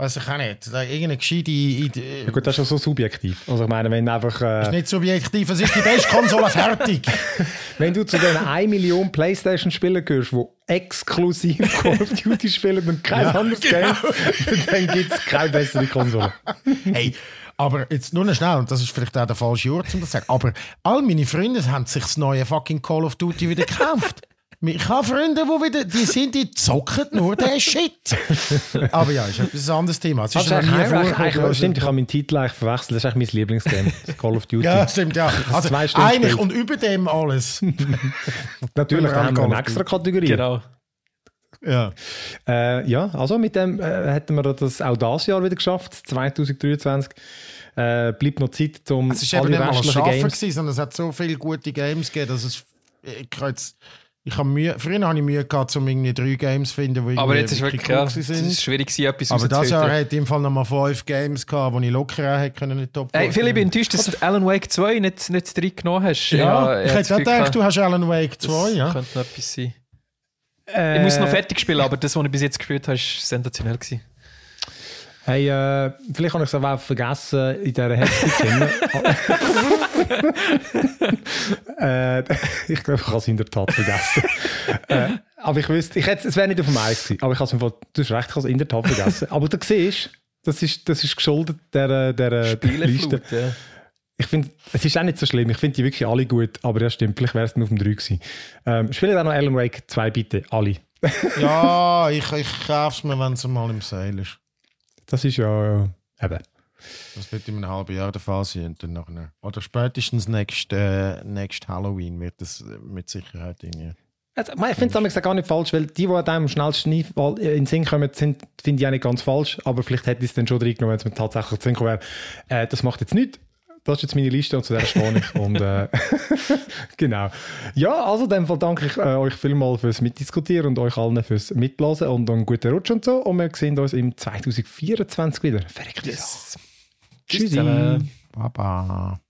Weiß ich auch nicht. Irgendeine gescheite Idee. Ja gut, das ist ja so subjektiv. Also ich meine, wenn einfach... Äh, das ist nicht subjektiv, es ist die beste Konsole *laughs* fertig. wenn du zu den 1 Million Playstation-Spielern gehörst, die exklusiv *laughs* Call of Duty spielen und kein ja, anderes genau. Game, dann gibt es keine bessere Konsole. hey, aber jetzt nur noch schnell, und das ist vielleicht auch der falsche Ort, um das zu sagen, aber all meine Freunde haben sich das neue fucking Call of Duty wieder gekauft. Ich habe Freunde, die wieder, die sind, die zocken nur den Shit. *laughs* Aber ja, ist ein anderes Thema. Es ist also eigentlich, stimmt, ich habe meinen Titel eigentlich verwechselt. Das ist eigentlich mein Lieblingsgame, Call of Duty. Ja, stimmt, ja. Also, also eigentlich und über dem alles. *laughs* Natürlich, da haben wir eine extra Kategorie. Genau. Ja. Äh, ja, also mit dem äh, hätten wir das auch das Jahr wieder geschafft, 2023. Äh, bleibt noch Zeit, um Es ist eben nicht mal ein Schaffen gewesen, sondern es hat so viele gute Games gegeben, dass es ich jetzt ich habe Mühe, früher hatte ich Mühe gehabt, um irgendwie drei Games zu finden, die Aber jetzt ist wirklich ja, es ist schwierig gewesen, etwas Aber das Jahr hatte ich im Fall noch mal fünf Games gehabt, die ich locker hätte können in Top Hey, Philipp, ich bin enttäuscht, dass du Alan Wake 2 nicht, nicht drin genommen hast. Ja, ja ich hätte gedacht, du hast Alan Wake 2, ja. könnte noch etwas sein. Äh, ich muss noch fertig spielen, aber das, was ich bis jetzt gespielt habe, war sensationell. Gewesen. Hey, äh, vielleicht habe ich es auch vergessen in dieser Hektik. *laughs* *laughs* äh, ich glaube, ich habe es in der Tat vergessen. äh, aber ich wüsste, ich hätte, es wäre nicht auf dem Eis gewesen, aber ich habe es du hast recht, ich habe es in der Tat vergessen. aber du siehst, das ist, das ist geschuldet der, der, der Liste. Ja. Ich finde, es ist auch nicht so schlimm. Ich finde die wirklich alle gut, aber ja, stimmt, vielleicht wäre es dann auf dem 3 gewesen. Ähm, spiele dann noch Alan Wake 2, bitte, alle. ja, ich, ich kaufe es mir, wenn es mal im Sale ist. Das ist ja eben. Das wird in einem halben Jahr der Fall sein. Und dann nachher, oder spätestens next, äh, next Halloween wird das mit Sicherheit irgendwie. Also, ich finde es gar nicht falsch, weil die, die am schnellsten in den Sinn kommen, sind, finde ich auch nicht ganz falsch. Aber vielleicht hätte ich es dann schon drin genommen, wenn es mir tatsächlich zu Sinn wäre. Äh, das macht jetzt nichts das ist jetzt meine Liste und zu der stehe ich. und, äh, *laughs* genau. Ja, also in dem Fall danke ich äh, euch vielmals fürs Mitdiskutieren und euch allen fürs Mitlassen und einen guten Rutsch und so. Und wir sehen uns im 2024 wieder. Verrückt. Yes. Tschüssi. Baba.